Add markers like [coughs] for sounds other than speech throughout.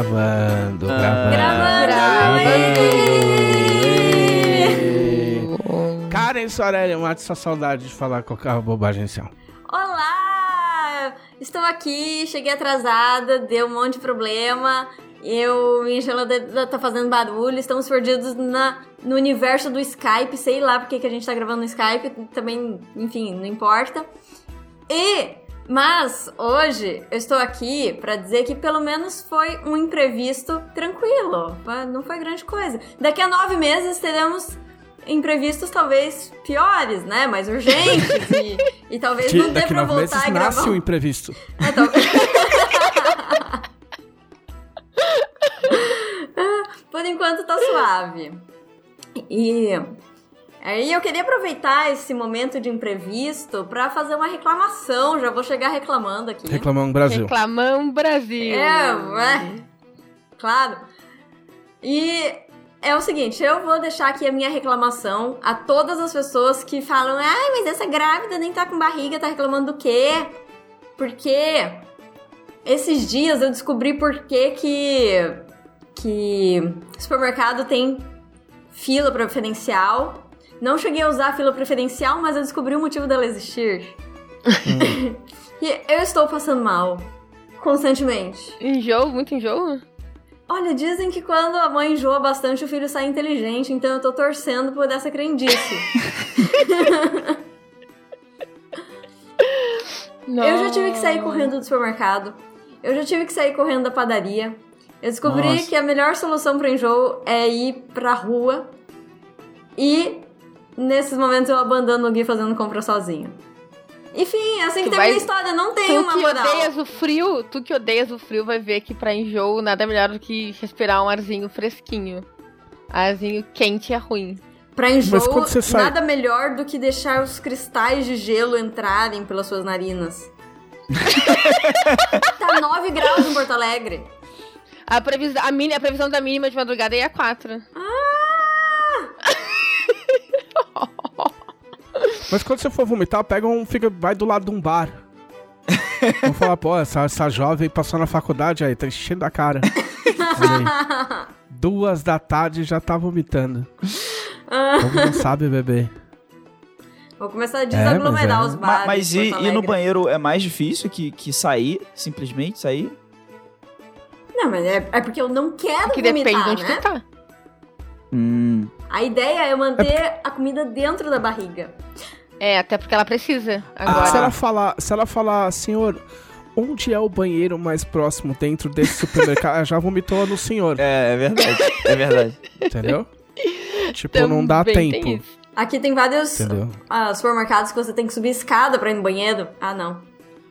Gravando, Ah. gravando. Karen Sorelli, mate essa saudade de falar qualquer bobagem assim. ó. Olá! Estou aqui, cheguei atrasada, deu um monte de problema. Eu, minha geladeira tá fazendo barulho, estamos perdidos na, no universo do Skype, sei lá porque que a gente tá gravando no Skype, também, enfim, não importa. E, mas, hoje eu estou aqui pra dizer que pelo menos foi um imprevisto tranquilo, não foi grande coisa. Daqui a nove meses teremos imprevistos talvez piores, né? Mais urgentes e, [laughs] e talvez Que não dê pra nove meses voltar e nasce gravar. o imprevisto. É, tal- [laughs] [laughs] Por enquanto tá suave. E aí eu queria aproveitar esse momento de imprevisto pra fazer uma reclamação. Já vou chegar reclamando aqui. Reclamando Brasil. Reclamão Brasil. É, é. Claro. E é o seguinte, eu vou deixar aqui a minha reclamação a todas as pessoas que falam: "Ai, mas essa grávida nem tá com barriga, tá reclamando do quê?" Porque esses dias eu descobri por que que que supermercado tem fila preferencial. Não cheguei a usar a fila preferencial, mas eu descobri o motivo dela existir. [laughs] e eu estou passando mal constantemente. Enjoo, muito enjoo? Olha, dizem que quando a mãe enjoa bastante, o filho sai inteligente, então eu tô torcendo por essa crendice. [laughs] Eu já tive que sair correndo do supermercado. Eu já tive que sair correndo da padaria. Eu descobri Nossa. que a melhor solução para enjoo é ir pra rua. E nesses momentos eu abandono o Gui fazendo compra sozinho. Enfim, é assim que Tu termina a vai- história, não tem Tu uma que moral. odeias o frio, tu que odeias o frio vai ver que pra enjoo nada melhor do que respirar um arzinho fresquinho. Arzinho quente é ruim. Pra enjoo, sai- nada melhor do que deixar os cristais de gelo entrarem pelas suas narinas. [laughs] tá 9 graus em Porto Alegre. A, previsão, a, mini, a previsão da mínima de madrugada é a 4. Mas quando você for vomitar, pega um. Fica, vai do lado de um bar. Vamos falar, pô, essa, essa jovem passou na faculdade aí, tá enchendo a cara. Duas da tarde já tá vomitando. Como não sabe beber? Vou começar a desaglomerar mas é. os Ma- bares. Mas, de e, e no banheiro é mais difícil que, que sair, simplesmente sair? Não, mas é, é porque eu não quero Que vomitar, depende de onde né? tu tá. Hum. A ideia é manter a comida dentro da barriga. É, até porque ela precisa Ah, agora. se ela falar, se ela falar, senhor, onde é o banheiro mais próximo dentro desse supermercado? Ela já vomitou no senhor, É, é verdade. é verdade. entendeu? Tipo, não dá Também tem tempo. isso. Aqui tem vários ah, supermercados que você tem que subir escada pra ir no banheiro. Ah, não.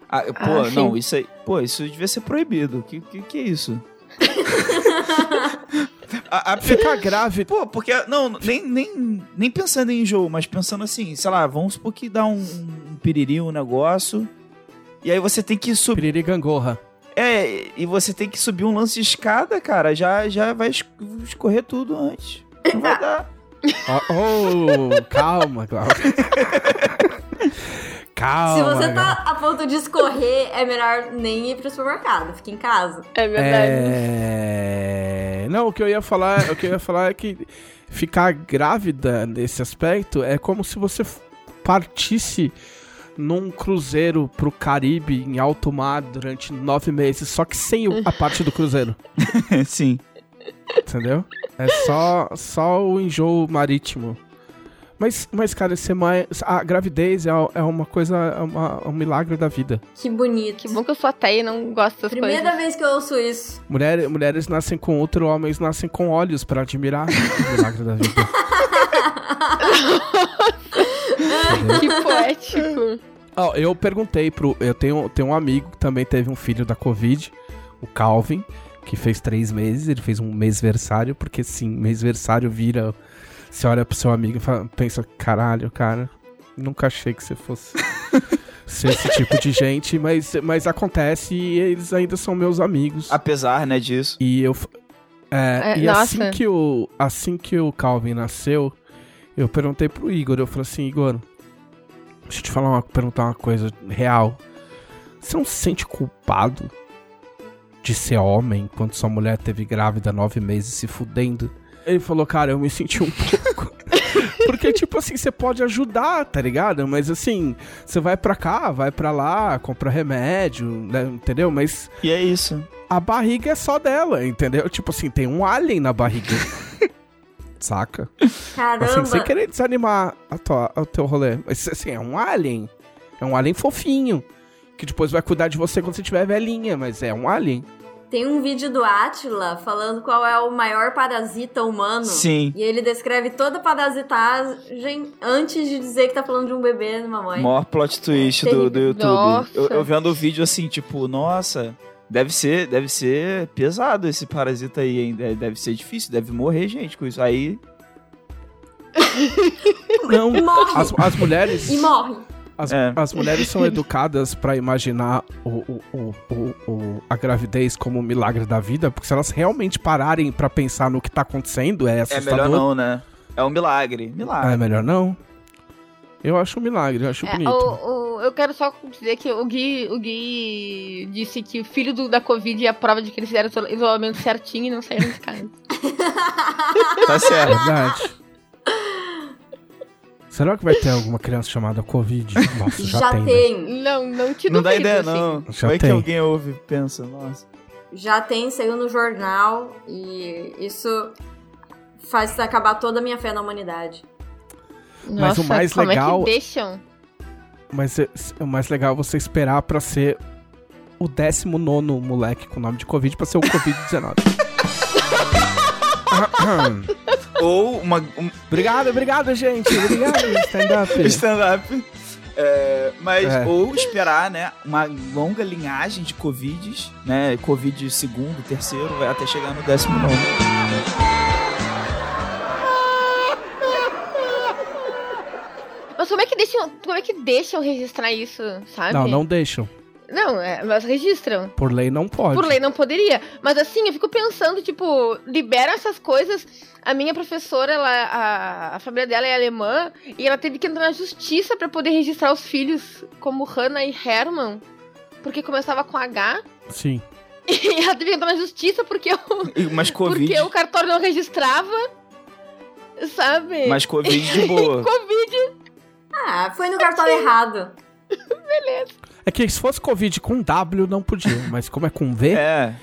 Ah, pô, Ah, sim. não, isso aí. Pô, isso devia ser proibido. Que que, que é isso? [laughs] a, a- [laughs] Ficar grávida. Pô, porque. Não, nem, nem, nem pensando em enjoo, mas pensando assim, sei lá, vamos supor que dá um, um piriri, um negócio. E aí você tem que subir. Piriri gangorra. É, e você tem que subir um lance de escada, cara. Já, já vai es- escorrer tudo antes. Não vai dar. [laughs] Ó, Oh, calma, Cláudio. [laughs] calma. Se você tá a ponto de escorrer, é melhor nem ir pro supermercado. Fica em casa. É verdade. É... Não, o que eu ia falar, o que eu ia falar é que ficar grávida nesse aspecto é como se você partisse num cruzeiro pro Caribe em alto mar durante nove meses, só que sem a parte do cruzeiro, [laughs] Sim. entendeu? É só, só o enjoo marítimo. Mas, mas cara, ser mãe, a gravidez é, é uma coisa, é, uma- é um milagre da vida. Que bonito. Que bom que eu sou ateia e não gosto dessas Primeira coisas. vez que eu ouço isso. Mulher, mulheres nascem com útero, homens nascem com olhos pra admirar o [laughs] milagre da vida. [laughs] Que poético. Ó, eu perguntei pro. Eu tenho, tenho um amigo que também teve um filho da Covid, o Calvin, que fez três meses. Ele fez um mêsversário, porque sim, mêsversário vira. Você olha pro seu amigo e fala- pensa: caralho, cara, nunca achei que você fosse [laughs] ser esse tipo de gente, mas, mas acontece e eles ainda são meus amigos. Apesar, né, disso. E eu. É, É, e assim que, o, assim que o Calvin nasceu, eu perguntei pro Igor, eu falei assim, Igor, deixa eu te falar uma, perguntar uma coisa real. Você não se sente culpado? de ser homem quando sua mulher teve grávida nove meses se fudendo? Ele falou, cara, eu me senti um [laughs] pouco. Porque, tipo assim, você pode ajudar, tá ligado? Mas assim, você vai pra cá, vai pra lá, compra remédio, né? entendeu? Mas E é isso. a barriga é só dela, entendeu? Tipo assim, tem um alien na barriga. [laughs] Saca? Caramba. Assim, sem querer desanimar a tua, o teu rolê. Mas assim, é um alien. É um alien fofinho. Que depois vai cuidar de você quando você tiver velhinha, mas é um alien. Tem um vídeo do Atila falando qual é o maior parasita humano. Sim. E ele descreve toda a parasitagem antes de dizer que tá falando de um bebê numa mãe. Maior plot twist do, do YouTube. Eu, eu vendo o vídeo assim, tipo, nossa, deve ser, deve ser pesado esse parasita aí, hein? Deve- Deve ser difícil, deve morrer gente com isso. Aí, [laughs] Não, E morre. as, as mulheres. E morre. As, É. as mulheres são [laughs] educadas pra imaginar o, o, o, a gravidez como um milagre da vida, porque se elas realmente pararem pra pensar no que tá acontecendo, é é assustador. melhor não, né? É um milagre. Milagre. é melhor não? Eu acho um milagre, eu acho É, bonito. o- o- eu quero só dizer que o Gui, o Gui disse que o filho do- da Covid é a prova de que eles fizeram o isolamento certinho e não saíram de casa. [laughs] Tá É certo. verdade. Será que vai ter alguma criança chamada Covid? [laughs] Nossa, já, Já, tem. né? tem. Não, não te Não dá ideia, assim. não. Já Como é que tem. alguém ouve e pensa, nossa. Já tem, saiu no jornal. E isso faz acabar toda a minha fé na humanidade. Mas o Nossa, mais como legal- é que deixam? Mas é- o mais legal é você esperar pra ser o 19 moleque com nome de Covid pra ser o Covid-19. [laughs] Ou uma, um obrigado, obrigado, gente. Obrigado, stand-up. [laughs] stand-up. É, mas, É. ou esperar, né, uma longa linhagem de Covids, né, Covid segundo, terceiro, vai até chegar no décimo nono. Mas como é que deixam, como é que deixam registrar isso, sabe? Não, não deixam. Não, é, mas registram. Por lei não pode. Por lei não poderia. Mas assim, eu fico pensando, tipo, libera essas coisas. A minha professora, ela, a, a família dela é alemã, e ela teve que entrar na justiça pra poder registrar os filhos como Hannah e Herman. Porque começava com H. Sim. [laughs] E ela teve que entrar na justiça porque, o- Mas Covid, porque o cartório não registrava. Sabe? mas Covid de boa. [laughs] Covid. Ah, foi no cartão errado. [laughs] É que se fosse Covid com W não podia, mas como é com V, É,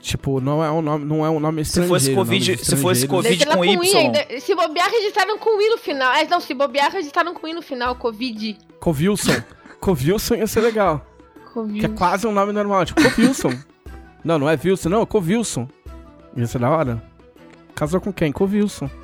tipo, não é um nome, não é um nome Se estrangeiro. fosse Covid- se fosse. Covid- com I Y. ainda. Se bobear, registraram com I no final. É, não, se bobear, registraram com I no final. Covid. Covilson. Covilson ia ser legal. Covid. Que é quase um nome normal, tipo Covilson. [laughs] não, não é Wilson, não, é Covilson. Ia ser da hora. Casou com quem? Covilson. [laughs]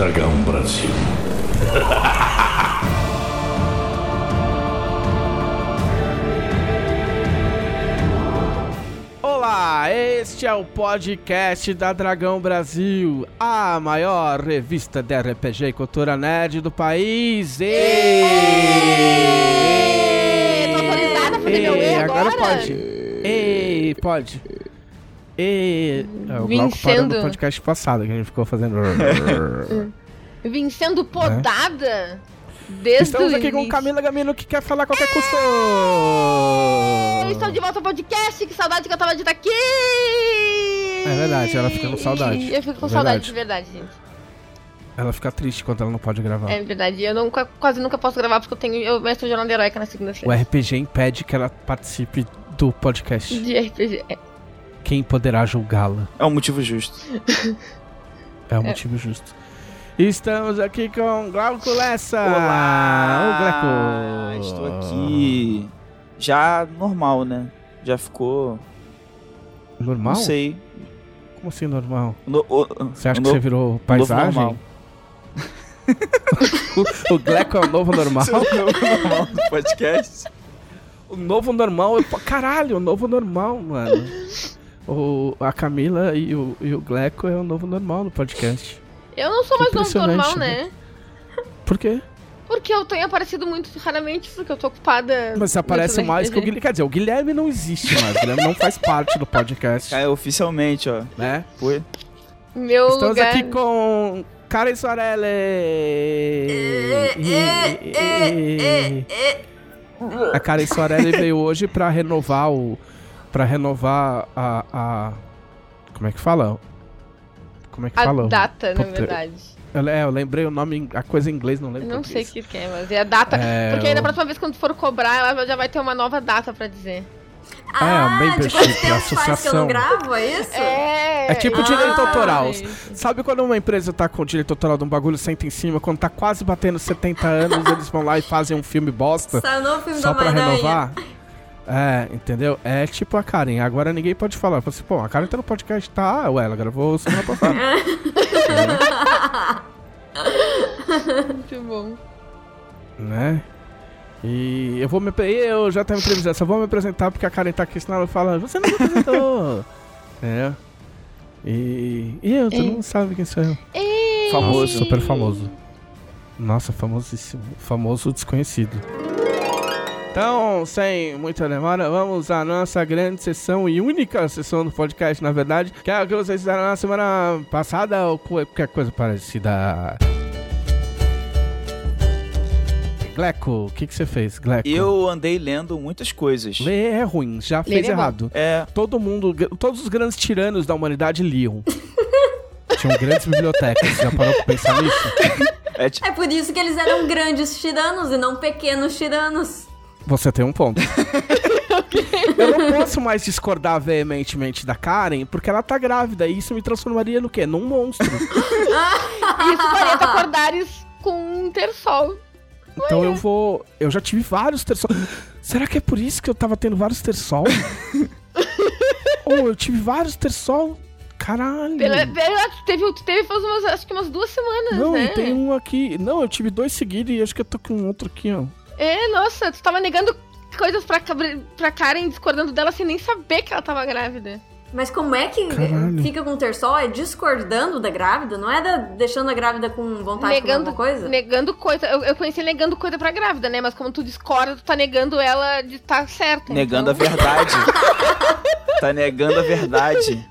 Dragão Brasil. [laughs] Olá, este é o podcast da Dragão Brasil, a maior revista de RPG e cultura nerd do país. Ê, tô autorizada a fazer meu E agora? pode. Ei, pode. E é, o podcast passado que a gente ficou fazendo. [laughs] Vim sendo podada desde Estamos o aqui com. Camila Gamino que quer falar qualquer custo. Eu estou de volta ao podcast, que saudade que eu tava de estar aqui! É verdade, ela fica com saudade. Eu fico com É saudade de verdade, gente. Ela fica triste quando ela não pode gravar. É verdade. Eu nunca, quase nunca posso gravar porque eu tenho. Eu mestre Jornada Heróica na O segunda-feira. RPG impede que ela participe do podcast. De RPG. É. Quem poderá julgá-la? é um motivo justo. É um motivo justo. Estamos aqui com Glauco Lessa. Olá! Ô, Gleco. Estou aqui. Já normal, né? Já ficou. Normal? Não sei. Como assim normal? No- o- Você acha o que no- você virou paisagem? [laughs] o, o Gleco é o novo normal? É o novo normal do podcast. O novo normal é. Caralho, o novo normal, mano. O, a Camila e o, e o Gleco é o novo normal no podcast. Eu não sou mais novo normal, né? né? Por quê? Porque eu tenho aparecido muito raramente, porque eu tô ocupada. Mas você aparece mais que o. Guilherme. Quer dizer, o Guilherme não existe mais. O Guilherme não faz parte do podcast, É, oficialmente, ó. né? Foi. Meu Estamos lugar. aqui com Karen Soarelli. A Karen Soarelli veio hoje pra renovar o. Pra renovar a. a- como é que fala? Como é que A fala? data, na verdade. Eu, é, eu lembrei o nome, a coisa em inglês, não lembro. Não sei o que que é, mas é a data. É, Porque aí da o- próxima vez quando for cobrar, ela já vai ter uma nova data pra dizer. Ah, a de a tempo faz que eu associação. não gravo, é isso? É. É tipo Ah, direito autoral. Sabe quando uma empresa tá com direito autoral de um bagulho, senta em cima, quando tá quase batendo 70 anos, eles vão lá e fazem um filme bosta no filme só da pra renovar? É, entendeu? É tipo a Karen. Agora ninguém pode falar. Fala assim, pô, a Karen tá no podcast, tá? Ué, ela gravou semana passada. [laughs] Muito bom. né? E eu vou me. Eu já tenho entrevistado, só vou me apresentar porque a Karen tá aqui, senão ela fala, você não me apresentou. [laughs] é. E. E eu, todo mundo sabe quem sou eu. Ei. Famoso. Nossa, super famoso. Nossa, famosíssimo. Famoso desconhecido. Então, sem muita demora, vamos à nossa grande sessão e única sessão do podcast, na verdade, que é o que vocês fizeram na semana passada ou qualquer coisa parecida. Gleco, o que, que você fez, Gleco? Eu andei lendo muitas coisas. Ler é ruim, já fez é bom. errado. É, Todo mundo, todos os grandes tiranos da humanidade liam. [laughs] Tinham grandes bibliotecas, já parou pra pensar nisso? [laughs] é É por isso que eles eram grandes tiranos e não pequenos tiranos. Você tem um ponto. [laughs] Eu não posso mais discordar veementemente da Karen, porque ela tá grávida e isso me transformaria no quê? Num monstro. [laughs] Isso 40 acordares com um terçol. Então eu vou. Eu já tive vários tersol. Será que é por isso que eu tava tendo vários tersol? [laughs] Ou eu tive vários tersol? Caralho. Pela, pela, teve, teve faz umas, acho que umas duas semanas, Não, né? e tem um aqui. Não, eu tive dois seguidos e acho que eu tô com um outro aqui, ó. É, nossa, tu tava negando coisas pra, pra Karen, discordando dela sem nem saber que ela tava grávida. Mas como é que Caralho. fica com o terçol? É discordando da grávida? Não é da- deixando a grávida com vontade de negando alguma coisa? negando coisa. Eu, eu conheci negando coisa pra grávida, né? Mas como tu discorda, tu tá negando ela de estar certa. negando a então, verdade. [laughs] tá negando a verdade.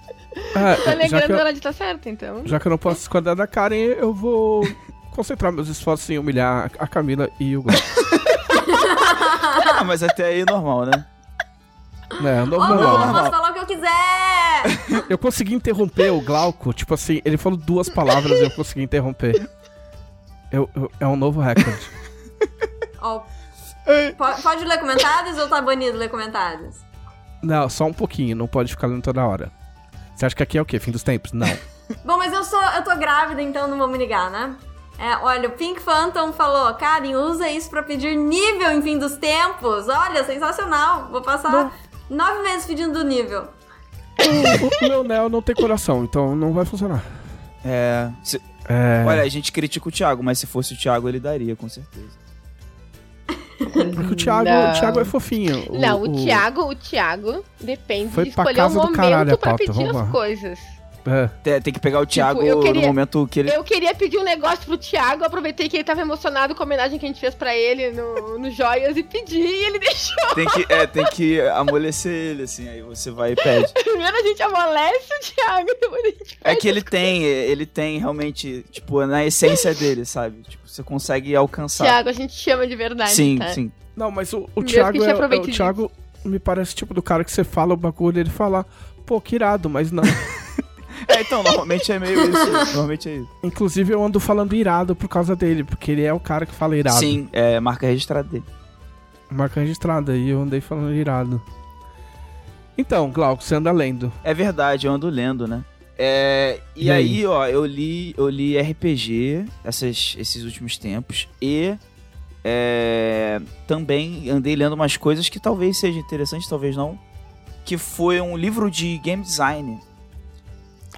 Ah, Tá já, negando eu, ela de estar certa, então. já que eu não posso discordar da Karen, eu vou concentrar meus esforços em humilhar a Camila e o Gleco. [laughs] [laughs] Ah, mas até aí normal, né? É, Ô, normal. eu posso falar o que eu quiser! [laughs] Eu consegui interromper o Glauco, tipo assim, ele falou duas palavras e eu consegui interromper. Eu, eu- é um novo recorde. [laughs] Ó, po- pode ler comentários ou tá banido ler comentários? Não, só um pouquinho, não pode ficar lendo toda hora. Você acha que aqui é o quê? Fim dos tempos? Não. Bom, mas eu sou, eu tô grávida, então não vou me ligar, né? É, olha, o Pink Phantom falou, Karen, usa isso pra pedir nível em fim dos tempos. Olha, sensacional. Vou passar nove meses pedindo nível. o, o meu Neo não tem coração, então não vai funcionar. É. se- É. Olha, a gente critica o Thiago, mas se fosse o Thiago, ele daria, com certeza. Porque o Thiago, Não. o Thiago é fofinho. Não, o, Thiago, o Thiago depende de escolher o do momento pra pauta, pedir as coisas. É. Tem, que pegar o Thiago eu queria- no momento que ele. Eu queria pedir um negócio pro Thiago, aproveitei que ele tava emocionado com a homenagem que a gente fez pra ele no, no Joias e pedi e ele [laughs] deixou. Tem que, é, tem que amolecer ele, assim, aí você vai e pede. [laughs] Primeiro a gente amolece o Thiago, depois a gente É que ele tem, ele tem realmente, tipo, na essência dele, sabe? Tipo, você consegue alcançar. Thiago, a gente chama de verdade, sim, tá? sim. Não, mas o, o Thiago é, é, o disso. Thiago me parece tipo do cara que você fala o bagulho e ele fala, pô, que irado, mas não. [laughs] É, então, normalmente é meio isso. Normalmente é isso. Inclusive eu ando falando irado por causa dele, porque ele é o cara que fala irado. Sim, é marca registrada dele. Marca registrada, e eu andei falando irado. Então, Glauco, você anda lendo. É verdade, eu ando lendo, né? É, e, E aí, aí? ó, eu li, eu li RPG essas, esses últimos tempos e é, também andei lendo umas coisas que talvez seja interessante, talvez não. Que foi um livro de game design,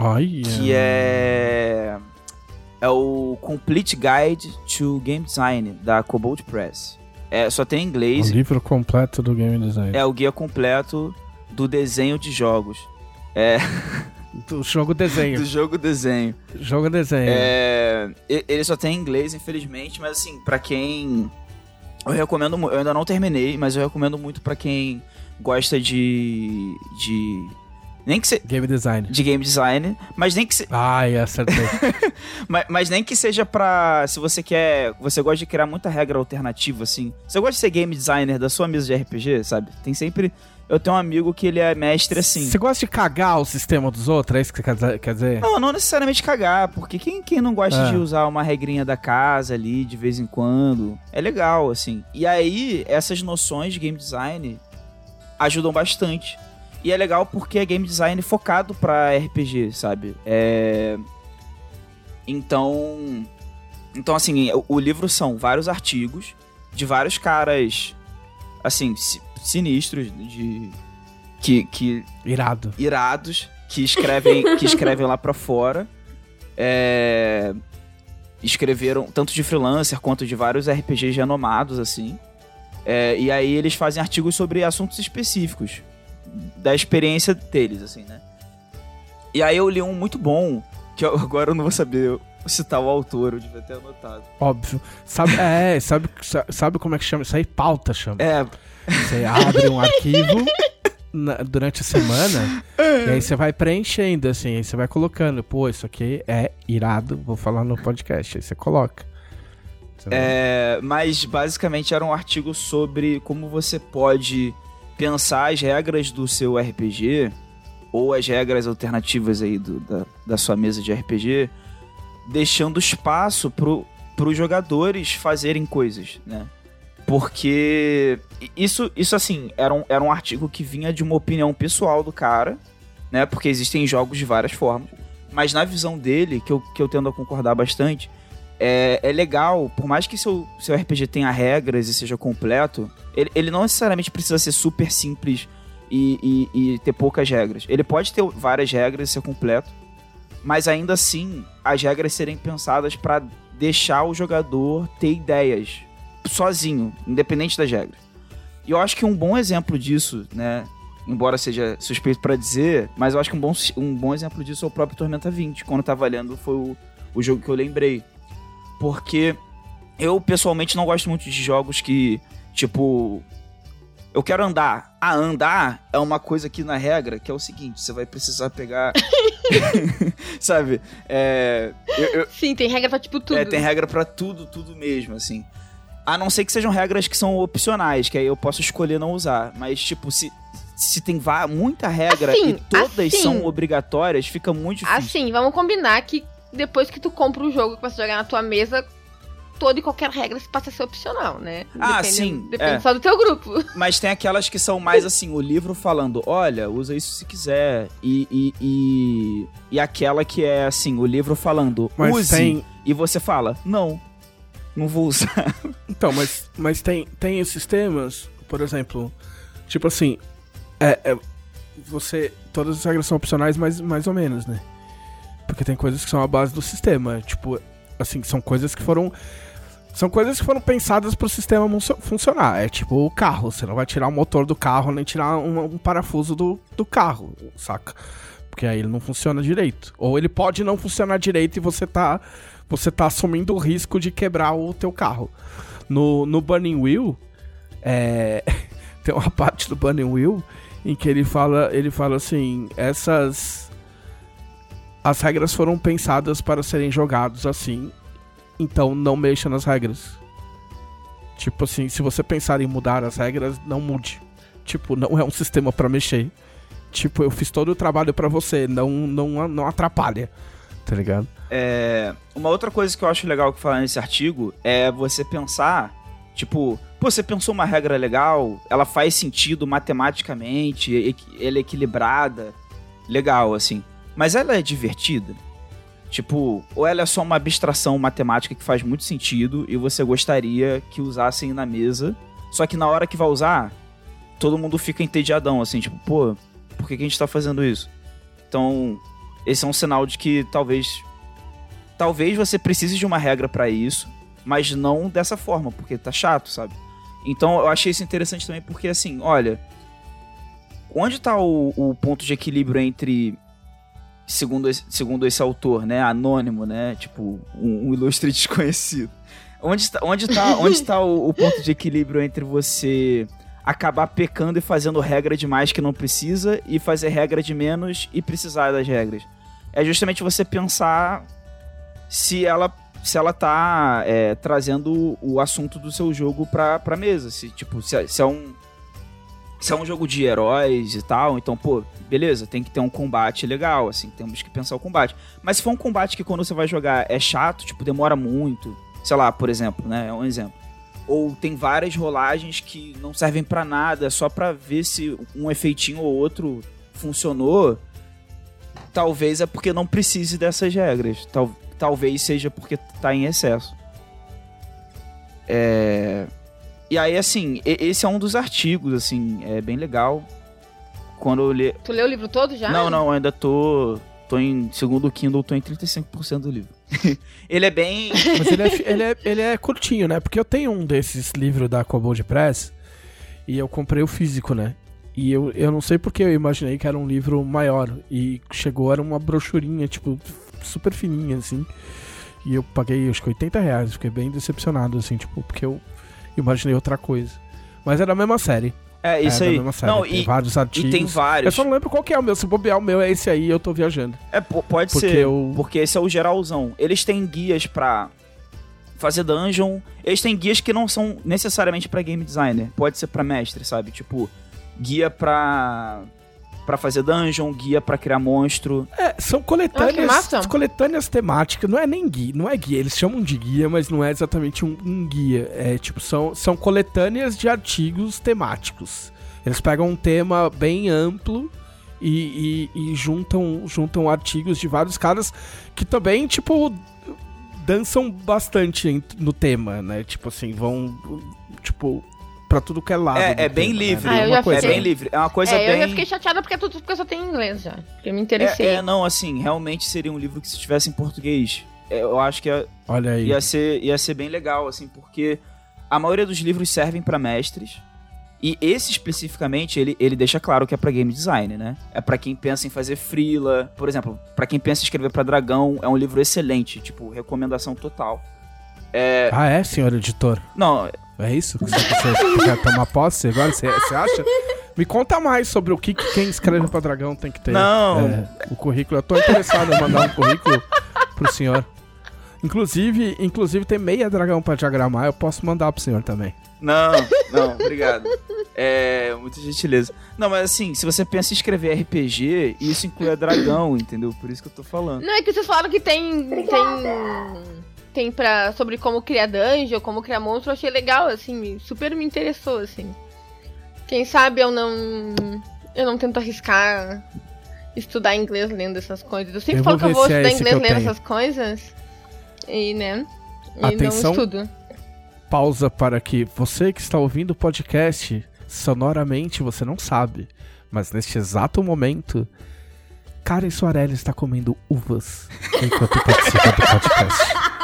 Ai, que é é o Complete Guide to Game Design da Cobalt Press. É, só tem em o inglês. livro completo do game design. É o guia completo do desenho de jogos. É, [laughs] Do jogo desenho. do jogo desenho. jogo desenho. É, ele só tem em inglês, infelizmente, mas assim, pra quem. Eu recomendo Eu ainda não terminei, mas eu recomendo muito pra quem gosta de. de Nem que se... Game design. De game design, mas nem que se... Ai, acertei. [laughs] mas, mas, nem que seja pra. Se você quer. Você gosta de criar muita regra alternativa, assim. Você gosta de ser game designer da sua mesa de RPG, sabe? Tem sempre. Eu tenho um amigo que ele é mestre assim. Você gosta de cagar o sistema dos outros? É isso que você quer dizer? Não, não necessariamente cagar, porque quem, quem não gosta é. de usar uma regrinha da casa ali de vez em quando? É legal, assim. E aí, essas noções de game design ajudam bastante. E é legal porque é game design focado para RPG, sabe? É... Então, então assim, o, o, livro são vários artigos de vários caras assim, sinistros de que que irado. Irados que escrevem [laughs] que escrevem lá para fora. É... escreveram tanto de freelancer quanto de vários RPGs renomados assim. É, e aí eles fazem artigos sobre assuntos específicos da experiência deles, assim, né? E aí eu li um muito bom, que eu, [laughs] agora eu não vou saber citar o autor, eu devia ter anotado. Óbvio. Sabe, é, sabe, sabe como é que chama? Isso aí pauta chama. É. Você abre um arquivo na, durante a semana e aí você vai preenchendo, assim, aí você vai colocando, pô, isso aqui é irado, vou falar no podcast, aí você coloca. É, mas basicamente era um artigo sobre como você pode pensar as regras do seu RPG ou as regras alternativas aí do, da, da sua mesa de RPG, deixando espaço pro, os jogadores fazerem coisas, né? Porque isso, isso assim, era um, era um artigo que vinha de uma opinião pessoal do cara, né? Porque existem jogos de várias formas. Mas na visão dele, que eu, que eu tendo a concordar bastante, é, é legal, por mais que seu, seu RPG tenha regras e seja completo, ele, ele não necessariamente precisa ser super simples e, e, e, ter poucas regras. Ele pode ter várias regras e ser completo, mas ainda assim as regras serem pensadas para deixar o jogador ter ideias sozinho, independente das regras. E eu acho que um bom exemplo disso, né? Embora seja suspeito para dizer, mas eu acho que um bom, um bom exemplo disso é o próprio Tormenta 20. Quando eu tava lendo, foi o, o jogo que eu lembrei porque eu pessoalmente não gosto muito de jogos que, tipo, eu quero andar. Ah, andar é uma coisa aqui na regra que é o seguinte: você vai precisar pegar. [laughs] [laughs] Sabe? É, eu, eu, Sim, tem regra pra tipo tudo. É, tem regra pra tudo, tudo mesmo, assim. A não ser que sejam regras que são opcionais, que aí eu posso escolher não usar. Mas, tipo, se, se tem muita regra assim, e todas assim, são obrigatórias, fica muito difícil. Assim, vamos combinar que depois que tu compra o jogo que você jogar na tua mesa, toda e qualquer regra passa a ser opcional, né? Ah, sim. Depende é. só do teu grupo. Mas tem aquelas que são mais assim, o livro falando, olha, usa isso se quiser. E, e, e, e aquela que é assim, o livro falando, mas use. Tem... E você fala, não, não vou usar. [laughs] Então, mas, mas tem, tem sistemas, por exemplo, tipo assim, é, é, você. Todas as regras são opcionais, mas mais ou menos, né? Porque tem coisas que são a base do sistema. Tipo, assim, são coisas que foram. São coisas que foram pensadas para o sistema funcionar. É tipo o carro. Você não vai tirar o motor do carro nem tirar um, um parafuso do, do carro, saca? Porque aí ele não funciona direito. Ou ele pode não funcionar direito e você tá, você tá assumindo o risco de quebrar o teu carro. No, no Burning Wheel, é, [laughs] tem uma parte do Burning Wheel em que ele fala, ele fala assim, essas as regras foram pensadas para serem jogados assim, então não mexa nas regras. Tipo assim, se você pensar em mudar as regras, não mude. Tipo, não é um [laughs] sistema para mexer. Tipo, eu fiz todo o trabalho para você, não, não, não atrapalha. Tá ligado? É, uma outra coisa que eu acho legal que falar nesse artigo é você pensar, tipo, pô, você pensou uma regra legal, ela faz sentido matematicamente, ela é equilibrada, legal, assim. Mas ela é divertida? Tipo, ou ela é só uma abstração matemática que faz muito sentido e você gostaria que usassem na mesa, só que na hora que vai usar, todo mundo fica entediadão, assim, tipo, pô, por que, que a gente tá fazendo isso? Então, esse é um sinal de que talvez. Talvez você precise de uma regra para isso, mas não dessa forma, porque tá chato, sabe? Então eu achei isso interessante também, porque assim, olha. Onde tá o, o ponto de equilíbrio entre segundo esse, segundo esse autor, né, anônimo, né, tipo um, um ilustre [laughs] desconhecido. Onde está, onde tá, onde está o, o, ponto de equilíbrio entre você acabar pecando e fazendo regra demais que não precisa e fazer regra de menos e precisar das regras. É justamente você pensar se ela se ela tá é, trazendo o assunto do seu jogo pra, pra mesa. Se, tipo, se, é- se é um. Se é um jogo de heróis e tal, então, pô, beleza, tem que ter um combate legal, assim, temos que pensar o combate. Mas se for um combate que quando você vai jogar é chato, tipo, demora muito, sei lá, por exemplo, né, é um exemplo. Ou tem várias rolagens que não servem pra nada, só pra ver se um efeitinho ou outro funcionou, talvez é porque não precise dessas regras. Tal, talvez seja porque tá em excesso. É... E aí, assim, esse é um dos artigos, assim, é bem legal. Quando eu li... Tu leu o livro todo já? Não, não, ainda tô... Tô em segundo Kindle, tô em 35% do livro. [laughs] Ele é bem... Mas ele é, ele, é, ele é curtinho, né? Porque eu tenho um desses livros da Cobold Press e eu comprei o físico, né? E eu, eu não sei porque eu imaginei que era um livro maior. E chegou, era uma brochurinha, tipo, super fininha, assim. E eu paguei, acho que 80 reais. Fiquei bem decepcionado, assim, tipo, porque eu imaginei outra coisa. Mas era a mesma série. É, isso é, da aí. mesma série. Não, tem e, vários e artigos. tem Eu vários. só não lembro qual que é o meu. Se bobear o meu é esse aí, eu tô viajando. É, po- pode Porque ser, eu- porque esse é o geralzão. Eles têm guias pra fazer dungeon. Eles têm guias que não são necessariamente pra game designer. Pode ser pra mestre, sabe? Tipo, guia pra para fazer dungeon, guia pra criar monstro. É, são Ah, coletâneas, massa. coletâneas temáticas, não é nem guia, não é guia, eles chamam de guia, mas não é exatamente um, um guia. É tipo, são, são coletâneas de artigos temáticos. Eles pegam um tema bem amplo e, e- e juntam, juntam artigos de vários caras que também, tipo, dançam bastante no tema, né? Tipo assim, vão, tipo, pra tudo que é lado. É- é bem tema, né? livre. Ah, eu Uma coisa- É fiquei. bem livre. É uma coisa é, eu bem. já fiquei chateada porque é tudo porque eu só tenho inglês já. Porque eu me interessei. É, é, não, assim, realmente seria um livro que se tivesse em português, é, eu acho que ia, Olha aí. ia ser, ia ser bem legal, assim, porque a maioria dos livros servem pra mestres. E esse especificamente, ele, ele deixa claro que é pra game design, né? É pra quem pensa em fazer freela. Por exemplo, pra quem pensa em escrever pra dragão, é um livro excelente, tipo, recomendação total. Ah, é, senhor editor? Não, É isso que você, quer tomar posse agora? Você, você acha? Me conta mais sobre o que, que quem escreve pra dragão tem que ter. Não. É, o currículo. Eu tô interessado em mandar um currículo pro senhor. Inclusive, inclusive tem meia dragão pra diagramar, eu posso mandar pro senhor também. Não, não, obrigado. É, muita gentileza. Não, mas assim, se você pensa em escrever RPG, isso inclui a dragão, entendeu? Por isso que eu tô falando. Não, é que vocês falaram que tem. Tem. Tem pra. sobre como criar dungeon, como criar monstro, eu achei legal, assim, super me interessou, assim. Quem sabe eu não. Eu não tento arriscar estudar inglês lendo essas coisas. Eu sempre Eu falo que eu vou é estudar que inglês lendo tenho. essas coisas. E, né? E Atenção. não estudo. Pausa para que você que está ouvindo o podcast, sonoramente você não sabe, mas neste exato momento, Karen Soarelli está comendo uvas enquanto participa do podcast. [laughs]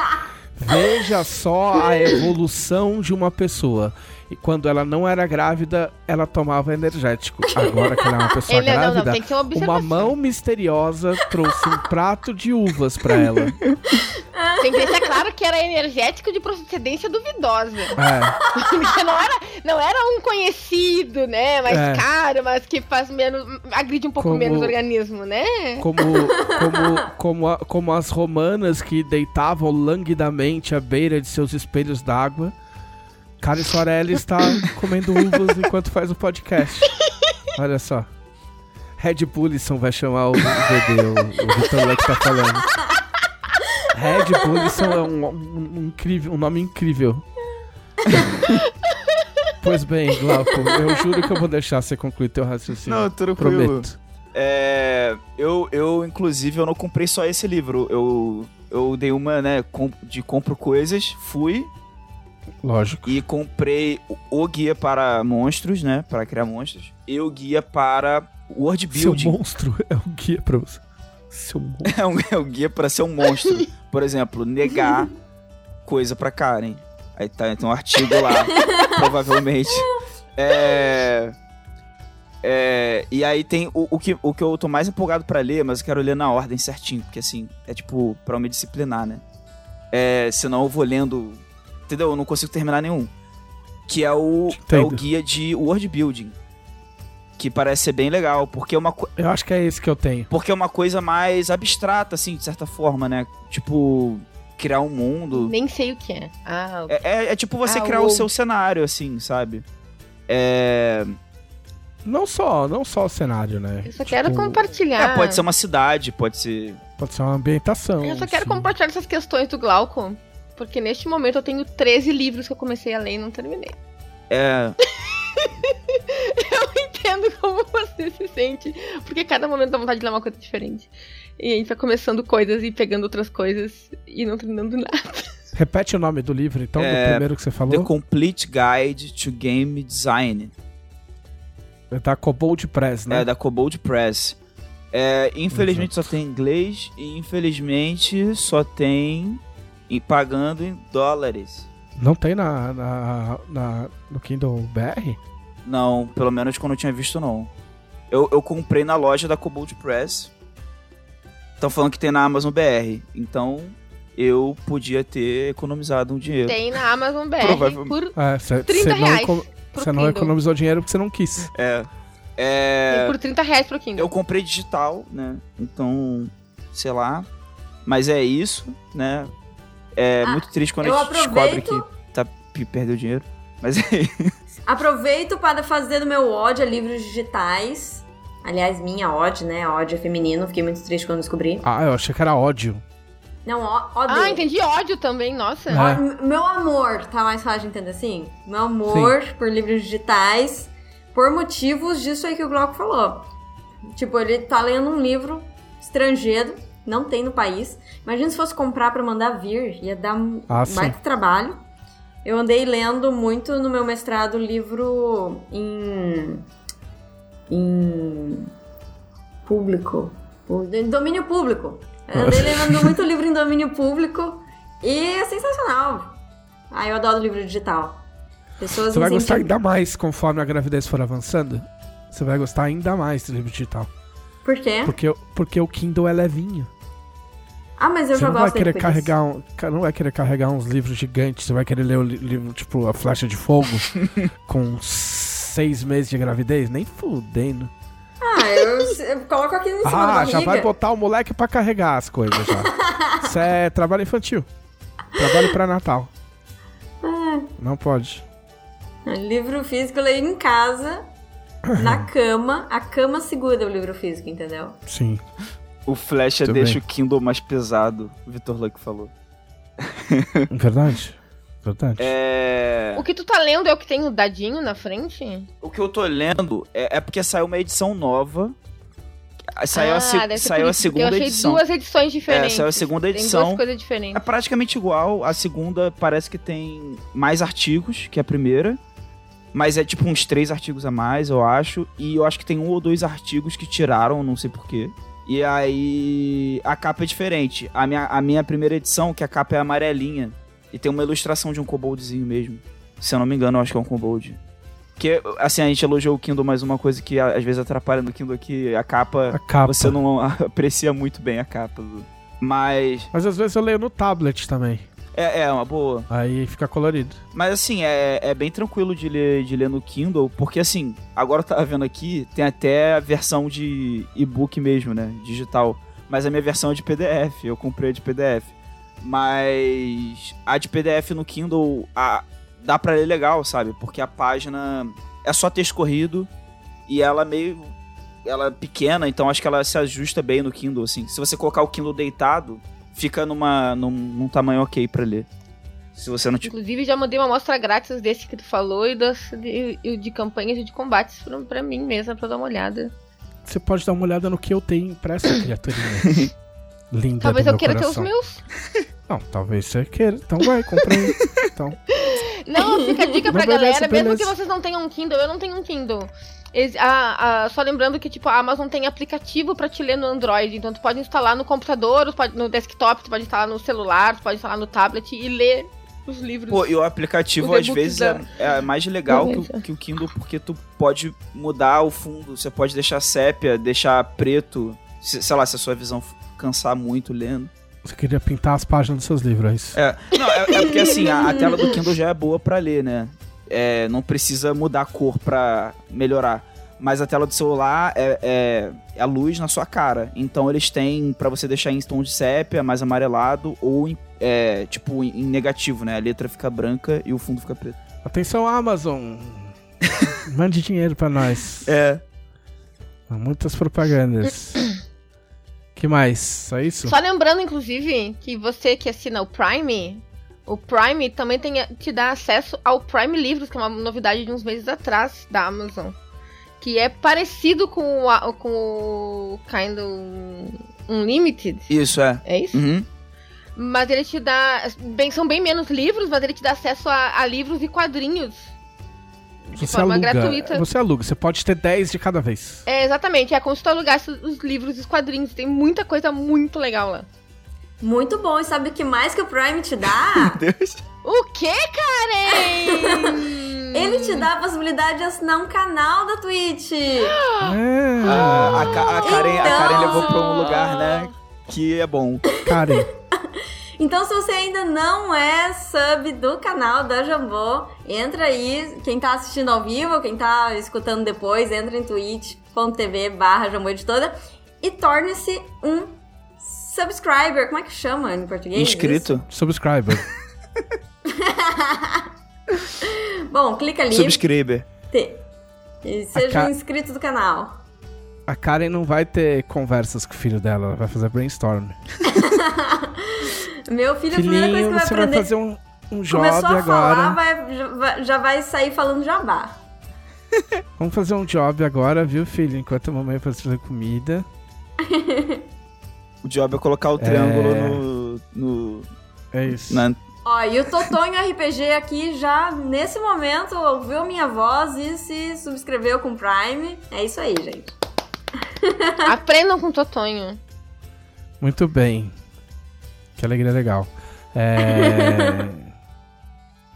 Veja só a evolução de uma pessoa. E quando ela não era grávida, ela tomava energético. Agora que ela é uma pessoa [laughs] Ele, não, não, grávida, tem que uma mão misteriosa trouxe um prato de uvas para ela. [laughs] Tem que deixar claro que era energético de procedência duvidosa. É. [laughs] Porque não era, não era um conhecido, né? Mais É. caro, mas que faz menos. agride um pouco Como- menos o organismo, né? Como, como, como, a- como as romanas que deitavam languidamente à beira de seus espelhos d'água. Karen Soarelli está comendo uvas enquanto faz o podcast. Olha só. Red Bullison vai chamar o VD, o, o Vitor Leite tá falando. Red Bullison é um, um- um incrível, um nome incrível. pois bem, Glauco, eu juro que eu vou deixar você concluir teu raciocínio. Não, tranquilo. Prometo. É, eu, eu, inclusive, eu não comprei só esse livro. Eu, eu dei uma, né, de compro coisas, fui Lógico. e comprei o, o guia para monstros, né, para criar monstros, e o guia para world Seu building. monstro [laughs] é o guia pra você. Seu monstro. [laughs] É um, é um guia para ser um monstro. Por exemplo, negar coisa pra Karen. Aí tá, tem um artigo lá, [laughs] provavelmente. É, é, e aí tem o, o, que, o que eu tô mais empolgado pra ler, mas eu quero ler na ordem certinho, porque assim, é tipo, pra eu me disciplinar, né? É, senão eu vou lendo. Entendeu? Eu não consigo terminar nenhum. que é o, é o guia de world building. Que parece ser bem legal, porque é uma, co- Eu acho que é esse que eu tenho. porque é uma coisa mais abstrata, assim, de certa forma, né? Tipo, criar um mundo. Nem sei o que é. Ah, É, é- é tipo você Ah, criar o- o seu cenário, assim, sabe? É, Não só, não só o cenário, né? eu só quero Tipo, compartilhar. é, pode ser uma cidade, pode ser. Pode ser uma ambientação. Eu só quero sim. compartilhar essas questões do Glauco. Porque neste momento eu tenho 13 livros que eu comecei a ler e não terminei. É. [laughs] Entendo como você se sente. Porque cada momento dá vontade de ler uma coisa diferente. E a gente vai começando coisas e pegando outras coisas e não terminando nada. Repete o nome do livro, então, É, do primeiro que você The falou. Complete Guide to Game Design. É da Cobold Press, né? É, da Cobold Press. É, infelizmente só tem em inglês e infelizmente só tem em pagando em dólares. Não tem na, na, na- no Kindle BR? Não, pelo menos quando eu tinha visto, não. Eu, eu comprei na loja da Cobold Press. Estão falando que tem na Amazon BR. Então eu podia ter economizado um dinheiro. Tem na Amazon BR Provavelmente. por É, você 30 não, reais você não economizou dinheiro porque você não quis. É. É. por 30 reais pro Kindle. Eu comprei digital, né? Então, sei lá. Mas é isso, né? É Ah, muito triste quando a gente descobre aproveito- que tá, que perdeu dinheiro. Mas é [laughs] Aproveito para fazer do meu ódio a livros digitais. Aliás, minha ódio, né? Ódio é feminino. Fiquei muito triste quando descobri. Ah, eu achei que era ódio. Não, ó, ódio. Ah, entendi ódio também, nossa. É. Ó, Meu amor, tá mais fácil de entender assim? Meu amor por livros digitais, por motivos disso aí que o Glauco falou. Tipo, ele tá lendo um livro estrangeiro, não tem no país. Imagina se fosse comprar pra mandar vir, ia dar um Ah, baita trabalho. Eu andei lendo muito no meu mestrado livro em. em. público. Em domínio público. Eu andei [laughs] lendo muito livro em domínio público e é sensacional. Ah, eu adoro livro digital. Pessoas Você vai gostar ainda mais conforme a gravidez for avançando. Você vai gostar ainda mais do livro digital. Por quê? Porque, porque o Kindle é levinho. Ah, mas eu Você já não vai gosto querer carregar um, não vai querer carregar uns livros gigantes. Você vai querer ler o li- livro tipo A Flecha de Fogo [laughs] com seis meses de gravidez? Nem fudendo. Ah, eu, eu coloco aqui em cima Ah, já vai botar o moleque pra carregar as coisas já. [laughs] Isso é trabalho infantil. Trabalho pra Natal. Ah. Não pode. Livro físico eu leio em casa, na [laughs] cama. A cama segura o livro físico, entendeu? Sim. O Flecha Muito deixa bem. o Kindle mais pesado, o Vitor Luck falou. [laughs] Verdade. Verdade. É. O que tu tá lendo é o que tem o dadinho na frente? O que eu tô lendo é, é porque saiu uma edição nova. Saiu, a, Ah, se- deve ser saiu a segunda Eu achei edição. duas edições diferentes. É, saiu a segunda Tem edição. duas coisas É diferentes. praticamente igual. A segunda parece que tem mais artigos que a primeira. Mas é tipo uns três artigos a mais, eu acho. E eu acho que tem um ou dois artigos que tiraram, não sei porquê. E aí a capa é diferente. A minha, a minha primeira edição, que a capa é amarelinha. E tem uma ilustração de um koboldzinho mesmo. Se eu não me engano, eu acho que é um kobold. Porque, assim, a gente elogiou o Kindle, mas uma coisa que às vezes atrapalha no Kindle é que a capa, A capa. você não [laughs] aprecia muito bem a capa. Mas Mas às vezes eu leio no tablet também. É, é uma boa. Aí fica colorido. Mas assim, é, é bem tranquilo de ler, de ler no Kindle, porque assim, agora eu tava vendo aqui, tem até a versão de e-book mesmo, né? Digital. Mas a minha versão é de PDF, eu comprei a de PDF. Mas a de PDF no Kindle a- dá pra ler legal, sabe? Porque a página é só texto corrido e ela meio. Ela é pequena, então acho que ela se ajusta bem no Kindle, assim. Se você colocar o Kindle deitado, fica numa, num, num tamanho ok pra ler. Se você não. Inclusive, já mandei uma amostra grátis desse que tu falou e das, de, e de campanhas e de combates pra, pra mim mesma, pra dar uma olhada. Você pode dar uma olhada no que eu tenho impresso, [coughs] criaturinha. [laughs] Linda Talvez do eu meu queira coração. ter os meus. Não, talvez você queira. Então vai, compra aí. [laughs] Então, Não, fica a dica pra Não, beleza, galera, mesmo beleza. que vocês não tenham um Kindle, eu não tenho um Kindle. A- a- só lembrando que, tipo, a Amazon tem aplicativo pra te ler no Android, então tu pode instalar no computador, pode- no desktop, tu pode instalar no celular, tu pode instalar no tablet e ler os livros. Pô, e o aplicativo às vezes da- é, é mais legal que o, que o Kindle porque tu pode mudar o fundo, você pode deixar sépia, deixar preto, se- sei lá, se a sua visão cansar muito lendo. você queria pintar as páginas dos seus livros, é isso? É, não, é, é porque assim, a, a tela do Kindle já é boa pra ler, né? É, não precisa mudar a cor pra melhorar. Mas a tela do celular é, é, é a luz na sua cara. Então eles têm pra você deixar em tom de sépia, mais amarelado, ou em, é, tipo em negativo, né? A letra fica branca e o fundo fica preto. Atenção, Amazon. [laughs] Mande dinheiro pra nós. É. Muitas propagandas. que mais? Só isso? Só lembrando, inclusive, que você que assina o Prime, o Prime também tem, te dá acesso ao Prime Livros, que é uma novidade de uns meses atrás da Amazon. Que é parecido com o, com o Kind Unlimited. Isso, é. É isso? Uhum. Mas ele te dá. Bem, são bem menos livros, mas ele te dá acesso a, a livros e quadrinhos. De Você forma aluga. gratuita. Você aluga. Você pode ter 10 de cada vez. É, exatamente. É como se tu alugasse os livros e os quadrinhos. Tem muita coisa muito legal lá. Muito bom. E sabe o que mais que o Prime te dá? [laughs] Deus. O que, Karen? [laughs] Ele te dá a possibilidade de assinar um canal da Twitch. É. A, Ka- a Karen, a Karen Então- levou pra um lugar, né? Que é bom. Karen. [laughs] Então, se você ainda não é sub do canal da Jambô, entra aí. Quem tá assistindo ao vivo, quem tá escutando depois, entra em twitch.tv barra Jambô Editora e torne-se um subscriber. Como é que chama em português? Inscrito. Subscriber. Isso? [laughs] Bom, clica ali Subscriber. te- e seja Ca- um inscrito do canal. A Karen não vai ter conversas com o filho dela. Ela vai fazer brainstorm. [laughs] Meu filho, a primeira coisa Filhinho, que vai você vai aprender... fazer um, um job Começou a falar, agora. vai- já, vai, já vai sair falando jabá. [laughs] Vamos fazer um job agora, viu, filho? Enquanto a mamãe vai fazer comida. O job é colocar o triângulo É. no. no É isso. na- Ó, e o Totonho RPG aqui já, nesse momento, ouviu minha voz e se subscreveu com Prime. É isso aí, gente. [laughs] Aprendam com o Totonho. Muito bem. Que alegria legal. É.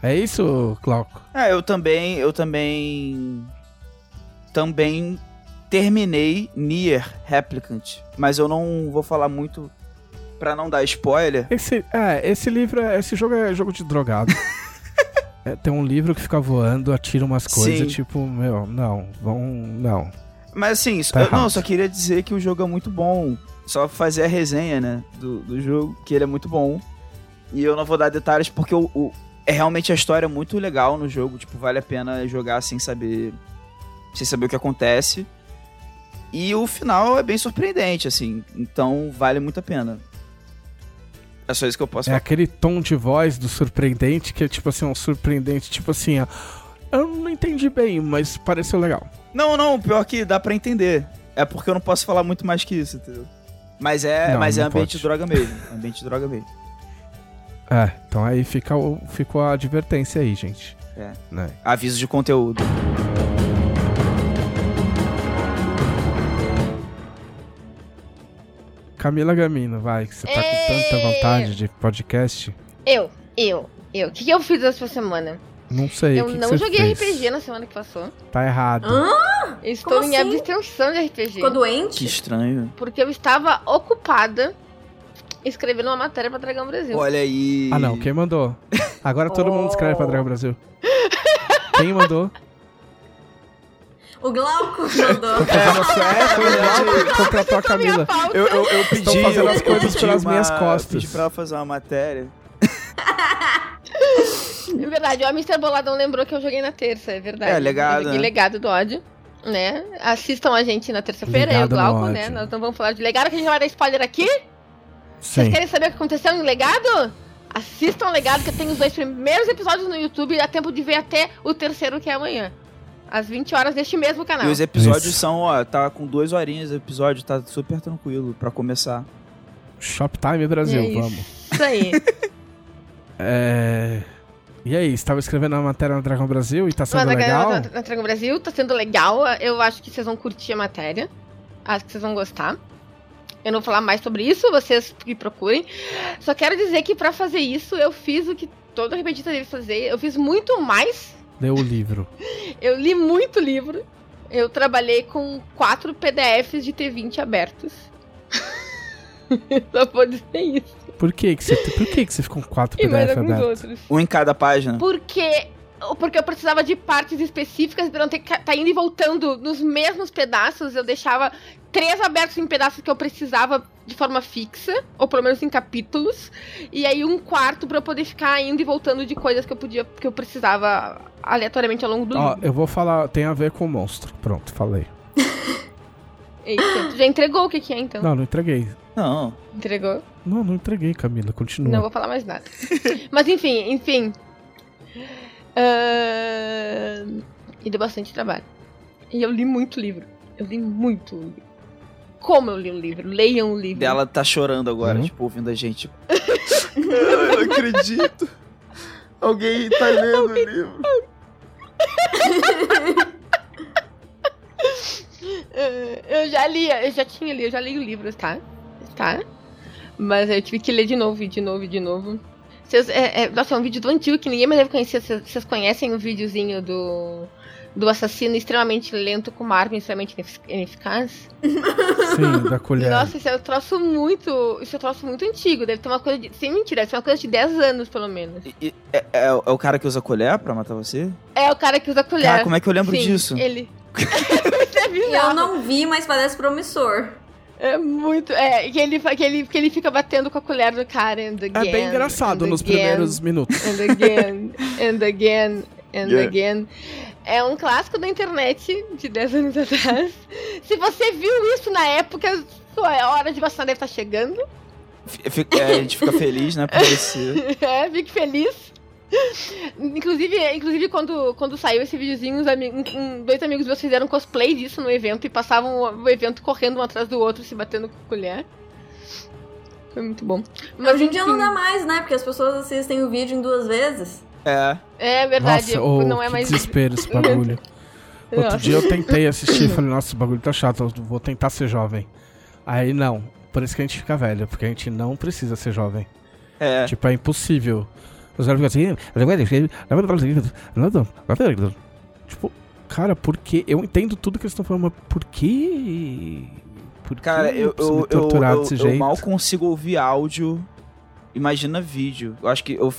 [laughs] é isso, Glauco? Ah, eu também. Eu também. Também terminei Nier Replicant. Mas eu não vou falar muito pra não dar spoiler. Esse, é, esse livro, é- esse jogo é jogo de drogado. [laughs] É, tem um livro que fica voando, atira umas coisas, Sim. tipo, meu, não, vão, não. Mas assim, Tá eu, não, só queria dizer que o jogo é muito bom. Só fazer a resenha, né? Do, do jogo, que ele é muito bom. E eu não vou dar detalhes porque o, o- é realmente a história é muito legal no jogo. Tipo, vale a pena jogar sem saber. Sem saber o que acontece. E o final é bem surpreendente, assim. Então vale muito a pena. É só isso que eu posso É falar. aquele tom de voz do surpreendente que é tipo assim, um surpreendente, tipo assim, ó. Eu não entendi bem, mas pareceu legal. Não, não, pior que dá pra entender. É porque eu não posso falar muito mais que isso, entendeu? Mas é, Não, mas é não ambiente pode. de droga mesmo. [laughs] Ambiente de droga mesmo. É, então aí fica ficou a advertência aí, gente. É. Né? Aviso de conteúdo. Camila Gamino, vai, que você tá com tanta vontade de podcast. Eu, eu, eu. O que, que eu fiz essa semana? Não sei. eu o que que não você joguei fez? RPG na semana que passou. Tá errado. Hã? Estou Como em assim? abstenção de RPG. Ficou Que doente? estranho. Porque eu estava ocupada escrevendo uma matéria pra Dragão Brasil. Olha aí. Ah, não, quem mandou? Agora todo mundo [laughs] escreve pra Oh. Dragão Brasil. Quem mandou? O Glauco [laughs] mandou. É, foi o verdade. Glauco que contratou a Camila. Eu, eu, eu pedi. Estão fazendo as coisas pelas minhas costas. Pedi pra ela fazer uma matéria. É [laughs] verdade, o Mr. Boladão lembrou que eu joguei na terça, é verdade. É, legado, né? legado do ódio. Né? Assistam a gente na terça-feira, eu e o Legado no Glauco, né? Nós não vamos falar de legado, que a gente vai dar spoiler aqui. Vocês Sim. querem saber o que aconteceu em legado? Assistam o legado, que eu tenho os dois primeiros episódios no YouTube e dá tempo de ver até o terceiro, que é amanhã. Às 20 horas deste mesmo canal. E os episódios Isso. são, ó, tá com duas horinhas o episódio, tá super tranquilo pra começar. Shoptime Brasil, É isso. vamos. Isso aí. [laughs] É... E aí, você tava escrevendo uma matéria no Dragão Brasil e tá sendo na, legal? na, na Dragon Brasil, tá sendo legal. Eu acho que vocês vão curtir a matéria. Acho que vocês vão gostar. Eu não vou falar mais sobre isso, vocês que procurem. Só quero dizer que pra fazer isso, eu fiz o que todo repetista deve fazer. Eu fiz muito mais. Leu o livro. [laughs] Eu li muito livro. Eu trabalhei com quatro PDFs de T20 abertos. [laughs] Só vou dizer isso. Por que que você, por que que você ficou com quatro [laughs] mais PDF alguns abertos? Um em cada página. Porque porque eu precisava de partes específicas pra não ter que tá indo e voltando nos mesmos pedaços. Eu deixava três abertos em pedaços que eu precisava de forma fixa, ou pelo menos em capítulos, e aí um quarto pra eu poder ficar indo e voltando de coisas que eu podia, que eu precisava aleatoriamente ao longo do Ó, livro. eu vou falar, tem a ver com o monstro. Pronto, falei. [laughs] Eita, tu já entregou o que, que é então? Não, não entreguei. Não. Entregou? Não, não entreguei, Camila. Continua. Não vou falar mais nada. [laughs] Mas enfim, enfim. Ahn, E deu bastante trabalho. E eu li muito livro. Eu li muito livro. Como eu li o livro? Leiam o livro. Dela tá chorando agora, Uhum. tipo, ouvindo a gente. [laughs] eu não acredito. Alguém tá lendo o livro. Ah, Eu já li, eu já tinha lido, eu já li o livro, tá? Tá? Mas eu tive que ler de novo, e de novo, e de novo. Vocês, é, é, nossa, é um vídeo do antigo que ninguém mais deve conhecer. Vocês, vocês conhecem o videozinho do, do assassino extremamente lento com uma arma extremamente inefic- ineficaz? Sim, da colher. Nossa, isso é um troço muito. Isso é um troço muito antigo. Deve ter uma coisa de. Sem mentira, deve ter uma coisa de 10 anos, pelo menos. E- e- é, é- é o cara que usa colher pra matar você? É o cara que usa colher. Cara, como é que eu lembro Sim, disso? Ele. Isso [laughs] é. Eu não vi, mas parece promissor. É muito. É, que ele, que, ele, que ele fica batendo com a colher no cara. And É again, bem engraçado and nos again, primeiros minutos. And again, and again, and [laughs] Yeah. again. É um clássico da internet de 10 anos [laughs] atrás. Se você viu isso na época, sua hora de vacinar deve estar chegando. F- fica- é, a gente fica feliz, né? Por [laughs] esse... É, fique feliz. Inclusive, inclusive quando, quando saiu esse videozinho, uns ami- um- dois amigos meus fizeram cosplay disso no evento e passavam o, evento correndo um atrás do outro, se batendo com colher. Foi muito bom. Mas Hoje em dia não dá mais, né? Porque as pessoas assistem o vídeo em duas vezes. É. É verdade, Nossa, oh, não é que mais. desespero esse bagulho. Outro Nossa. dia eu tentei assistir e falei, nossa, esse bagulho tá chato, eu vou tentar ser jovem. Aí não, por isso que a gente fica velho, porque a gente não precisa ser jovem. É. Tipo, é impossível. Os caras ficam assim. Tipo, cara, por que? Eu entendo tudo que eles estão falando, mas por que? Por que Cara, eu, preciso eu, me eu, torturar eu, desse eu jeito? mal consigo ouvir áudio. Imagina vídeo. Eu acho que eu,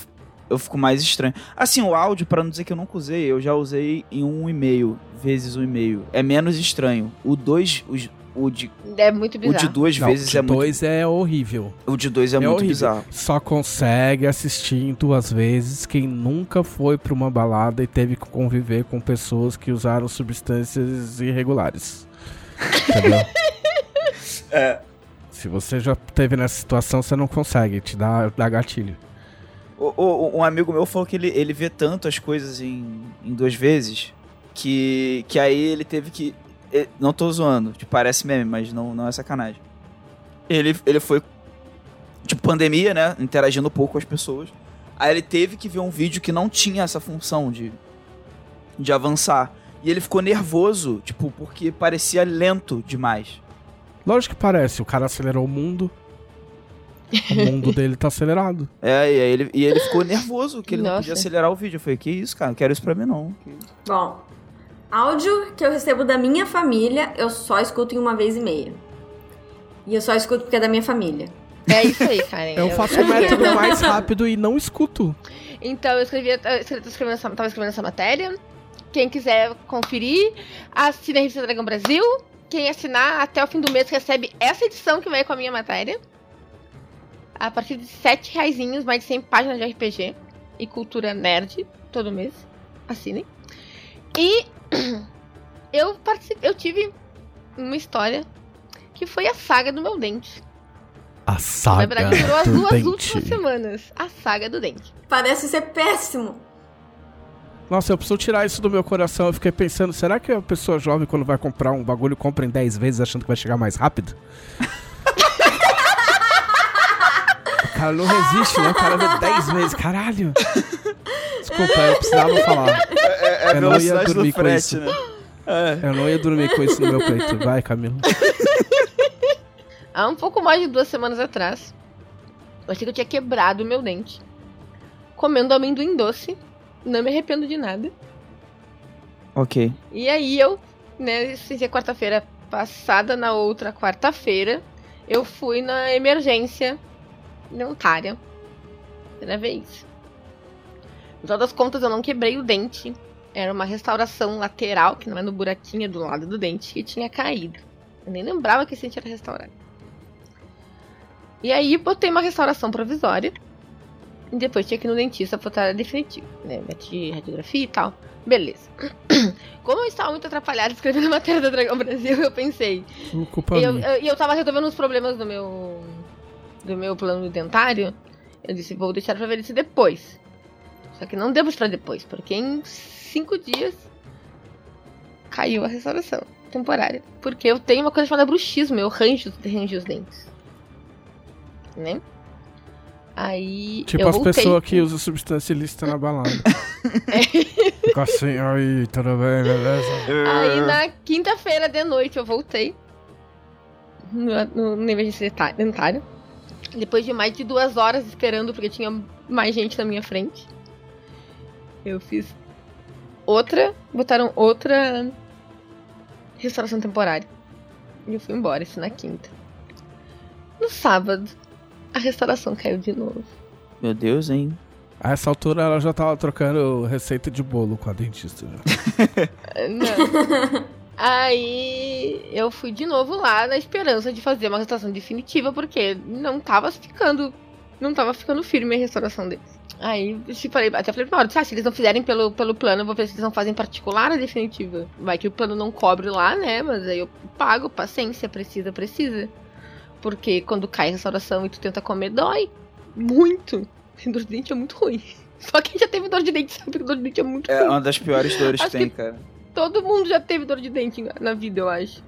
eu fico mais estranho. Assim, o áudio, pra não dizer que eu nunca usei, eu já usei em um e-mail, vezes um e-mail. É menos estranho. O dois, os- o de, É muito o bizarro. de duas Não, vezes de é muito. dois é horrível. O de dois é, muito horrível. bizarro. Só consegue assistir em duas vezes quem nunca foi pra uma balada e teve que conviver com pessoas que usaram substâncias irregulares. Entendeu? [laughs] É. Se você já teve nessa situação, você não consegue, te dá, dá gatilho. O- o- um amigo meu falou que ele, ele vê tanto as coisas em, em duas vezes que, que aí ele teve que. Não tô zoando, tipo, parece meme, mas não, não é sacanagem. Ele, ele foi. Tipo, pandemia, né? Interagindo pouco com as pessoas. Aí ele teve que ver um vídeo que não tinha essa função de, de avançar. E ele ficou nervoso, tipo, porque parecia lento demais. Lógico que parece, o cara acelerou o mundo. O mundo dele tá acelerado. [laughs] É, e aí ele, e ele ficou nervoso, que ele não Nossa. podia acelerar o vídeo. Eu falei, que isso, cara? Não quero isso pra mim, não. Bom, áudio que eu recebo da minha família, eu só escuto em uma vez e meia. E eu só escuto porque é da minha família. É isso aí, Karen. Eu faço [laughs] o método mais rápido e não escuto. Então, eu escrevi, eu escrevendo essa, tava escrevendo essa matéria. Quem quiser conferir, assina a revista Dragão Brasil. Quem assinar até o fim do mês recebe essa edição que vai com a minha matéria. A partir de 7 reaisinhos, mais de 100 páginas de RPG e cultura nerd, todo mês. Assinem. E [clears throat] eu participei, eu tive uma história que foi a saga do meu dente. A Na saga verdade, durou as do duas dente. últimas semanas. A saga do dente. Parece ser péssimo. Nossa, eu preciso tirar isso do meu coração. Eu fiquei pensando, será que a pessoa jovem, quando vai comprar um bagulho, compra em 10 vezes achando que vai chegar mais rápido? Não resiste, né? O cara vê 10 vezes. Caralho! Desculpa, eu precisava falar. É, a Eu não ia velocidade do dormir com frete, isso. né? É. Eu não ia dormir com isso no meu peito. Vai, Camilo. [laughs] Há um pouco mais de duas semanas atrás, eu achei que eu tinha quebrado o meu dente. Comendo amendoim doce. Não me arrependo de nada. Ok. E aí eu, né, sem ser quarta-feira passada, na outra quarta-feira, eu fui na emergência dentária. Primeira vez. No final das contas, eu não quebrei o dente. Era uma restauração lateral, que não é no buraquinho do lado do dente, que tinha caído. Eu nem lembrava que esse dente era restaurado. E aí, botei uma restauração provisória. E depois tinha que ir no dentista botar definitivo, né? Meti radiografia e tal. Beleza. [clears throat] Como eu estava muito atrapalhada escrevendo a matéria da Dragão Brasil, [laughs] eu pensei. Culpa E eu, eu, eu tava resolvendo os problemas do meu. Do meu plano dentário. Eu disse, vou deixar pra ver isso depois. Só que não demos pra depois, porque em cinco dias caiu a restauração temporária. Porque eu tenho uma coisa chamada bruxismo, eu ranjo, ranjo os dentes. Né? Aí. Tipo as pessoas que usam substância ilícita na balada. [laughs] Fica assim, aí, tudo bem, beleza? Aí na quinta-feira de noite eu voltei no, no, no emergência. Depois de mais de duas horas esperando, porque tinha mais gente na minha frente. Eu fiz outra, botaram outra restauração temporária. E eu fui embora, isso na quinta. No sábado, a restauração caiu de novo. Meu Deus, hein? A essa altura ela já tava trocando receita de bolo com a dentista. Já. [laughs] Não. [laughs] Aí eu fui de novo lá na esperança de fazer uma restauração definitiva, porque não tava ficando. Não tava ficando firme a restauração deles. Aí te falei, até falei pra hora, ah, se eles não fizerem pelo, pelo plano, eu vou ver se eles não fazem particular a definitiva. Vai que o plano não cobre lá, né? Mas aí eu pago, paciência, precisa, precisa. Porque quando cai a restauração e tu tenta comer, dói. Muito. Dor de dente é muito ruim. [laughs] Só quem já teve dor de dente sabe que dor de dente é muito É ruim. uma das piores dores que tem, que- cara. Todo mundo já teve dor de dente na vida, eu acho.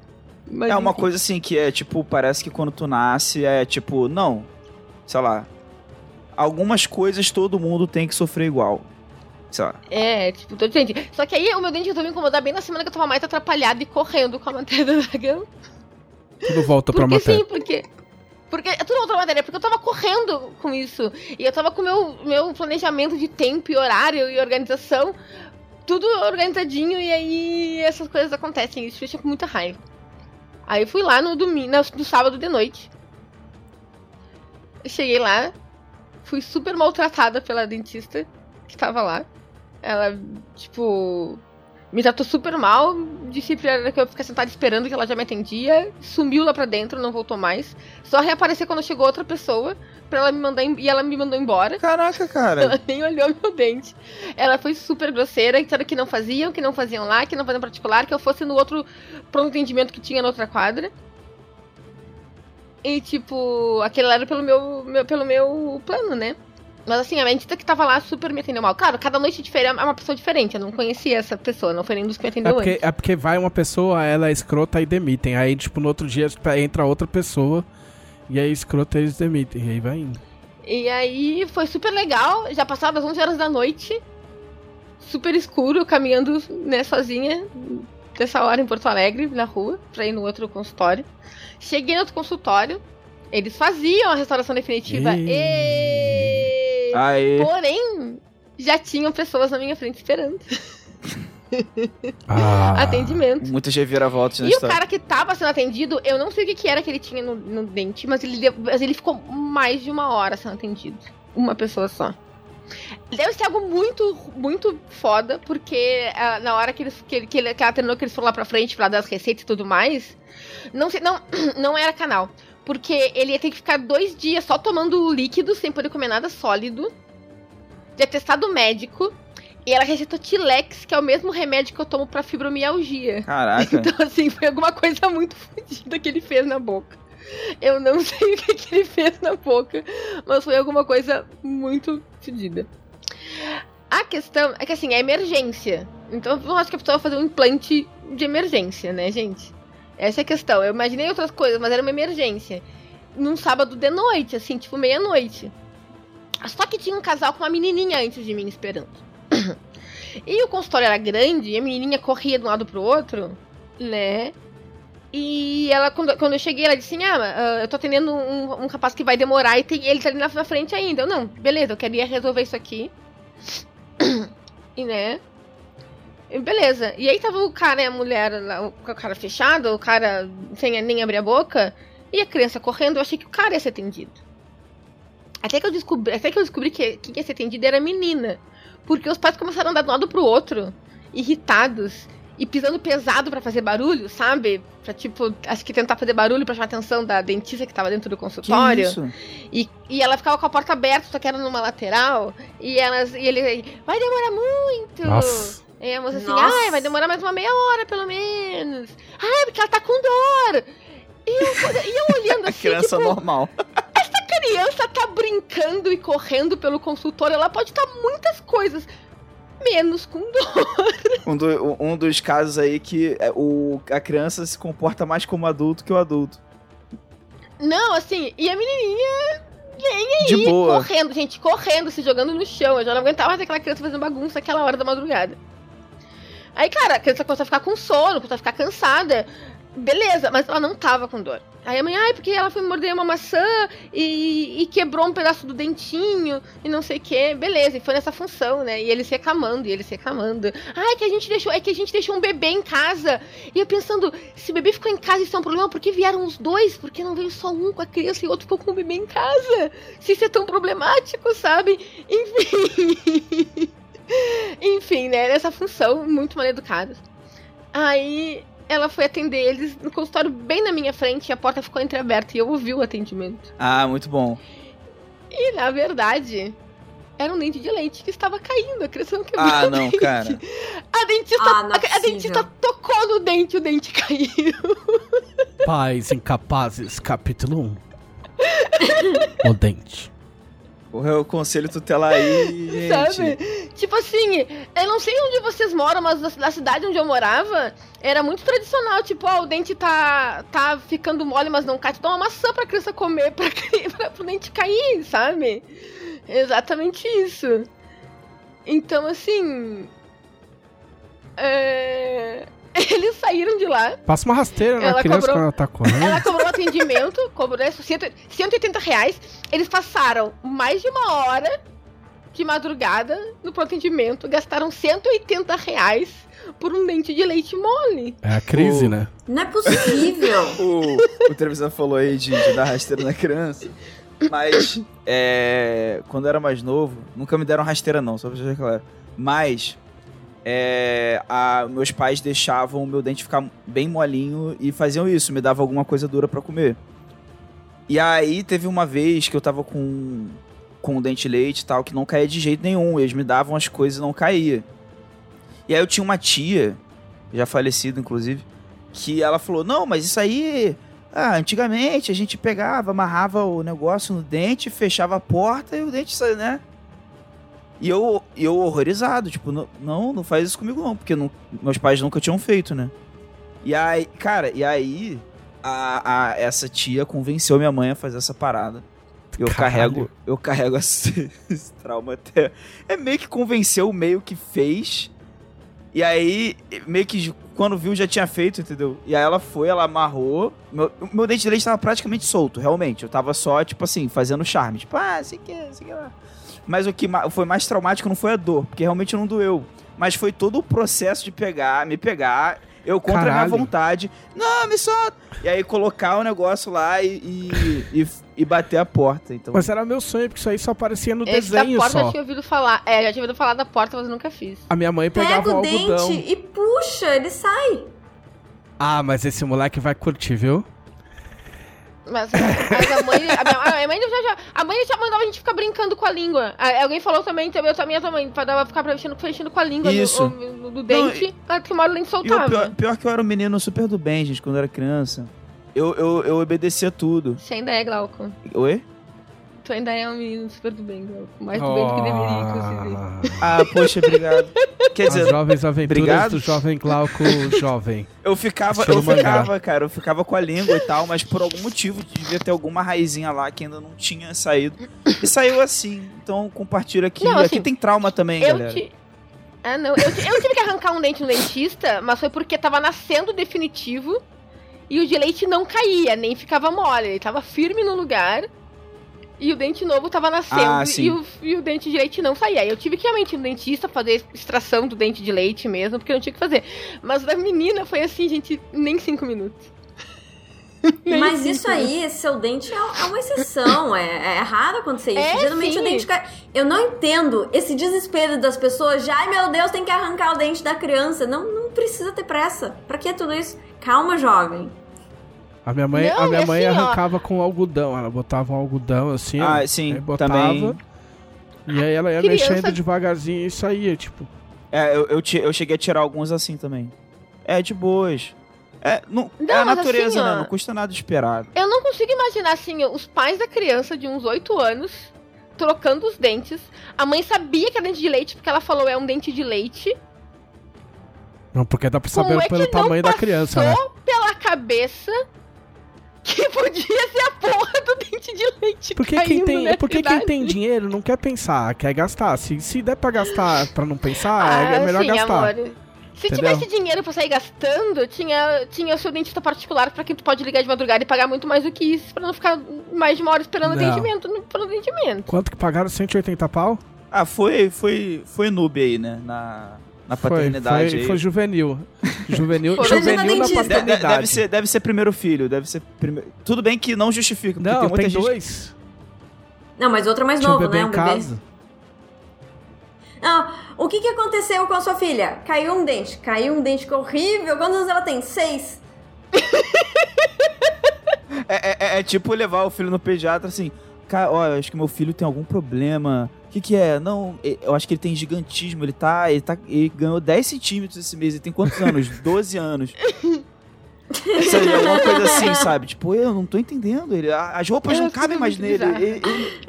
Mas, É uma enfim. coisa assim que é tipo, parece que quando tu nasce é tipo, não, sei lá. Algumas coisas todo mundo tem que sofrer igual. Sei lá. É, tipo, dor de dente. Só que aí o meu dente resolveu me incomodar bem na semana que eu tava mais atrapalhada e correndo com a matéria do dragão. Tudo volta pra Porque matéria. sim, porque. Porque é tudo outra matéria, porque eu tava correndo com isso. E eu tava com meu meu planejamento de tempo e horário e organização. Tudo organizadinho e aí essas coisas acontecem. Isso deixa com muita raiva. Aí eu fui lá no domingo, no sábado de noite. Eu cheguei lá, fui super maltratada pela dentista que tava lá. Ela, tipo, me tratou super mal, disse pra ela que eu ficar sentada esperando que ela já me atendia, sumiu lá pra dentro, não voltou mais. Só reapareceu quando chegou outra pessoa pra ela me mandar e ela me mandou embora. Caraca, cara. Ela nem olhou meu dente. Ela foi super grosseira, disseram que não faziam, que não faziam lá, que não faziam particular, que eu fosse no outro pronto atendimento que tinha na outra quadra. E tipo, aquele era pelo meu, meu- pelo meu plano, né? Mas assim, a dentista que tava lá super me atendeu mal. Claro, cada noite diferente é uma pessoa diferente. Eu não conhecia essa pessoa, não foi nem dos que me É atendeu porque, antes. é porque vai uma pessoa, ela é escrota e demitem. Aí, tipo, no outro dia entra outra pessoa e aí escrota eles demitem. E aí vai indo. E aí foi super legal. Já passava das 11 horas da noite. Super escuro, caminhando, né, sozinha. Dessa hora em Porto Alegre, na rua, pra ir no outro consultório. Cheguei no outro consultório. Eles faziam a restauração definitiva. Ih. E... Aí. Porém, já tinham pessoas na minha frente esperando Ah. atendimento. Muitas reviravoltas na E o história. cara que tava sendo atendido, eu não sei o que, que era que ele tinha no, no dente, mas ele, deu- mas ele ficou mais de uma hora sendo atendido. Uma pessoa só. Deve ser algo muito, muito foda, porque ah, na hora que, eles, que, ele- que, ele, que ela terminou, que eles foram lá pra frente pra dar as receitas e tudo mais, não, sei, não, [clears throat] não era canal. Porque ele ia ter que ficar dois dias só tomando líquido, sem poder comer nada sólido, de atestado médico, e ela receitou Tilex, que é o mesmo remédio que eu tomo pra fibromialgia. [laughs] Caraca. Então, assim, foi alguma coisa muito fodida que ele fez na boca. Eu não [laughs] sei o que, que ele fez na boca, mas foi alguma coisa muito fodida. A questão é que, assim, é emergência. Então, eu não acho que a pessoa vai fazer um implante de emergência, né, gente? Essa é a questão. Eu imaginei outras coisas, mas era uma emergência. Num sábado de noite, assim, tipo meia-noite. Só que tinha um casal com uma menininha antes de mim esperando. [coughs] E o consultório era grande, e a menininha corria de um lado pro outro, né? E ela, quando, quando eu cheguei, ela disse assim: Ah, ah, eu tô atendendo um, um rapaz que vai demorar e tem, ele tá ali na, na frente ainda. Eu, não, beleza, eu queria resolver isso aqui. [coughs] E, né? Beleza. E aí tava o cara e a mulher lá, com a cara fechada, o cara sem nem abrir a boca, e a criança correndo. Eu achei que o cara ia ser atendido. Até que eu descobri, até que eu descobri que quem ia ser atendido era a menina. porque os pais começaram a andar de um lado pro outro, irritados e pisando pesado pra fazer barulho, sabe? Pra, tipo, acho que tentar fazer barulho pra chamar a atenção da dentista que tava dentro do Que consultório. isso? E, e ela ficava com a porta aberta, só que era numa lateral. E elas. E ele. Vai demorar muito! Nossa. E a moça assim, Nossa. ai, vai demorar mais uma meia hora, pelo menos. Ai, porque ela tá com dor. E eu, e eu olhando [laughs] A assim, criança tipo, normal. [laughs] a criança tá brincando e correndo pelo consultório, ela pode estar muitas coisas, menos com dor. [laughs] Um, do- um dos casos aí que é, o, a criança se comporta mais como adulto que o adulto. Não, assim, e a menininha nem aí, De boa. correndo, gente, correndo, se jogando no chão. Eu já não aguentava mais aquela criança fazendo bagunça aquela hora da madrugada. Aí, cara, a criança começou a ficar com sono, começou a ficar cansada. Beleza, mas ela não tava com dor. Aí a mãe, ai, porque ela foi morder uma maçã e, e quebrou um pedaço do dentinho e não sei o que. Beleza, e foi nessa função, né? E eles reclamando, e eles reclamando. Ai, que a gente deixou, é que a gente deixou um bebê em casa. E eu pensando, se o bebê ficou em casa, isso é um problema, por que vieram os dois? Por que não veio só um com a criança e o outro ficou com o bebê em casa? Se isso é tão problemático, sabe? Enfim. [laughs] [laughs] Enfim, né? Nessa função, muito mal educadas. Aí ela foi atender eles no consultório bem na minha frente e a porta ficou entreaberta e eu ouvi o atendimento. Ah, muito bom. E na verdade, era um dente de leite que estava caindo, a criança não quebrou Ah, o não, dente. cara. A dentista, Ah, não é a, a dentista tocou no dente, o dente caiu. Pais incapazes, capítulo 1. o dente. Porra, eu aconselho tutelar aí, [laughs] gente. Sabe? Tipo assim, eu não sei onde vocês moram, mas na- cidade onde eu morava, era muito tradicional. Tipo, ó, o dente tá, tá ficando mole, mas não cai. Tu dá uma maçã pra criança comer, [laughs] pra, pra, pro dente cair, sabe? Exatamente isso. Então, assim. É... [laughs] Eles saíram de lá. Passa uma rasteira na Ela criança cobrou- quando ela tá correndo. Ela cobrou atendimento, cobrou né, 100 180 reais. Eles passaram mais de uma hora de madrugada no pronto atendimento, gastaram 180 reais por um dente de leite mole. É a crise, O- né? Não é possível. [laughs] O, o televisão falou aí de, de dar rasteira na criança. Mas, é, quando eu era mais novo, nunca me deram rasteira, não, só pra deixar claro. Mas, é, a- meus pais deixavam o meu dente ficar bem molinho e faziam isso, me davam alguma coisa dura pra comer. E aí, teve uma vez que eu tava com, com o dente leite e tal, que não caía de jeito nenhum. Eles me davam as coisas e não caía. E aí, eu tinha uma tia, já falecida, inclusive, que ela falou: Não, mas isso aí. Ah, antigamente a gente pegava, amarrava o negócio no dente, fechava a porta e o dente saiu, né? E eu, eu horrorizado, tipo, não, não, faz isso comigo não, porque não- meus pais nunca tinham feito, né? E aí, cara, e aí a, a- essa tia convenceu minha mãe a fazer essa parada. Eu Caralho. carrego, eu carrego [laughs] esse, esse trauma até. É meio que convenceu, meio que fez. E aí, meio que quando viu já tinha feito, entendeu? E aí ela foi, ela amarrou. Meu, meu dente de leite tava praticamente solto, realmente. Eu tava só, tipo assim, fazendo charme. Tipo, ah, sei que, sei que lá. Mas o que foi mais traumático não foi a dor, porque realmente não doeu. Mas foi todo o processo de pegar, me pegar, eu contra a Caralho. minha vontade. Não, me solta! E aí colocar o negócio lá e, e, e, e bater a porta. Então, Mas era meu sonho, porque isso aí só aparecia no Esse da desenho porta eu só. tinha ouvido falar. É, já tinha ouvido falar da porta, mas eu nunca fiz. A minha mãe pegava Pega o o algodão. dente e puxa, ele sai. Ah, mas esse moleque vai curtir, viu? Mas, mas a mãe. A minha, a mãe já, já, a mãe já mandava a gente ficar brincando com a língua. A- alguém falou também, também, eu também, a mãe, pra ficar mexendo, mexendo com a língua Isso. no, do dente, pra que uma hora o soltava. pior, pior que eu era um menino super do bem, gente, quando eu era criança. Eu, eu, eu obedecia tudo. Você ainda é, Glauco. Oi? Tu ainda é um menino super do bem, Glauco. Mais do bem do que deveria, inclusive. Ah, Ah, poxa, obrigado. Quer As dizer, jovens aventuras obrigado. do jovem Glauco jovem. eu ficava, eu ficava, cara, eu ficava com a língua e tal, mas por algum motivo devia ter alguma raizinha lá que ainda não tinha saído. E saiu assim. Então compartilho aqui. Não, aqui assim, tem trauma também, Eu, galera. ti- ah, não. Eu, eu tive que arrancar um dente no dentista, mas foi porque tava nascendo definitivo e o de leite não caía, nem ficava mole. Ele tava firme no lugar e o dente novo tava nascendo Ah, e, o, e o dente de leite não saía. Aí eu tive que realmente ir no dentista fazer extração do dente de leite mesmo, porque eu não tinha o que fazer. Mas da menina foi assim, gente, nem cinco minutos. [laughs] Nem Mas cinco isso aí, seu dente é, é uma exceção. é, é raro acontecer isso. É, Geralmente sim. o dente cai. Eu não entendo esse desespero das pessoas de ai meu Deus, tem que arrancar o dente da criança. Não, não precisa ter pressa. Pra que tudo isso? Calma, jovem. A minha mãe, Não, a minha mãe assim, ó. arrancava com algodão. Ela botava um algodão assim, Ah, sim, aí botava. também. E aí ela ia Criança- mexendo devagarzinho e saía, tipo. É, eu, eu, eu cheguei a tirar alguns assim também. É, de boas. É, não, Não, é a mas natureza, assim, ó, né? Não custa nada esperar. Eu não consigo imaginar, assim, os pais da criança de uns 8 anos trocando os dentes. A mãe sabia que era dente de leite, porque ela falou é um dente de leite. Não, porque dá pra Como saber é pelo não tamanho da criança, né? Pela cabeça que podia ser a porra do dente de leite Porque quem tem, porque quem tem dinheiro não quer pensar, quer gastar. Se, se der pra gastar pra não pensar, Ah, é melhor sim, gastar. amor. Se Entendeu? tivesse dinheiro pra sair gastando, tinha, tinha o seu dentista particular pra quem tu pode ligar de madrugada e pagar muito mais do que isso, pra não ficar mais de uma hora esperando Não. atendimento no, pelo atendimento. Quanto que pagaram? 180 pau? Ah, foi, foi, foi noob aí, né? Na, na Foi, paternidade foi, aí. foi juvenil. Juvenil, Foi. juvenil na dentista. De- de- paternidade. deve, ser, deve ser primeiro filho, deve ser primeiro. Tudo bem que não justifica, porque Não, tem muita tem gente. dois. Não, mas outro é mais Tinha um novo, bebê né? Um bebê. casa. Não, o que que aconteceu com a sua filha? Caiu um dente. Caiu um dente que horrível. Quantos anos ela tem? Seis. [laughs] É, é- é- é tipo levar o filho no pediatra assim. Cara, ó, eu acho que meu filho tem algum problema. O que, que é? Não, eu acho que ele tem gigantismo. Ele tá. Ele, tá, ele ganhou 10 centímetros esse mês. Ele tem quantos anos? [laughs] 12 anos. Sabe, alguma coisa assim, sabe? Tipo, eu não tô entendendo. Ele, as roupas É, não cabem mais nele. Ele- ele-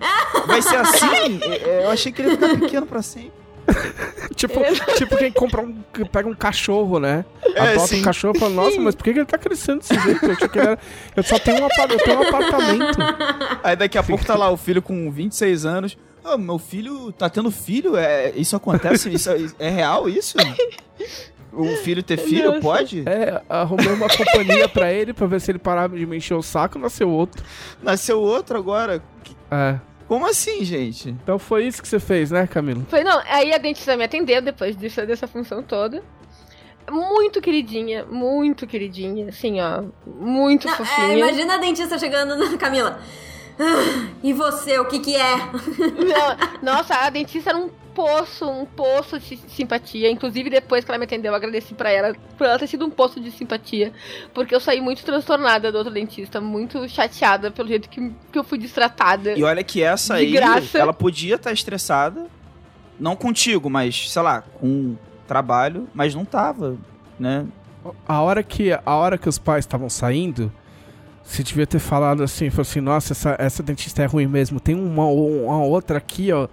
vai ser assim? [laughs] É, é, Eu achei que ele ia ficar pequeno pra sempre. Tipo, [laughs] tipo quem compra um. pega um cachorro, né? É, Adota sim. um cachorro e fala, nossa, mas por que ele tá crescendo desse jeito? Eu, era- eu só tenho um, eu tenho um apartamento. Aí daqui a pouco tá lá o filho com 26 anos. Ah, meu filho tá tendo filho? É, isso acontece? Isso é, é real isso? O [laughs] filho ter filho? Nossa. Pode? É, arrumei uma companhia pra ele pra ver se ele parava de me encher o saco, nasceu outro. Nasceu outro agora. É. Como assim, gente? Então foi isso que você fez, né, Camilo? Foi, não, aí a dentista me atendeu depois disso, dessa função toda. Muito queridinha, muito queridinha, assim, ó. Muito Não, é, fofinha. imagina a dentista chegando na Camila. "Ah, e você, o que que é? Não, nossa, a dentista era um poço, um poço de simpatia. Inclusive, depois que ela me atendeu, eu agradeci pra ela por ela ter sido um poço de simpatia. Porque eu saí muito transtornada do outro dentista, muito chateada pelo jeito que, que eu fui destratada. E olha que essa aí, graça. ela podia estar estressada. Não contigo, mas, sei lá, com trabalho, mas não tava, né? A hora que, a hora que os pais estavam saindo, você devia ter falado assim, falou assim, nossa, essa, essa dentista é ruim mesmo. Tem uma, uma outra aqui, ó,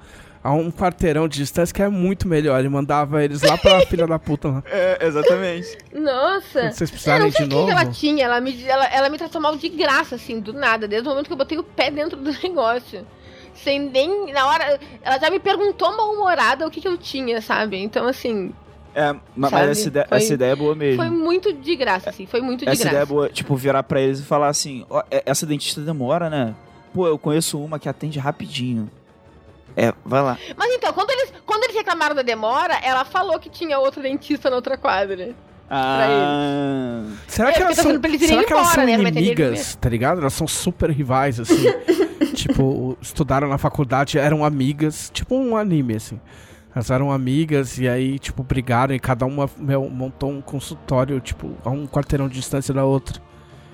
a um quarteirão de distância que é muito melhor. E mandava eles lá pra [laughs] filha da puta lá. É, exatamente. Nossa! Quando vocês Eu precisarem não sei de o que que ela novo. tinha, ela me, ela, ela me tratou mal de graça, assim, do nada, desde o momento que eu botei o pé dentro do [laughs] negócio. Sem nem. Na hora. Ela já me perguntou mal-humorada o que, que eu tinha, sabe? Então, assim, É, ma- mas Sabe? essa ideia, Foi- essa ideia é boa mesmo. foi muito de graça, assim, foi muito de Essa ideia é graça. boa, tipo, virar pra eles e falar assim, ó, é- essa dentista demora, né? Pô, eu conheço uma que atende rapidinho. É, vai lá. Mas então, quando eles, quando eles reclamaram da demora, ela falou que tinha outro dentista na outra quadra. Ah, Será É, que elas são, será que elas embora, são né? Inimigas, tá ligado? Elas são super rivais, assim. [laughs] tipo, estudaram na faculdade, eram amigas, tipo um anime, assim. Elas eram amigas e aí, tipo, brigaram e cada uma meu, montou um consultório, tipo, a um quarteirão de distância da outra.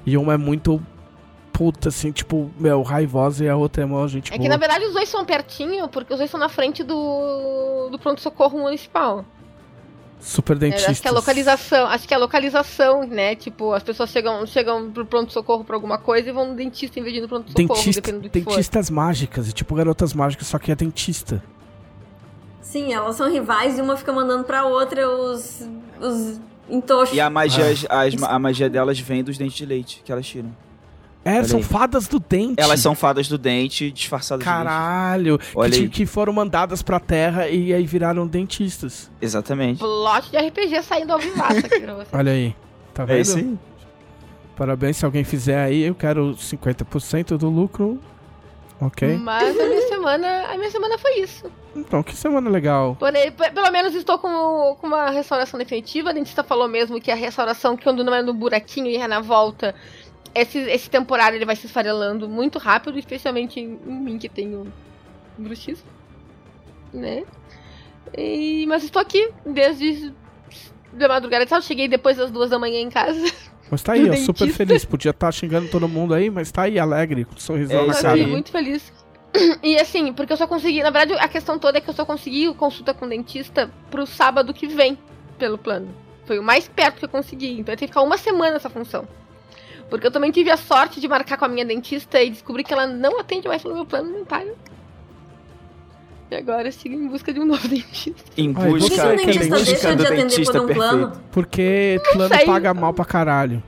E uma é muito puta, assim, tipo, meu, raivosa e a outra é mó gente É que boa. na verdade os dois são pertinho, porque os dois são na frente do, do pronto-socorro municipal. Super É, dentista. acho que a localização, acho que a localização, né? Tipo, as pessoas chegam, chegam pro pronto-socorro pra alguma coisa e vão no dentista em vez de ir no pronto-socorro, Dentista, dependendo do que for. dentistas mágicas, e tipo garotas mágicas, só que é dentista. Sim, elas são rivais e uma fica mandando pra outra os, os entoxos. e a magia, Ah. as- a magia delas vem dos dentes de leite que elas tiram. É, Olha são aí. fadas do dente. Elas são fadas do dente disfarçadas de leite. Caralho, que, que foram mandadas pra terra e aí viraram dentistas. Exatamente. Plot de RPG saindo ao vivaço aqui pra você. [laughs] Olha aí, tá vendo? É isso aí. Parabéns se alguém fizer aí, eu quero 50% do lucro. Ok? Mas a minha semana, a minha semana foi isso. Então, que semana legal. Porém, pelo menos estou com, com uma restauração definitiva. A dentista falou mesmo que a restauração, quando não é no buraquinho e é na volta, esse, esse temporário ele vai se esfarelando muito rápido, especialmente em, em mim que tenho bruxismo, né? E, mas estou aqui desde da madrugada. Eu cheguei depois das duas da manhã em casa. [laughs] Mas tá aí, ó, super feliz. Podia estar xingando todo mundo aí, mas tá aí, alegre, com um sorrisão É na eu cara. aí. muito feliz. [clears throat] E assim, porque eu só consegui. Na verdade, a questão toda é que eu só consegui consulta com o dentista pro sábado que vem, pelo plano. Foi o mais perto que eu consegui. Então eu tenho que ficar uma semana nessa função. Porque eu também tive a sorte de marcar com a minha dentista e descobri que ela não atende mais pelo meu plano dentário. E agora eu sigo em busca de um [laughs] novo dentista. Em Ai, Por que, que busca, o Busca- dentista deixa busca de do atender dentista por um perfeito. plano? Porque plano sei. paga mal pra caralho.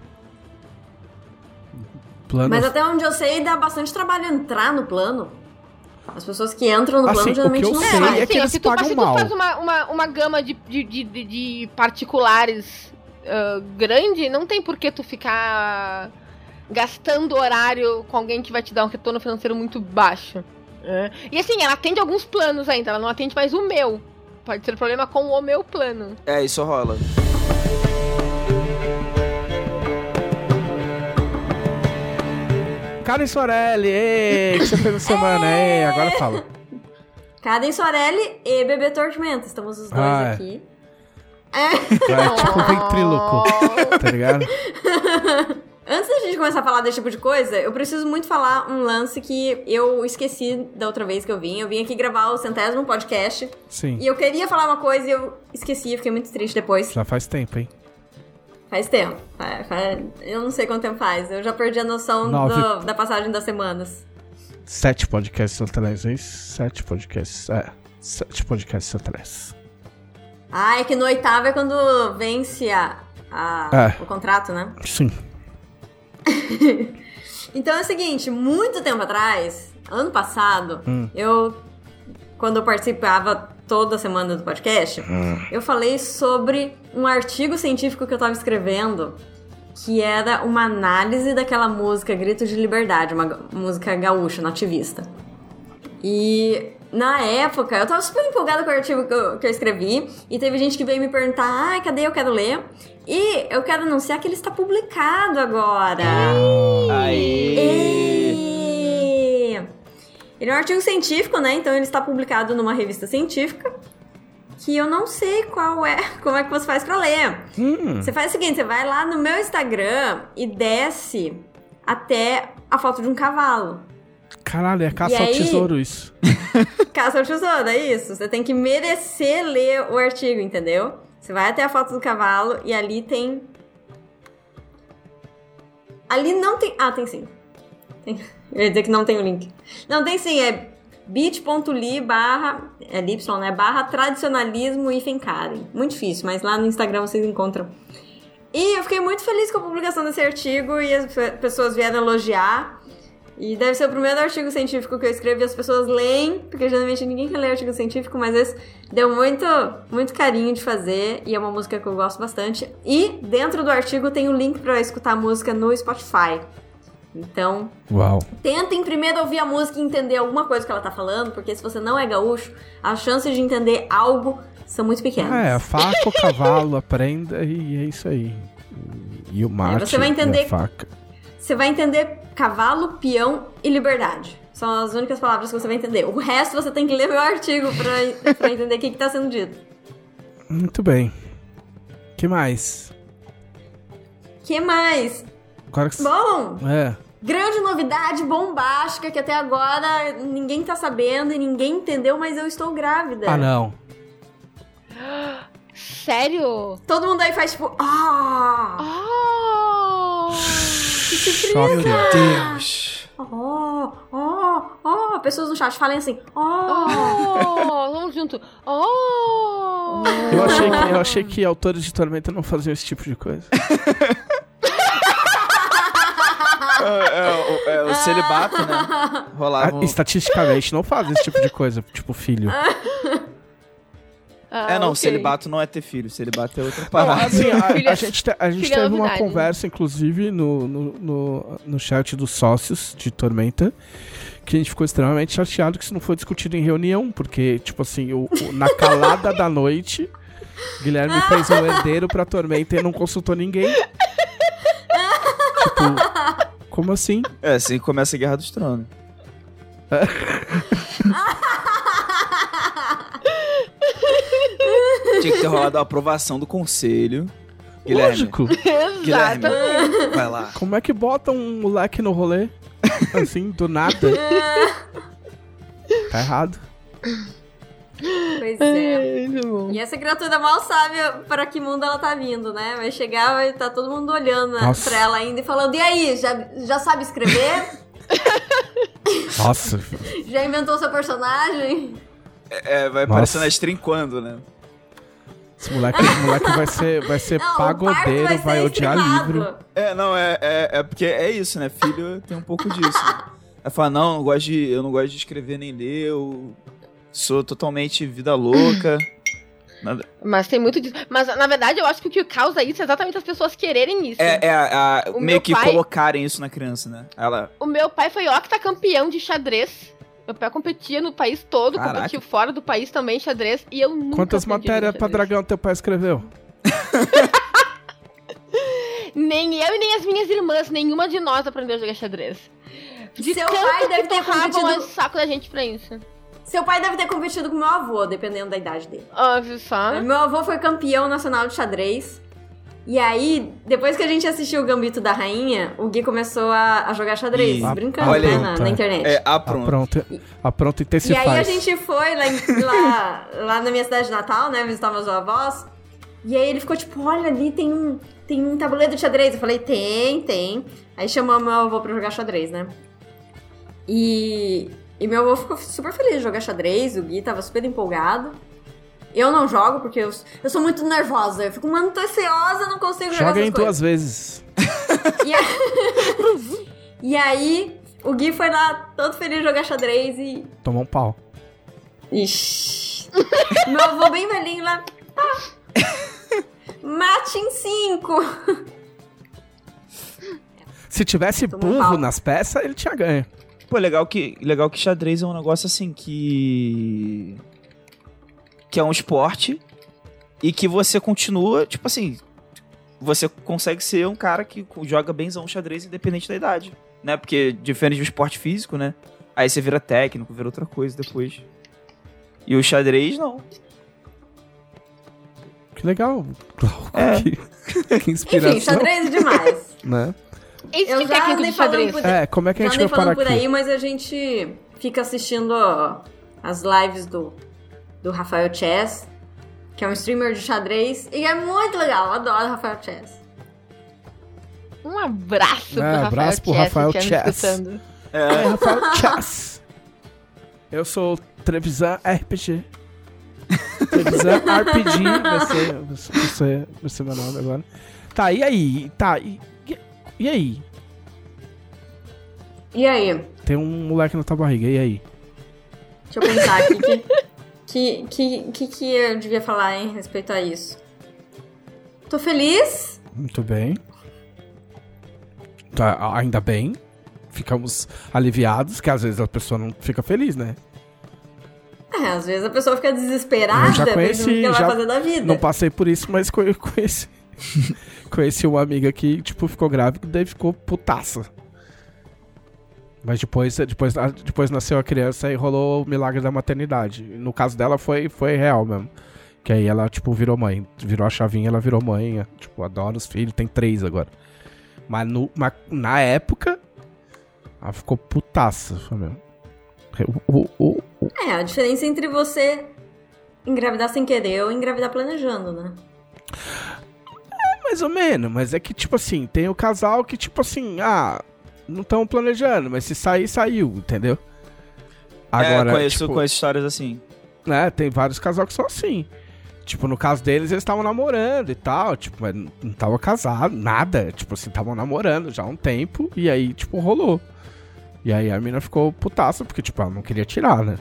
Plano. Mas até onde eu sei, dá bastante trabalho entrar no plano. As pessoas que entram no Assim, plano o geralmente que eu não sei sabem. é que assim, ó, eles se tu, pagam se tu mal. faz uma, uma, uma gama de, de, de, de- particulares ah, grande, não tem por que tu ficar gastando horário com alguém que vai te dar um retorno financeiro muito baixo. Né? E assim, ela atende alguns planos ainda, ela não atende mais o meu. Pode ser problema com o meu plano. É, isso rola. Karen Sorelli, ei, o que você fez na semana? Ei, agora fala. Caden Sorelli e Bebê Tormenta. Estamos os dois Ah, é. aqui. Vai, tipo um ventríloco, tá ligado? [laughs] Antes da gente começar a falar desse tipo de coisa, eu preciso muito falar um lance que eu esqueci da outra vez que eu vim. Eu vim aqui gravar o centésimo podcast Sim, e eu queria falar uma coisa e eu esqueci, eu fiquei muito triste depois. já faz tempo, hein? Faz tempo. Fa- Eu não sei quanto tempo faz. Eu já perdi a noção do- da passagem das semanas. Sete podcasts atrás, hein? Sete podcasts, é. Sete podcasts atrás. Ah, é que no oitavo é quando vence a, a- É. o contrato, né? Sim. [laughs] Então é o seguinte, muito tempo atrás, ano passado, Hum. eu, quando eu participava toda semana do podcast, Hum. eu falei sobre um artigo científico que eu tava escrevendo, que era uma análise daquela música Grito de Liberdade, uma música gaúcha, nativista. E na época, eu tava super empolgada com o artigo que eu, que eu escrevi, e teve gente que veio me perguntar, ah, cadê eu quero ler? E eu quero anunciar que ele está publicado agora. Aí. E... Ele é um artigo científico, né? Então ele está publicado numa revista científica. Que eu não sei qual é, [laughs] como é que você faz pra ler. Hum, Você faz o seguinte, você vai lá no meu Instagram e desce até a foto de um cavalo. Caralho, é caça E ao aí? tesouro isso. [laughs] Caça ao tesouro, é isso. Você tem que merecer ler o artigo, entendeu? Você vai até a foto do cavalo e ali tem. Ali não tem. Ah, tem sim. Tem... [laughs] Eu ia dizer que não tem o link. Não, tem sim. É bit.ly barra. É Y, né? Barra tradicionalismo e Karen. Muito difícil, mas lá no Instagram vocês encontram. E eu fiquei muito feliz com a publicação desse artigo e as pe- pessoas vieram elogiar. E deve ser o primeiro artigo científico que eu escrevo e as pessoas leem, porque geralmente ninguém quer ler artigo científico, mas esse deu muito, muito carinho de fazer e é uma música que eu gosto bastante. E dentro do artigo tem o link para escutar a música no Spotify. Então, Uau. tentem primeiro ouvir a música e entender alguma coisa que ela tá falando, porque se você não é gaúcho, as chances de entender algo são muito pequenas. É, faca, o cavalo, a prenda e é isso aí. E o mate você vai e entender- a faca. Você vai entender cavalo, peão e liberdade. São as únicas palavras que você vai entender. O resto você tem que ler meu artigo pra, pra entender o que, que tá sendo dito. Muito bem. que mais? que mais? Agora que... Bom, É. grande novidade bombástica que até agora ninguém tá sabendo e ninguém entendeu, mas eu estou grávida. Ah, não. Sério? Todo mundo aí faz tipo, ah, Oh! Choque. Deus. oh, oh, oh. Pessoas no chat falem assim, oh. Oh! Vamos junto. Oh! Eu achei, que, eu achei que autores de Tormenta não faziam esse tipo de coisa. [laughs] É, é, o- é, o celibato, né? Rolava um... Ah, Estatisticamente não fazem esse tipo de coisa, tipo filho. [laughs] Ah, É, não, ok. celibato não é ter filho, celibato é outra Não, parada. assim, a, a é- gente, te- a gente é teve uma novidade. conversa, inclusive, no, no, no, no chat dos sócios de Tormenta, que a gente ficou extremamente chateado que isso não foi discutido em reunião, porque, tipo assim, o, o- na calada da noite, Guilherme [laughs] fez um herdeiro pra Tormenta e não consultou ninguém. tipo, Como assim? É, assim que começa a Guerra dos Tronos. [laughs] Tinha que ter rolado a aprovação do conselho. Guilherme, Lógico. Guilherme, Exatamente. vai lá. Como é que bota um moleque no rolê? Assim, do nada. Tá errado. Pois é. Bom. E essa criatura mal sabe para que mundo ela tá vindo, né? Vai chegar, vai estar todo mundo olhando né, Nossa. pra ela ainda e falando: e aí, já, já sabe escrever? [laughs] Nossa. já inventou seu personagem? É, vai Nossa. aparecendo a stream quando, né? Esse moleque, esse moleque vai ser, vai ser [laughs] Não, pagodeiro, vai, vai, ser odiar streamado. livro. É, não, é, é, é porque é isso, né? Filho tem um pouco disso. Né? Aí fala, não, eu não gosto de, eu não gosto de escrever nem ler, eu sou totalmente vida louca. [clears throat] Nada- Mas tem muito disso. Mas, na verdade, eu acho que o que causa isso é exatamente as pessoas quererem isso. É, é a- a- O meio que pai- colocarem isso na criança, né? Ela. O meu pai foi octacampeão de xadrez. Meu pai competia no país todo, Caraca. competiu fora do país também xadrez. E eu nunca Quantas matérias pra dragão teu pai escreveu? [laughs] Nem eu e nem as minhas irmãs, nenhuma de nós aprendeu a jogar xadrez. De Seu tanto pai deve que ter competido- o saco da gente pra isso. Seu pai deve ter competido com meu avô, dependendo da idade dele. Óbvio só. Meu avô foi campeão nacional de xadrez. E aí, depois que a gente assistiu o Gambito da Rainha, o Gui começou a, a jogar xadrez, Ih, brincando olha né, na, na internet. É, ah, A pronto. pronto, a pronto E aí a gente foi lá, em- lá, lá na minha cidade natal, né? Visitar meus avós. E aí ele ficou tipo, olha ali tem um, tem um tabuleiro de xadrez. Eu falei, tem, tem. Aí chamou meu avô pra jogar xadrez, né? E, e meu avô ficou super feliz de jogar xadrez, o Gui tava super empolgado. Eu não jogo porque eu, eu sou muito nervosa. Eu fico muito ansiosa, não consigo jogar Joga em coisas. duas vezes. [laughs] E, a- e aí, o Gui foi lá todo feliz jogar xadrez e Tomou um pau. Ixi. [laughs] Meu avô bem velhinho lá. Mate em cinco. Se tivesse Tomou um burro pau. nas peças, ele tinha ganho. Pô, legal que, legal que xadrez é um negócio assim que. Que é um esporte e que você continua, tipo assim. Você consegue ser um cara que joga benzão xadrez independente da idade, né? Porque diferente do esporte físico, né? Aí você vira técnico, vira outra coisa depois. E o xadrez, não. Que legal. É. Que, [laughs] que inspiração. Enfim, xadrez é demais. [laughs] Né? Esse Eu de já andei falando por- É, como é que a gente vai parar por aqui? aí, mas a gente fica assistindo ó, as lives do, do Rafael Chess, que é um streamer de xadrez. E é muito legal, eu adoro Rafael Chess. Um abraço pro Rafael abraço pro Chess, Rafael tá Chess. É, É, Rafael Chess. Eu sou Trevisan RPG. Trevisan [laughs] RPG vai ser, vai ser, vai ser meu nome agora. Tá, e aí? Tá, e- e aí? E aí? Tem um moleque na tua barriga, e aí? Deixa eu pensar aqui. Que, que, que, que, eu devia falar em respeito a isso? Tô feliz. Muito bem. Tá, ainda bem. Ficamos aliviados, que às vezes a pessoa não fica feliz, né? É, às vezes a pessoa fica desesperada, Eu já conheci, que ela já vai fazer da vida. Não passei por isso, mas co- conheci. [laughs] conheci uma amiga que, tipo, ficou grávida e daí ficou putaça. Mas depois, depois, depois nasceu a criança e rolou o milagre da maternidade. No caso dela foi, foi real mesmo. Que aí ela, tipo, virou mãe. Virou a chavinha, ela virou mãe. Tipo, adora os filhos, tem três agora. Mas, no, mas na época, ela ficou putaça. foi mesmo. O, o, o, É, a diferença entre você engravidar sem querer ou engravidar planejando, né? Mais ou menos, mas é que, tipo assim, tem o casal que, tipo assim, ah, não estão planejando, mas se sair, saiu, entendeu? Agora, é, conheço, tipo, conheço histórias assim. né, tem vários casal que são assim. Tipo, no caso deles, eles estavam namorando e tal, tipo, mas não estavam casados, nada. Tipo assim, estavam namorando já há um tempo, e aí, tipo, rolou. E aí a mina ficou putaça, porque, tipo, ela não queria tirar, né?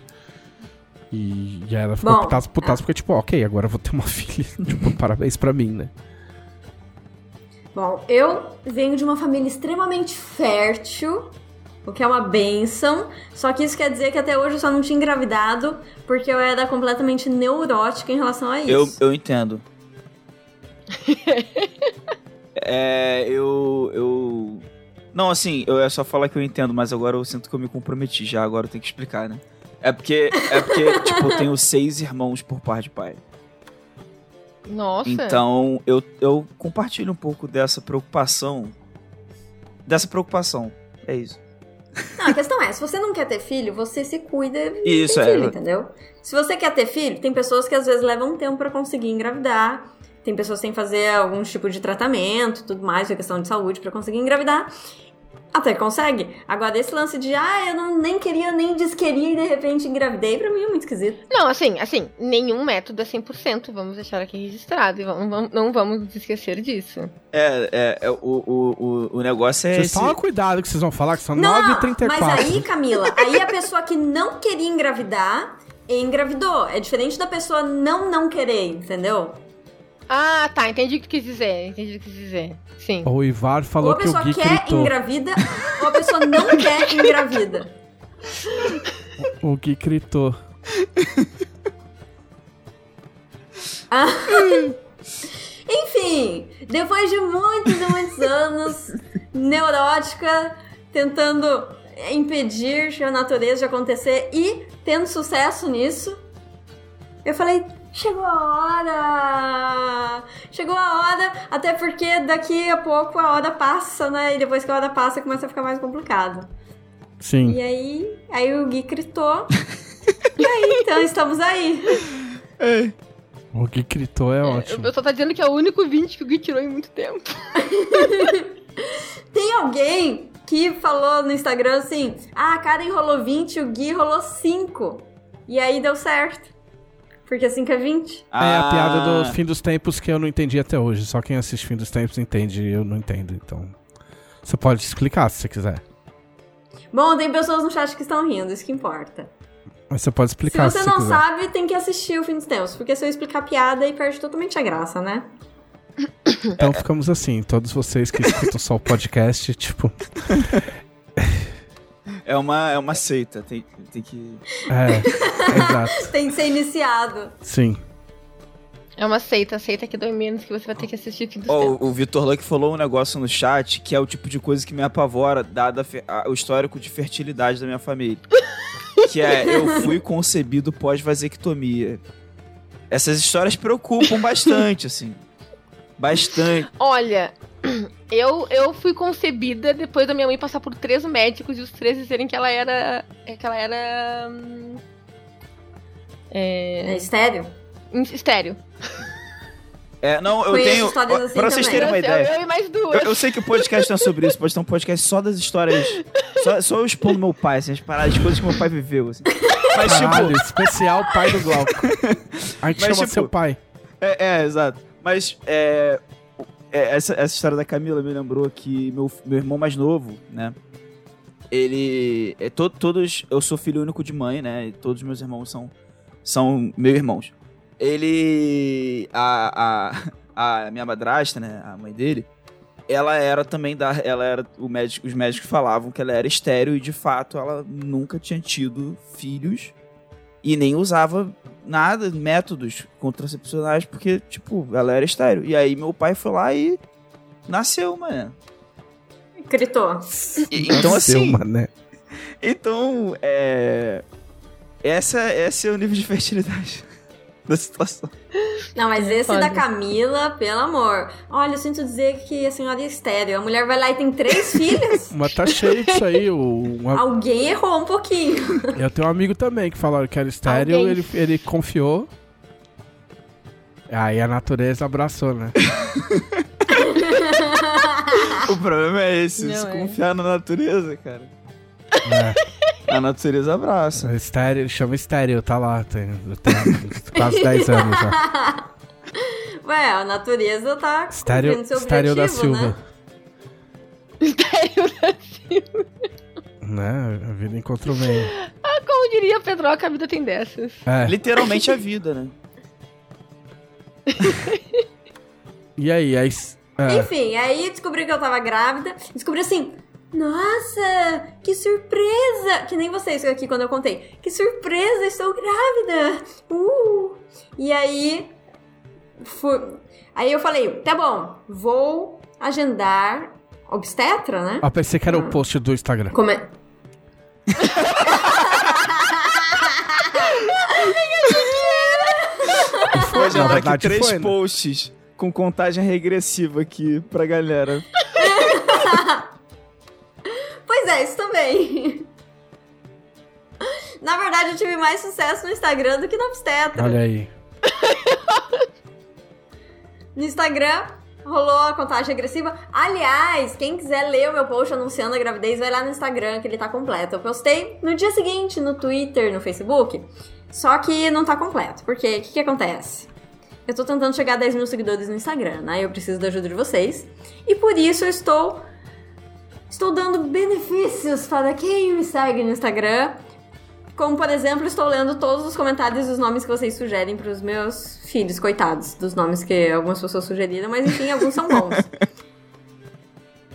E, e aí ela ficou Bom, putaça, putaça, porque, tipo, ok, agora eu vou ter uma [laughs] filha. tipo, parabéns pra mim, né? Bom, eu venho de uma família extremamente fértil, o que é uma benção. Só que isso quer dizer que até hoje eu só não tinha engravidado, porque eu era completamente neurótica em relação a Eu, isso. eu entendo. [laughs] é, eu, eu Não, assim, eu ia só falar que eu entendo, mas agora eu sinto que eu me comprometi já, agora eu tenho que explicar, né? É porque, é porque [laughs] tipo, eu tenho seis irmãos por parte de pai. Nossa. Então, eu, eu compartilho um pouco dessa preocupação. Dessa preocupação. É isso. Não, a questão é, se você não quer ter filho, você se cuida e Isso, tem é. filho, entendeu? Se você quer ter filho, tem pessoas que às vezes levam um tempo pra conseguir engravidar. Tem pessoas que têm que fazer algum tipo de tratamento, tudo mais, é questão de saúde pra conseguir engravidar. Até consegue. Agora, esse lance de, ah, eu não, nem queria, nem desqueria e de repente engravidei, pra mim é muito esquisito. Não, assim, assim, nenhum método é 100%, vamos deixar aqui registrado e vamos, vamos- não vamos esquecer disso. É, é, é, o, o, o, o negócio é Vocês esse... tomam cuidado que vocês vão falar que são Não, 9h34. mas aí, Camila, aí a pessoa que não queria engravidar, engravidou. É diferente da pessoa não não querer, entendeu? Ah, tá, entendi o que quis dizer, entendi o que quis dizer. Sim. O Ivar Ou falou a que o pessoa Gui quer gritou. engravida, ou a pessoa não quer engravida. O Gui gritou. [laughs] Enfim, depois de muitos e muitos anos neurótica, tentando impedir a natureza de acontecer e tendo sucesso nisso, eu falei. Chegou a hora! Chegou a hora, até porque daqui a pouco a hora passa, né? E depois que a hora passa começa a ficar mais complicado. Sim. E aí, aí o Gui gritou. e aí, então estamos aí. O Gui gritou é O ótimo. pessoal tá dizendo que é o único 20 que o Gui tirou em muito tempo. [laughs] Tem alguém que falou no Instagram assim: ah, a Karen rolou 20, o Gui rolou 5. E aí deu certo. Porque 5 é 20. É a piada do Ah, fim dos tempos que eu não entendi até hoje. Só quem assiste fim dos tempos entende e eu não entendo. Então. Você pode explicar se você quiser. Bom, tem pessoas no chat que estão rindo, isso que importa. Mas você pode Se explicar se você você, não quiser. sabe, tem que assistir o fim dos tempos. Porque se eu explicar a piada, aí perde totalmente a graça, né? Então ficamos assim. Todos vocês que escutam só o podcast, tipo. [laughs] É uma, é uma seita, tem, tem que... É. exato. [laughs] Tem que ser iniciado. Sim. É uma seita, seita que dói menos que você vai ter que assistir o fim dos Ó, tempos. o o Vitor Luck falou um negócio no chat que é o tipo de coisa que me apavora, dado a fe- a- o histórico de fertilidade da minha família. que é, eu fui concebido pós-vasectomia. Essas histórias preocupam bastante, assim. Bastante. Olha, [clears throat] eu, eu fui concebida depois da minha mãe passar por três médicos e os três dizerem que ela era. é, que ela era. hum, É É. estéreo? Estéreo. É, não, eu Conheço tenho. assim pra vocês terem uma eu, ideia. eu e mais duas. Eu, eu sei que o podcast não é sobre isso, pode ter um podcast só das histórias. Só, só eu expondo meu pai, assim, as paradas, as coisas que meu pai viveu, assim. Mas, Caralho, tipo. especial pai do Glauco. [laughs] A gente Mas, chama tipo, seu pai. É, é, exato. Mas é, essa, essa história da Camila me lembrou que meu, meu irmão mais novo, né? Ele. É, to, todos. Eu sou filho único de mãe, né? E todos meus irmãos são, são meus irmãos. Ele. A, a, a minha madrasta, né? A mãe dele. Ela era também da. Ela era. O médico, os médicos falavam que ela era estéreo e de fato ela nunca tinha tido filhos e nem usava nada, métodos contracepcionais, porque, tipo, ela era estéreo. E aí meu pai foi lá e nasceu, mano. Gritou. Então, Nasceu, assim, mané. então, é... Essa, esse é o nível de fertilidade da situação. Não, mas É, esse foda. da Camila, pelo amor. Olha, eu sinto dizer que a senhora é estéreo. A mulher vai lá e tem três [laughs] filhos. Mas tá cheio disso aí. Uma- Alguém errou um pouquinho. eu tenho um amigo também que falaram que era estéreo, Alguém. ele, ele confiou. Aí a natureza abraçou, né? [laughs] O problema é esse, Não, se é. confiar na natureza, cara. É. A natureza abraça. Estéreo, ele chama estéreo, tá lá. Tem, tem [laughs] quase 10 anos já. Ué, a natureza tá Estéreo, cumprindo seu estéreo da objetivo, Silva. né? Estéreo da Né? A vida encontrou meio. Ah, como diria Pedroca, a vida tem dessas. É. Literalmente a vida, né? [laughs] E aí? aí é. Enfim, aí descobri que eu tava grávida. Descobri assim, nossa, que surpresa! Que nem vocês aqui quando eu contei. Que surpresa, estou grávida! Uh! E aí, fui... aí eu falei, tá bom, vou agendar obstetra, né? Ah, pensei que era o post do Instagram. Como é... [laughs] Vou Na gerar aqui verdade, três foi, né? posts com contagem regressiva aqui pra galera. [laughs] Isso também. Na verdade, eu tive mais sucesso no Instagram do que no obstetra. Olha aí. No Instagram, rolou a contagem regressiva. Aliás, quem quiser ler o meu post anunciando a gravidez, vai lá no Instagram, que ele tá completo. Eu postei no dia seguinte no Twitter, no Facebook. Só que não tá completo. Porque o que, que acontece? Eu tô tentando chegar a 10 mil seguidores no Instagram, né? Eu preciso da ajuda de vocês. E por isso eu estou. Estou dando benefícios para quem me segue no Instagram. Como, por exemplo, estou lendo todos os comentários e os nomes que vocês sugerem para os meus filhos, coitados, dos nomes que algumas pessoas sugeriram, mas enfim, alguns são bons. [laughs]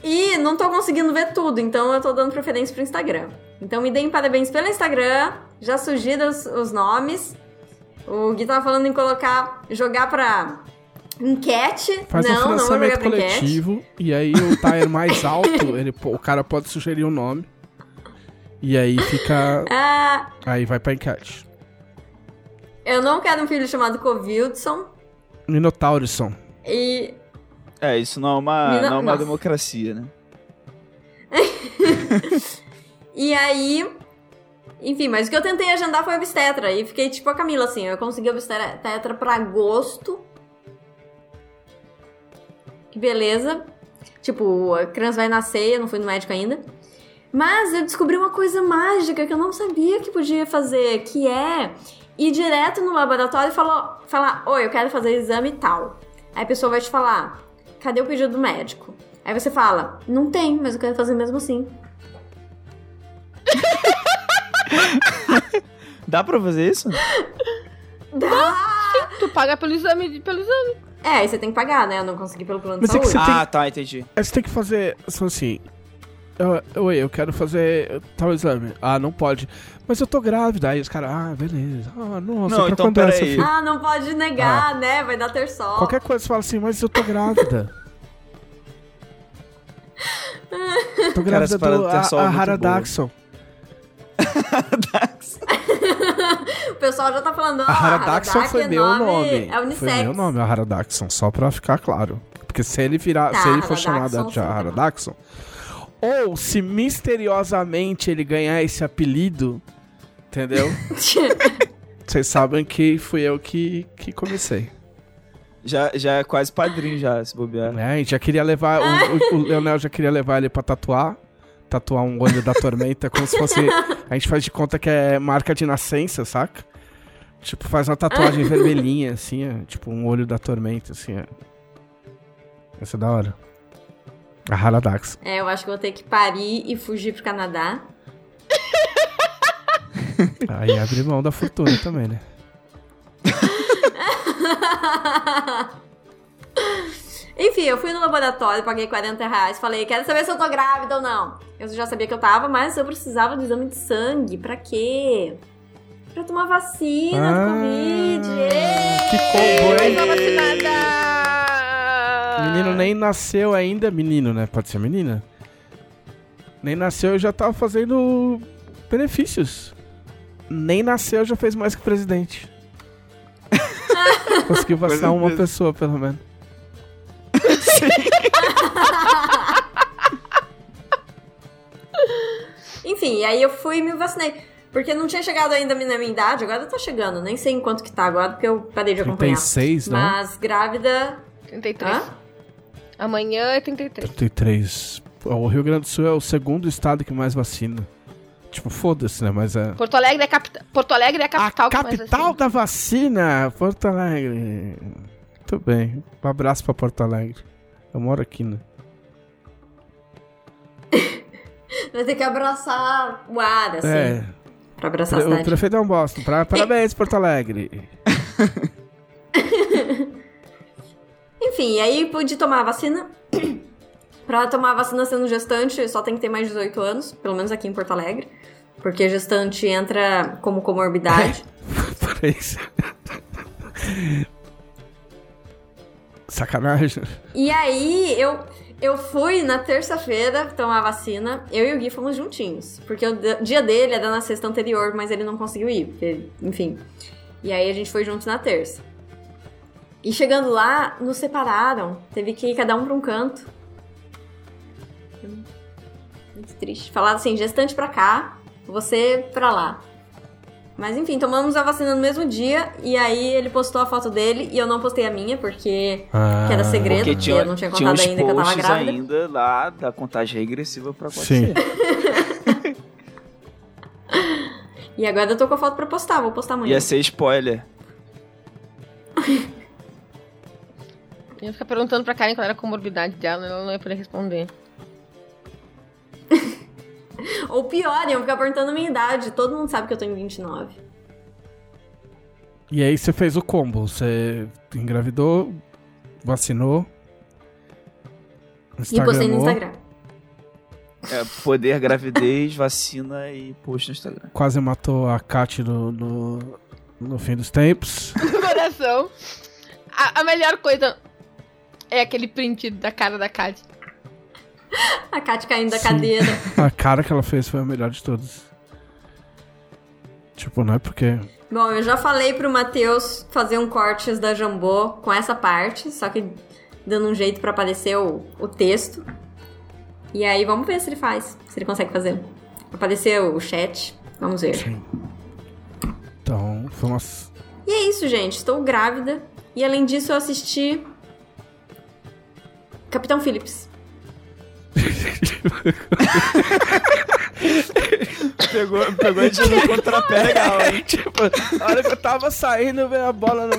E não tô conseguindo ver tudo, então eu tô dando preferência pro Instagram. Então me deem parabéns pelo Instagram, já sugiro os, os nomes. O Gui tava falando em colocar, jogar pra enquete. Faz um não, não vou jogar financiamento coletivo e aí o tier mais [laughs] alto, ele, o cara pode sugerir um nome. E aí fica. [laughs] Ah, Aí vai pra enquete. eu não quero um filho chamado Covildson. Minotaurison. E É, isso não é uma, Mina- não é uma Nossa. democracia, né? [laughs] E aí. Enfim, mas o que eu tentei agendar foi obstetra. E fiquei tipo a Camila, assim. Eu consegui obstetra pra agosto. Que beleza. Tipo, a criança vai nascer, eu não fui no médico ainda. Mas eu descobri uma coisa mágica que eu não sabia que podia fazer, que é ir direto no laboratório e falar, falar oi, eu quero fazer exame tal. Aí a pessoa vai te falar, cadê o pedido do médico? Aí você fala, não tem, mas eu quero fazer mesmo assim. [laughs] Dá pra fazer isso? Dá! Tu paga pelo exame, pelo exame. É, aí você tem que pagar, né? Eu não consegui pelo plano de Mas é que saúde. Você tem- Ah, tá, entendi. Aí você tem que fazer. Só assim. eu- Oi, eu quero fazer tal exame. Ah, não pode. Mas eu tô grávida. Aí os caras, ah, beleza. Ah, nossa, Não, então é filha? Ah, não pode negar, né? Vai dar ter sol. Qualquer coisa você fala assim, mas eu tô grávida. [laughs] tô grávida parada do é a, a muito Daxon. [laughs] O pessoal já tá falando, ó, A Hara Daxon Haradak foi é meu nome. É unissex. Foi meu nome, a Hara Daxon, só pra ficar claro. Porque se ele virar, Tá, se ele for chamado de sim, tá Hara bom. Daxon, ou se misteriosamente ele ganhar esse apelido, entendeu? [laughs] Vocês sabem que fui eu que, que comecei. Já, já é quase padrinho já, se bobear. É, a gente já queria levar. O, o, o [laughs] Leonel já queria levar ele pra tatuar. Tatuar um olho da tormenta, como se fosse. [laughs] A gente faz de conta que é marca de nascença, saca? Tipo, faz uma tatuagem [laughs] vermelhinha, assim, ó, tipo um olho da tormenta, assim, ó. Essa é da hora. A Haradax. É, eu acho que vou ter que parir e fugir pro Canadá. [laughs] Aí abre mão da fortuna também, né? Enfim, eu fui no laboratório, paguei 40 reais, falei, quero saber se eu tô grávida ou não. Eu já sabia que eu tava, mas eu precisava do exame de sangue. Pra quê? Pra tomar vacina do Ah, Covid. Ê! que combo, hein? Menino nem nasceu ainda, menino, né? Pode ser menina. Nem nasceu e já tava fazendo benefícios. Nem nasceu já fez mais que o presidente. [laughs] Conseguiu vacinar uma pessoa, pelo menos. [laughs] Enfim, aí eu fui e me vacinei. Porque não tinha chegado ainda na minha idade, agora tá chegando. Nem sei em quanto que tá agora, porque eu parei de acompanhar. 36, não? Mas grávida. 33. Hã? Amanhã é 33. 33. Pô, O Rio Grande do Sul é o segundo estado que mais vacina. Tipo, foda-se, né? Mas é. Porto Alegre é, capita... Porto Alegre é a capital a que mais capital vacina. da vacina, Porto Alegre. Muito bem. Um abraço pra Porto Alegre. Eu moro aqui, né? [laughs] Vai ter que abraçar o ar, assim. É. Pra abraçar a O cidade. prefeito é um bosta. Pra- Parabéns, [laughs] Porto Alegre. [laughs] Enfim, aí pude tomar a vacina. [clears throat] pra tomar a vacina sendo gestante, só tem que ter mais de 18 anos, pelo menos aqui em Porto Alegre. Porque gestante entra como comorbidade. Parabéns. Sacanagem. E aí, eu, eu fui na terça-feira tomar vacina, eu e o Gui fomos juntinhos. Porque o dia dele era na sexta anterior, mas ele não conseguiu ir, porque, enfim. E aí a gente foi juntos na terça. E chegando lá, nos separaram. Teve que ir cada um pra um canto. Muito triste. Falaram assim, gestante pra cá, você pra lá. Mas enfim, tomamos a vacina no mesmo dia e aí ele postou a foto dele e eu não postei a minha porque Ah, que era segredo, Porque porque tinha, eu não tinha tinha contado uns ainda que eu tava grávida. ainda lá da contagem regressiva pra Sim. acontecer. [laughs] E agora eu tô com a foto pra postar, vou postar amanhã. Ia ser spoiler. [laughs] Eu ia ficar perguntando pra Karen qual era a comorbidade dela, ela não ia poder responder. [laughs] [laughs] Ou pior, iam ficar perguntando a minha idade. Todo mundo sabe que eu tô em 29. E aí você fez o combo. Você engravidou, vacinou. E postei no Instagram. É, poder, gravidez, [laughs] vacina e post no Instagram. Quase matou a Kat no, no, no fim dos tempos. [laughs] Coração. A, a melhor coisa é aquele print da cara da Kat. A Kátia caindo da Sim. cadeira. [laughs] A cara que ela fez foi a melhor de todas. Tipo, não é porque. Bom, eu já falei pro Matheus fazer um cortes da Jambô com essa parte, só que dando um jeito pra aparecer o, o texto. E aí vamos ver se ele faz, se ele consegue fazer. Aparecer o chat, vamos ver. Sim. Então, foi umas. E é isso, gente. Estou grávida. E além disso, eu assisti. Capitão Phillips. [laughs] Pegou, pegou a gente no contrapé legal, hein? tipo, a hora que eu tava saindo, veio a bola no,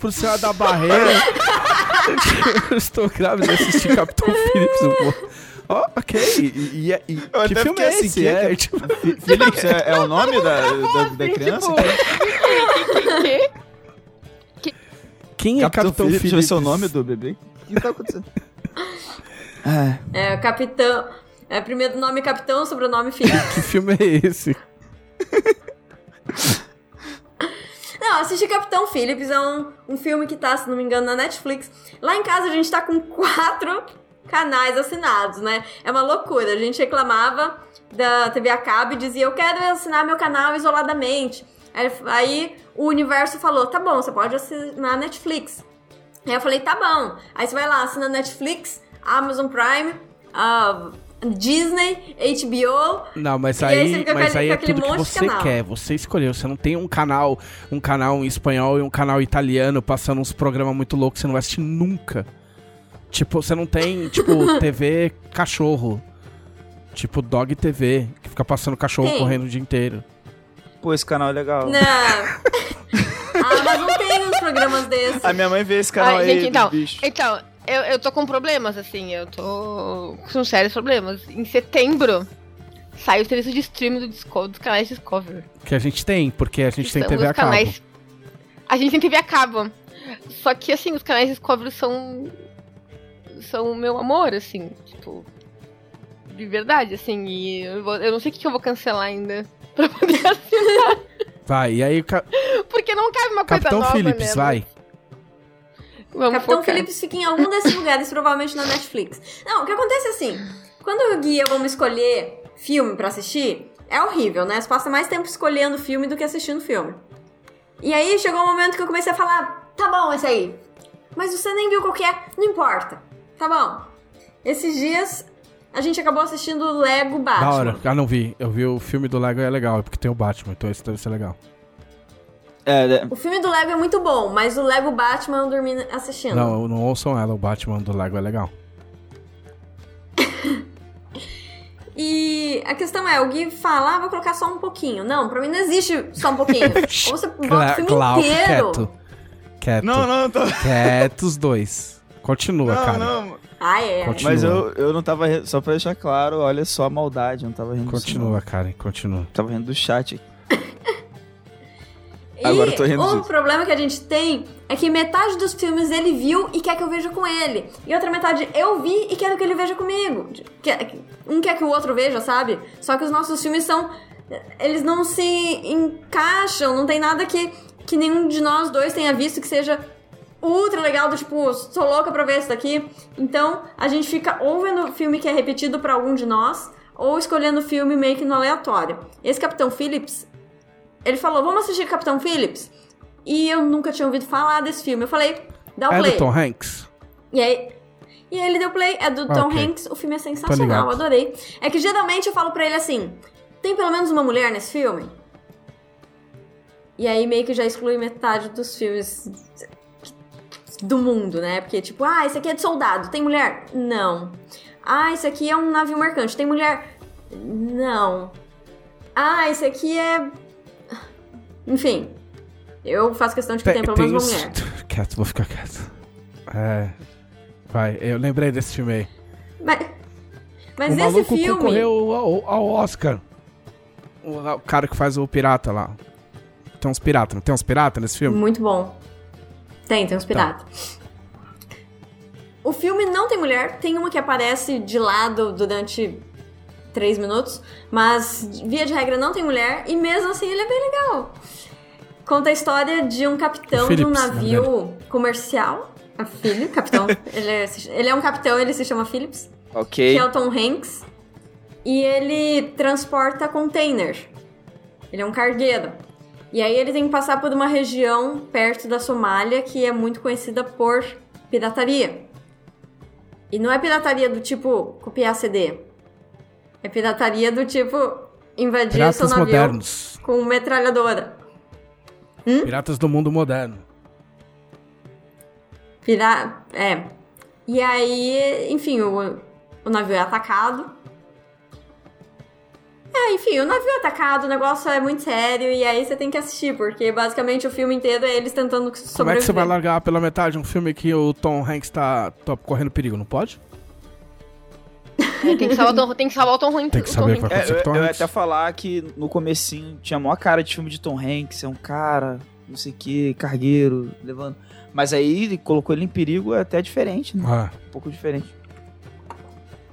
por cima da barreira. [laughs] eu estou grávida de assistir Capitão Phillips. vou- Ó, ok. E, e- e- Eu que filme é assim, esse? que É, é- tipo, Felix é, é o nome da, da, da criança? Quem é Capitão, Phillips? Deixa eu ver se é o nome do bebê. O que tá acontecendo? É, o Capitão. É, primeiro nome Capitão, sobrenome Phillips. [laughs] Que filme é esse? [laughs] Não, assistir Capitão Phillips é um, um filme que tá, se não me engano, na Netflix. Lá em casa a gente tá com quatro canais assinados, né? É uma loucura. A gente reclamava da TV a cabo e dizia, eu quero assinar meu canal isoladamente. Aí, aí o universo falou, tá bom, você pode assinar Netflix. Aí eu falei, tá bom. Aí você vai lá, assina Netflix, Amazon Prime, ah, Disney, HBO, Não, mas aí aí, mas aquele- aí é tudo que você quer. Você escolheu. Você não tem um canal, um canal em espanhol e um canal italiano passando uns programas muito loucos que você não vai assistir nunca. Tipo, você não tem, [laughs] tipo, TV cachorro. Tipo, Dog TV, que fica passando cachorro Tem. correndo o dia inteiro. pô, esse canal é legal. Não. [laughs] ah, mas não tem uns programas desses. A minha mãe vê esse canal Ai, aí gente, então, bichos. então eu, eu tô com problemas, assim, eu tô com sérios problemas. Em setembro, sai o serviço de streaming do Disco- dos canais Discovery. Que a gente tem, porque a gente tem TV a cabo. canais- A gente tem TV a cabo. Só que, assim, os canais Discovery são. são o meu amor, assim, tipo. De verdade, assim, e eu, vou- eu não sei o que, eu vou cancelar ainda [laughs] pra poder assinar. Vai, e aí, ca- Porque não cabe uma coisa Capitão nova, Phillips, né? vai. Vamos Capitão focar. Phillips fica em algum desses lugares, provavelmente na Netflix. Não, o que acontece é assim: quando o guia vamos escolher filme pra assistir, é horrível, né? Você passa mais tempo escolhendo filme do que assistindo filme. E aí chegou um momento que eu comecei a falar: tá bom, esse aí. Mas você nem viu qual que é, não importa. Tá bom. Esses dias a gente acabou assistindo o Lego Batman. Da hora. Ah, não vi. Eu vi o filme do Lego é legal, é porque tem o Batman, então esse deve ser legal. É, é, O filme do Lego é muito bom, mas o Lego Batman eu dormi assistindo. Não, não ouçam ela, o Batman do Lego é legal. [laughs] E a questão é, o Gui fala, ah, vou colocar só um pouquinho. Não, pra mim não existe só um pouquinho. Ou você bota Cla- o filme Clau, inteiro. quieto. Quieto. Não, não, tô... Quieto os dois. Continua, não, cara. não. Ah, é. Continua. Mas eu, eu não tava só pra deixar claro, olha só a maldade, eu não tava rindo Continua, Karen, continua. Tava rindo do chat. E Agora eu tô rindo o disso. problema que a gente tem é que metade dos filmes ele viu e quer que eu veja com ele. E outra metade eu vi e quero que ele veja comigo. Um quer que o outro veja, sabe? Só que os nossos filmes são. Eles não se encaixam, não tem nada que, que nenhum de nós dois tenha visto que seja ultra legal, do tipo, sou louca pra ver isso daqui. Então, a gente fica ou vendo filme que é repetido pra algum de nós, ou escolhendo filme meio que no aleatório. Esse Capitão Phillips, ele falou, vamos assistir Capitão Phillips? E eu nunca tinha ouvido falar desse filme. Eu falei, dá o É play. do Tom Hanks? E aí, e aí ele deu play, é do Ah, Tom ok. Hanks, o filme é sensacional, adorei. É que geralmente eu falo pra ele assim: tem pelo menos uma mulher nesse filme? E aí meio que já exclui metade dos filmes do mundo, né? Porque, tipo, ah, esse aqui é de soldado, tem mulher? Não. Ah, esse aqui é um navio mercante, tem mulher? Não. Ah, esse aqui é. Enfim. Eu faço questão de que tenha pelo menos uma mulher. [laughs] Quieto, vou ficar quieto. É. Vai, eu lembrei desse filme aí. Mas, mas o esse maluco filme. concorreu ao, ao Oscar. O, o cara que faz o pirata lá. Tem uns piratas, não tem uns piratas nesse filme? Muito bom. Tem, tem uns Tá. piratas. O filme não tem mulher, tem uma que aparece de lado durante três minutos, mas via de regra não tem mulher, e mesmo assim ele é bem legal. Conta a história de um capitão de um navio comercial. A filho, capitão. [laughs] ele, é, ele é um capitão, ele se chama Phillips Ok. que é o Tom Hanks. E ele transporta container. Ele é um cargueiro. E aí ele tem que passar por uma região perto da Somália que é muito conhecida por pirataria. E não é pirataria do tipo copiar CD. É pirataria do tipo invadir Piratas seu navio modernos. com metralhadora. Piratas do mundo moderno. Pira... É. E aí, enfim, o, o navio é atacado. É, enfim, o navio é atacado, o negócio é muito sério, e aí você tem que assistir, porque basicamente o filme inteiro é eles tentando sobreviver. Como é que você vai largar pela metade um filme que o Tom Hanks tá, tá correndo perigo? Não pode? É, tem, que salvar o Tom, tem que salvar o Tom Hanks. Tem que o Tom saber Hanks. É, eu, eu ia até falar que no comecinho tinha a maior cara de filme de Tom Hanks, é um cara, não sei o que, cargueiro, levando. Mas aí ele colocou ele em perigo é até diferente, né? Ah, Um pouco diferente.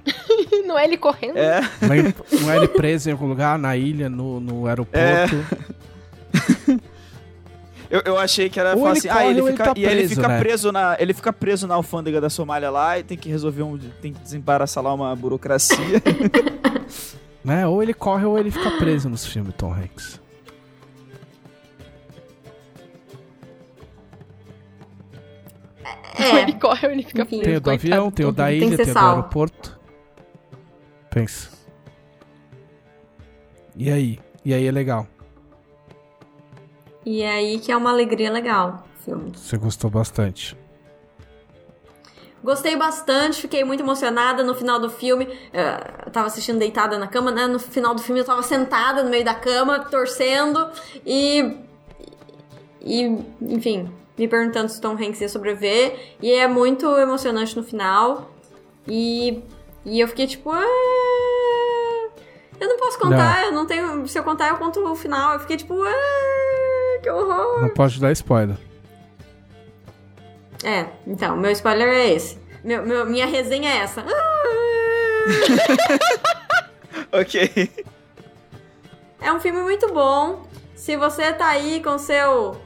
[laughs] Não é ele correndo? É, não é- não é ele preso em algum lugar, na ilha, no, no aeroporto. [laughs] eu, eu achei que era Ou ele assim, corre ah, ele ou ele fica, tá e aí ele preso, fica né? preso na, ele fica preso na alfândega da Somália lá e tem que resolver um, tem que desembaraçar lá uma burocracia. [laughs] Né? Ou ele corre ou ele fica preso nos filmes, Tom Hanks. Ou É, ele corre ou ele fica Enfim. preso. Tem o do coitado avião, tem o da ilha, tem o do salvo. aeroporto. Pensa. E aí? E aí é legal. E aí que é uma alegria legal o filme. Você gostou bastante. Gostei bastante, fiquei muito emocionada no final do filme. eh, Eu tava assistindo deitada na cama, né? No final do filme eu tava sentada no meio da cama, torcendo e. E, enfim, me perguntando se o Tom Hanks ia sobreviver. E é muito emocionante no final. E. E eu fiquei tipo. "Ah, Eu não posso contar, eu não tenho. Se eu contar, eu conto o final. Eu fiquei tipo. "Ah, Que horror! Não pode dar spoiler. É, então, meu spoiler é esse. Meu, meu- minha resenha é essa. [laughs] ok. É um filme muito bom. Se você tá aí com seu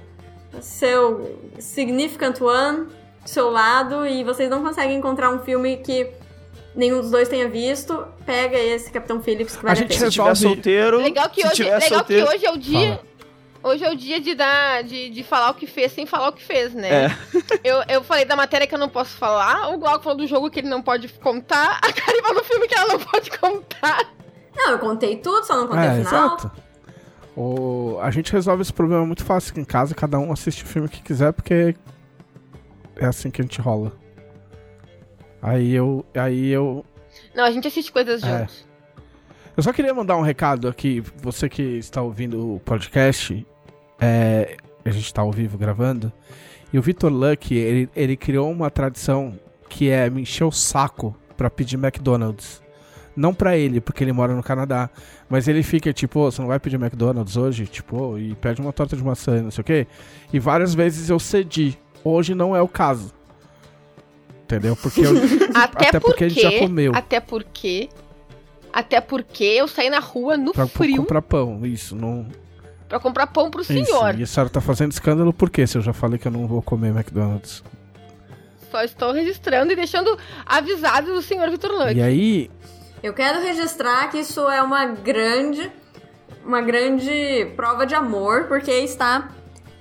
seu significant one do seu lado e vocês não conseguem encontrar um filme que nenhum dos dois tenha visto, pega esse Capitão Phillips que A vale a, gente pena. Se tiver Resolve- solteiro, Legal que, se hoje, tiver legal solteiro, que hoje é o dia. Fala. Hoje é o dia de dar, de, de falar o que fez sem falar o que fez, né? É. Eu, eu falei da matéria que eu não posso falar, o Glauco falou do jogo que ele não pode contar, a Kari falou do filme que ela não pode contar. Não, eu contei tudo, só não contei É, o final. exato. O... A gente resolve esse problema muito fácil aqui em casa, cada um assiste o filme que quiser, porque é assim que a gente rola. Aí eu. Aí eu. Não, a gente assiste coisas É. Eu só queria mandar um recado aqui, você que está ouvindo o podcast, é, a gente está ao vivo gravando, e o Vitor Luck, ele, ele criou uma tradição que é me encher o saco pra pedir McDonald's. Não pra ele, porque ele mora no Canadá, mas ele fica tipo, "Ô, você não vai pedir McDonald's hoje? Tipo, "Ô", e pede uma torta de maçã, e não sei o quê. E várias vezes eu cedi. Hoje não é o caso. Entendeu? Porque eu, [laughs] Até, Até porque a gente já comeu. Até porque. Até porque eu saí na rua no pra frio comprar pão, isso, não, pra comprar pão pro Isso, senhor. E a senhora tá fazendo escândalo por quê? Se eu já falei que eu não vou comer McDonald's. Só estou registrando e deixando avisado o senhor Vitor Luck. E aí, Eu quero registrar que isso é uma grande, uma grande prova de amor, porque está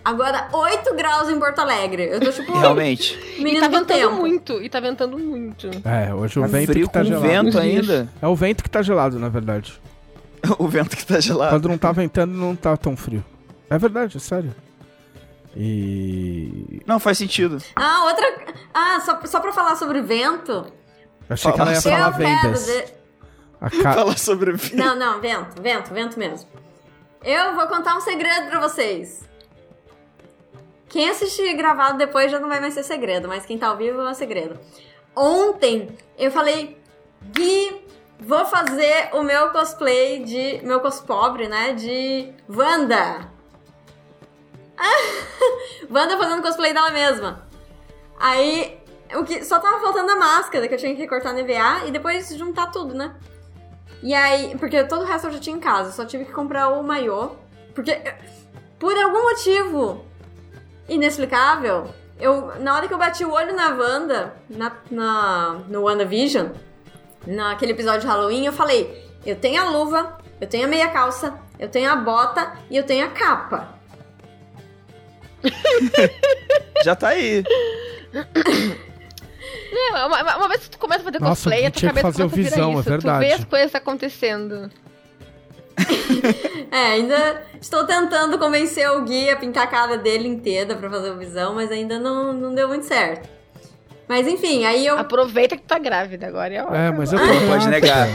agora 8 graus em Porto Alegre. Eu tô tipo Realmente. E menino tá do ventando tempo. muito. E tá ventando muito. é, hoje o Tá vento frio que tá com gelado. vento ainda. É o vento que tá gelado, na verdade. [laughs] o vento que tá gelado. Quando não tá ventando, não tá tão frio. É verdade, é sério. E. Não, faz sentido. Ah, outra. Ah, só, só pra falar sobre vento. Eu achei que ela ia Fala- falar vendas. de- A ca... Fala sobre vento. Não, não, vento, vento, vento mesmo. Eu vou contar um segredo pra vocês. Quem assistir gravado depois já não vai mais ser segredo, mas quem tá ao vivo é segredo. Ontem eu falei, Gui, vou fazer o meu cosplay de. meu cospobre, né? De Wanda. [laughs] Wanda fazendo cosplay dela mesma. Aí, o que só tava faltando a máscara que eu tinha que recortar no EVA e depois juntar tudo, né? E aí, porque todo o resto eu já tinha em casa, só tive que comprar o maiô. Porque, por algum motivo inexplicável, eu, na hora que eu bati o olho na Wanda, na, na, no WandaVision, naquele episódio de Halloween, eu falei: eu tenho a luva, eu tenho a meia calça, eu tenho a bota e eu tenho a capa. [laughs] Já tá aí. Não, uma, uma- vez que tu começa a fazer Nossa, cosplay, a tua que cabeça começa a virar visão, é isso. verdade. Tu vê as coisas acontecendo. É, ainda estou tentando convencer o Gui a pintar a cara dele inteira pra fazer o visão, mas ainda não, não deu muito certo. Mas enfim, aí eu. Aproveita que tá grávida agora. É, É, mas eu tô Não grávida. pode negar.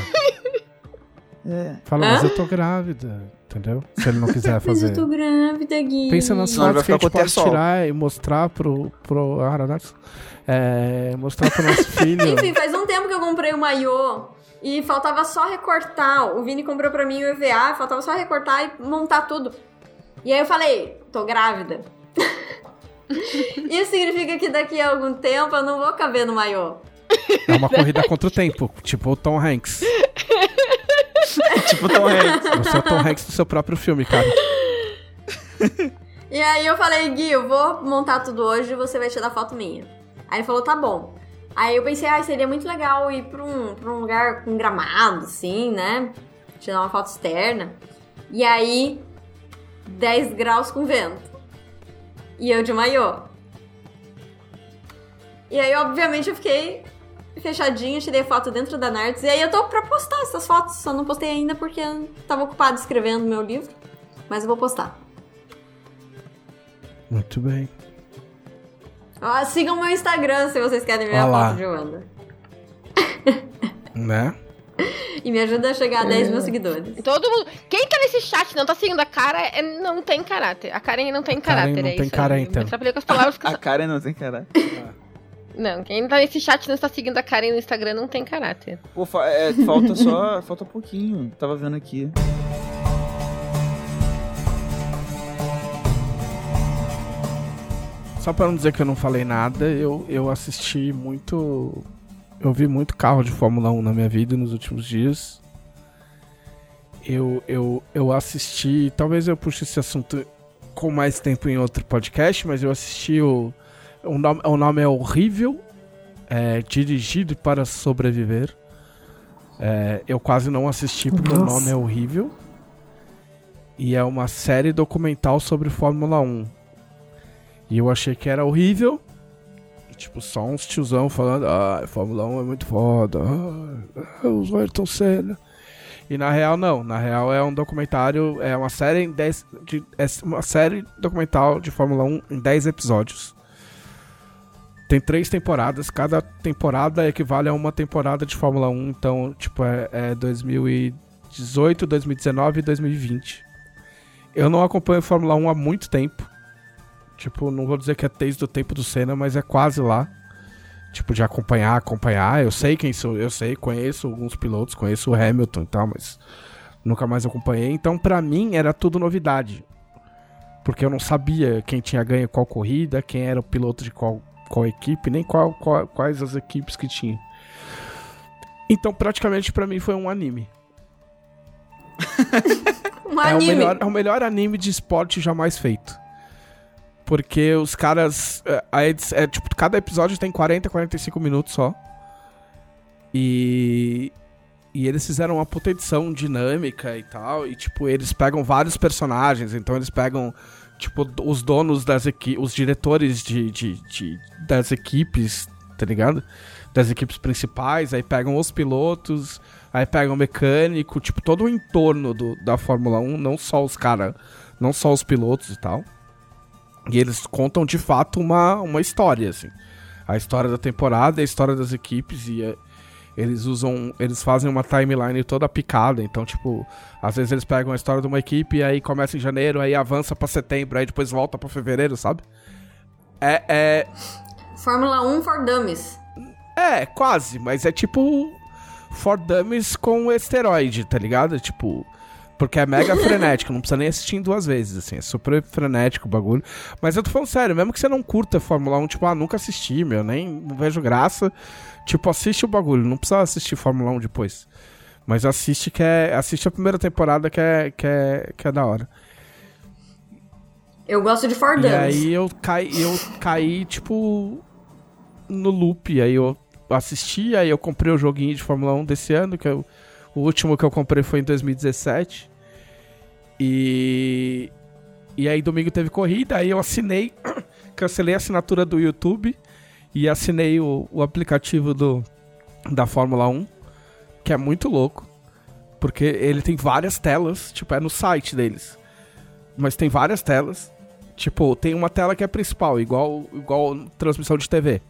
É. Fala, Hã? mas eu tô grávida. Entendeu? Se ele não quiser [laughs] Mas fazer. eu tô grávida, Gui. Pensa nas vai fotos que a ficar gente pode tirar e mostrar pro. pro ah, Arax. é, mostrar pro nosso [laughs] filho. Enfim, faz um tempo que eu comprei o maiô e faltava só recortar. O Vini comprou pra mim o EVA, faltava só recortar e montar tudo. E aí eu falei, tô grávida. [laughs] Isso significa que daqui a algum tempo eu não vou caber no maiô. É uma corrida contra o tempo. Tipo o Tom Hanks. [laughs] tipo Tom Hanks. Você é o Tom Hanks do seu próprio filme, cara. E aí eu falei, Gui, eu vou montar tudo hoje e você vai tirar foto minha. Aí ele falou, tá bom. Aí eu pensei, ah, seria muito legal ir pra um, pra um lugar com gramado, assim, né? Tirar uma foto externa. E aí, 10 graus com vento. E eu de maiô. E aí, obviamente, eu fiquei fechadinha, tirei foto dentro da Nards. E aí eu tô pra postar essas fotos, só não postei ainda porque eu tava ocupado escrevendo meu livro. Mas eu vou postar. Muito bem. Ah, sigam meu Instagram se vocês querem ver a lá. foto de Wanda. Né? E me ajuda a chegar a 10 mil seguidores. Todo mundo. Quem tá nesse chat não tá seguindo a cara é- não tem caráter. A Karen não tem Karen caráter, não é tem isso. caráter. Eu trabalhei com as palavras que A Karen não tem cara. [laughs] Não, quem tá nesse chat e não está seguindo a Karen no Instagram não tem caráter. Pô, fa- é, falta só. [laughs] Falta pouquinho. Tava vendo aqui. Só pra não dizer que eu não falei nada, eu, eu assisti muito. Eu vi muito carro de Fórmula 1 na minha vida nos últimos dias. Eu, eu, eu assisti. Talvez eu puxe esse assunto com mais tempo em outro podcast, mas eu assisti o. O nome, o nome é Horrível é, Dirigido para Sobreviver. É, eu quase não assisti porque o Nossa. nome é horrível. E é uma série documental sobre Fórmula 1. E eu achei que era horrível. E, tipo, só uns tiozão falando, ah, Fórmula 1 é muito foda. Ah, os Ayrton Senna. E na real não, na real é um documentário, é uma série em 10 de, é uma série documental de Fórmula 1 em 10 episódios. Tem três temporadas, cada temporada equivale a uma temporada de Fórmula 1, então, tipo, é, é 2018, 2019 e 2020. Eu não acompanho Fórmula 1 há muito tempo. Tipo, não vou dizer que é desde o tempo do Senna, mas é quase lá. Tipo, de acompanhar, acompanhar. Eu sei quem sou, eu sei, conheço alguns pilotos, conheço o Hamilton e tal, mas nunca mais acompanhei. Então, pra mim, era tudo novidade. Porque eu não sabia quem tinha ganho qual corrida, quem era o piloto de qual, qual equipe, nem qual, qual- quais as equipes que tinha. Então, praticamente, pra mim, foi um anime. [laughs] Um É o, anime. melhor, é o melhor anime de esporte jamais feito. Porque os caras. É, a é, tipo, cada episódio tem 40, 45 minutos só. E. E eles fizeram uma puta edição dinâmica e tal. E, tipo, eles pegam vários personagens. Então, eles pegam, tipo, os donos das equipes. Os diretores de, de, de- das equipes, tá ligado? Das equipes principais. Aí pegam os pilotos. Aí pegam o mecânico. Tipo, todo o entorno do, da Fórmula 1. Não só os caras. Não só os pilotos e tal. E eles contam de fato uma, uma história, assim. A história da temporada, a história das equipes e é, eles usam. Eles fazem uma timeline toda picada. Então, tipo, às vezes eles pegam a história de uma equipe e aí começa em janeiro, aí avança pra setembro, aí depois volta pra fevereiro, sabe? É, é. Fórmula 1 for Dummies. É, quase, mas é tipo. For Dummies com esteroide, tá ligado? Tipo. Porque é mega frenético, não precisa nem assistir em duas vezes, assim. É super frenético o bagulho. Mas eu tô falando sério, mesmo que você não curta Fórmula 1, tipo, ah, nunca assisti, meu, nem não vejo graça. Tipo, assiste o bagulho, não precisa assistir Fórmula 1 depois. Mas assiste que é. Assiste a primeira temporada que é, que é, que é da hora. Eu gosto de for E aí eu caí, eu caí, tipo, no loop. Aí eu assisti, aí eu comprei o joguinho de Fórmula 1 desse ano, que eu, o último que eu comprei foi em 2017. E. E aí domingo teve corrida, aí eu assinei, [coughs] cancelei a assinatura do YouTube e assinei o, o aplicativo do, da Fórmula 1, que é muito louco. Porque ele tem várias telas, tipo, é no site deles. Mas tem várias telas. Tipo, tem uma tela que é principal, igual, igual transmissão de TV.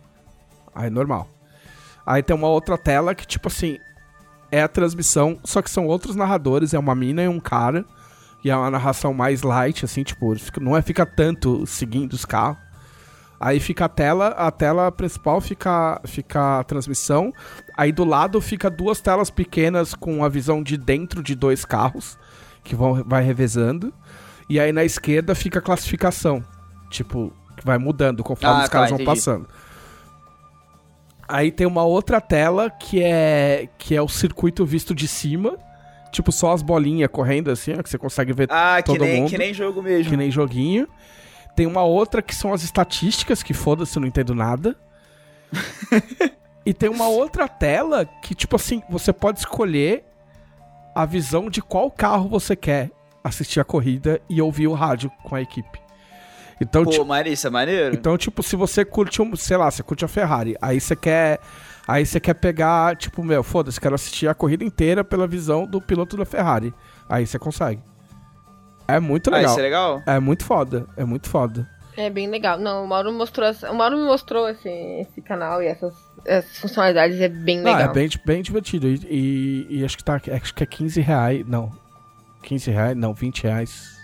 Aí normal. Aí tem uma outra tela que, tipo assim, é a transmissão, só que são outros narradores, é uma mina e um cara. E é uma narração mais light, assim, tipo, não é fica tanto seguindo os carros. Aí fica a tela, a tela principal fica, fica a transmissão. Aí do lado fica duas telas pequenas com a visão de dentro de dois carros, que vão, vai revezando. E aí na esquerda fica a classificação. Tipo, que vai mudando conforme Ah, os caras tá, vão entendi. passando. Aí tem uma outra tela que é que é o circuito visto de cima. Tipo, só as bolinhas correndo assim, ó, que você consegue ver Ah, que todo nem, mundo. que nem jogo mesmo. que nem joguinho. Tem uma outra que são as estatísticas, que foda-se, eu não entendo nada. [laughs] e tem uma outra tela que, tipo assim, você pode escolher a visão de qual carro você quer assistir a corrida e ouvir o rádio com a equipe. Então, Pô, tipo, Maria, isso é maneiro. então, tipo, se você curte, um, sei lá, você curte a Ferrari, aí você quer. Aí você quer pegar, tipo, meu, foda-se, quero assistir a corrida inteira pela visão do piloto da Ferrari. Aí você consegue. É muito ah, legal. isso é legal? É muito foda, é muito foda. É bem legal. Não, o Mauro mostrou, o Mauro me mostrou esse, esse canal e essas, essas funcionalidades é bem Não, legal. é bem, bem divertido. E, e- e acho que tá. Acho que é 15 reais. Não. 15 reais? Não, 20 reais.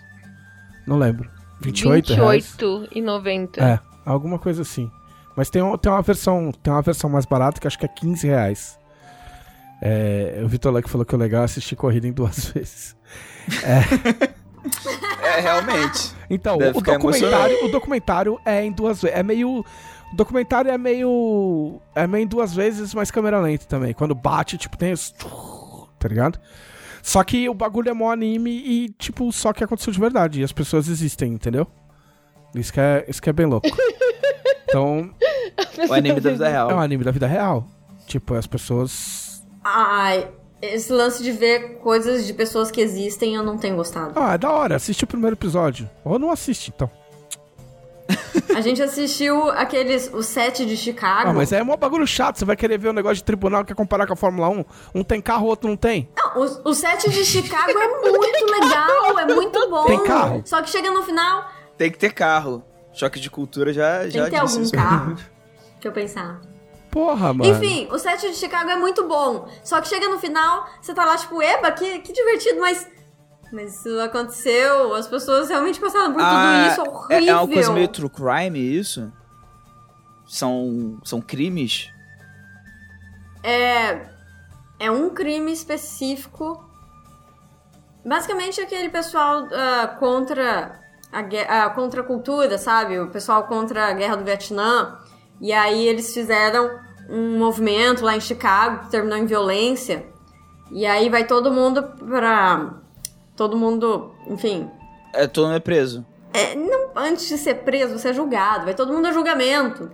Não lembro. 28 reais? 28,90. É, alguma coisa assim. Mas tem, tem uma versão. Tem uma versão mais barata que acho que é 15 reais. É, o Vitor Leque falou que o legal é assistir corrida em duas [laughs] vezes. É, realmente. Então, Deve o documentário, o documentário é em duas vezes. É meio. O documentário é meio. É meio em duas vezes, mas câmera lenta também. Quando bate, tipo, tem os. Tá ligado? Só que o bagulho é mó anime e, tipo, só que aconteceu de verdade. E as pessoas existem, entendeu? Isso que é, isso que é bem louco. [laughs] Então, [laughs] O anime da vida real. é um anime da vida real. Tipo, as pessoas. Ai, esse lance de ver coisas de pessoas que existem eu não tenho gostado. Ah, é da hora, assiste o primeiro episódio. Ou não assiste, então. [laughs] A gente assistiu aqueles, o set de Chicago. Ah, mas é mó bagulho chato. Você vai querer ver um negócio de tribunal que quer comparar com a Fórmula 1. Um tem carro, o outro não tem. Não, o, o set de Chicago é muito [laughs] legal, é muito bom. Tem carro? Só que chega no final, Tem que ter carro. Choque de cultura já, tem já que ter algum isso. carro. [laughs] Deixa eu pensar. Porra, mano. Enfim, o set de Chicago é muito bom. Só que chega no final, você tá lá tipo, eba, que, que divertido, mas. Mas isso aconteceu, as pessoas realmente passaram por Ah, tudo isso é, horrível. é uma coisa meio true crime, isso? São, são crimes? É. É um crime específico. Basicamente aquele pessoal ah, contra a, a contra a cultura, sabe? O pessoal contra a guerra do Vietnã. E aí eles fizeram um movimento lá em Chicago que terminou em violência. E aí vai todo mundo pra. Todo mundo, enfim. É, todo mundo é preso. É, não, antes de ser preso, você é julgado, vai todo mundo a julgamento.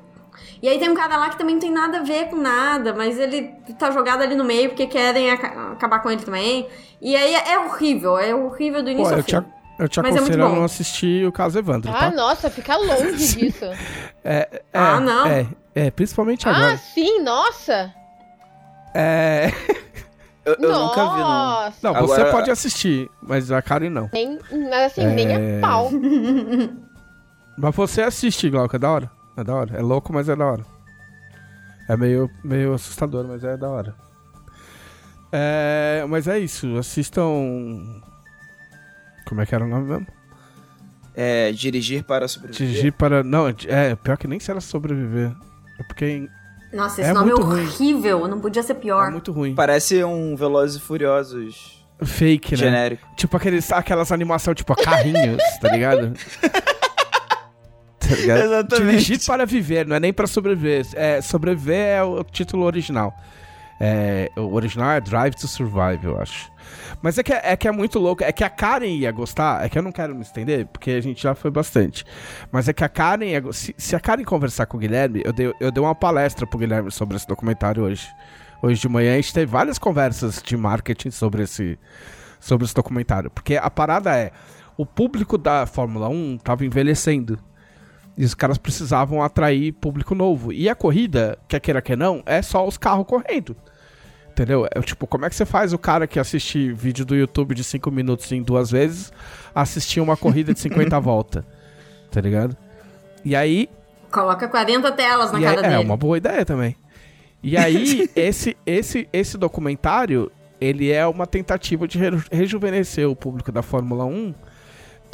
E aí tem um cara lá que também não tem nada a ver com nada, mas ele tá jogado ali no meio porque querem aca- acabar com ele também. E aí é horrível, é horrível do Pô, início eu ao te, fim. Eu te Mas é aconselho a bom. não assistir o caso Evandro, Ah, tá? nossa, fica longe [laughs] disso. É, é, Ah, não. É, é, principalmente ah, agora. sim, nossa. É... [laughs] Eu, eu nunca vi, não. Nossa. Não, você Agora- pode assistir, mas a Karen não. Nem, assim, nem É. a pau. [laughs] Mas você assiste, Glauco, é da hora. É da hora. É louco, mas é da hora. É meio, meio assustador, mas é da hora. É, mas é isso, assistam. Como é que era o nome mesmo? É, dirigir para sobreviver. Dirigir para. Não, é, pior que nem se era sobreviver. É porque Nossa, esse É nome é muito ruim. horrível, não podia ser pior. é muito ruim. Parece um Velozes e Furiosos Fake, né? genérico. Tipo aqueles, aquelas animações, tipo, carrinhos, tá ligado? [laughs] Tá ligado? Exatamente. Dirigir para viver, não é nem para sobreviver. É, sobreviver é o título original. É, o original é Drive to Survive, eu acho. Mas é que é, que é muito louco. É que a Karen ia gostar. É que eu não quero me estender, porque a gente já foi bastante. Mas é que a Karen ia. Se, se a Karen conversar com o Guilherme, eu dei, eu dei uma palestra pro Guilherme sobre esse documentário hoje. Hoje de manhã a gente teve várias conversas de marketing sobre esse, sobre esse documentário. Porque a parada é: o público da Fórmula 1 tava envelhecendo. E os caras precisavam atrair público novo. E a corrida, quer queira que não, é só os carros correndo. Entendeu? É tipo, como é que você faz o cara que assiste vídeo do YouTube de 5 minutos em duas vezes assistir uma corrida de 50 [laughs] volta? Tá ligado? E aí, Coloca 40 telas na cara é dele. uma boa ideia também. E aí, [laughs] esse, esse, esse documentário, ele é uma tentativa de re- rejuvenescer o público da Fórmula 1,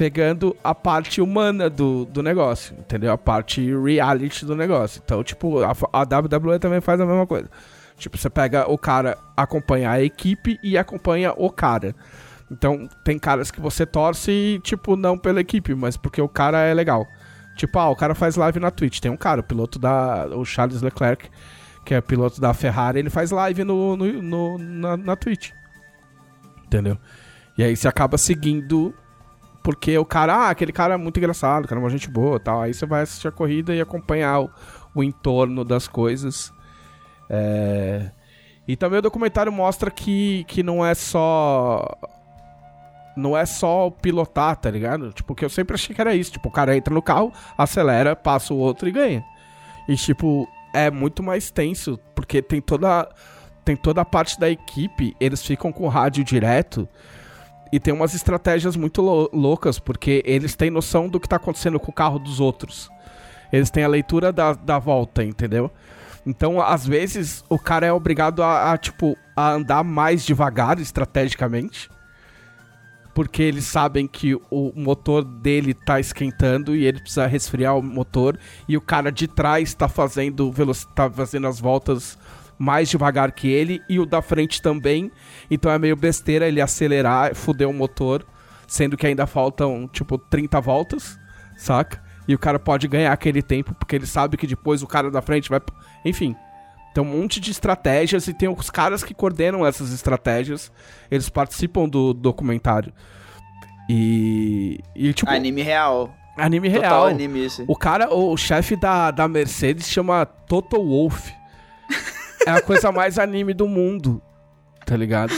pegando a parte humana do, do negócio, entendeu? A parte reality do negócio. Então, tipo, a, a WWE também faz a mesma coisa. Tipo, você pega o cara, acompanha a equipe e acompanha o cara. Então, tem caras que você torce, tipo, não pela equipe, mas porque o cara é legal. Tipo, ah, o cara faz live na Twitch. Tem um cara, o piloto da. O Charles Leclerc, que é piloto da Ferrari, ele faz live no, no, no- na, na Twitch. Entendeu? E aí você acaba seguindo. Porque o cara, ah, aquele cara é muito engraçado, cara é uma gente boa tal. Aí você vai assistir a corrida e acompanhar o, o entorno das coisas. É, E também o documentário mostra que, que não é só. Não é só pilotar, tá ligado? Tipo, que eu sempre achei que era isso. Tipo, o cara entra no carro, acelera, passa o outro e ganha. E, tipo, é muito mais tenso, porque tem toda. Tem toda a parte da equipe, eles ficam com o rádio direto. E tem umas estratégias muito lou- loucas, porque eles têm noção do que tá acontecendo com o carro dos outros. Eles têm a leitura da, da volta, entendeu? Então, às vezes, o cara é obrigado a, a, tipo, a andar mais devagar estrategicamente. Porque eles sabem que o motor dele tá esquentando e ele precisa resfriar o motor. E o cara de trás tá fazendo, tá fazendo as voltas mais devagar que ele. E o da frente também. Então é meio besteira ele acelerar, fuder o motor. Sendo que ainda faltam, tipo, 30 voltas, saca? E o cara pode ganhar aquele tempo, porque ele sabe que depois o cara da frente vai. Enfim. Tem um monte de estratégias e tem os caras que coordenam essas estratégias. Eles participam do documentário. E. E, tipo, Anime real. anime Total real. anime esse. O cara, o chefe da, da Mercedes chama Toto Wolff. É a coisa mais anime do mundo. Tá ligado?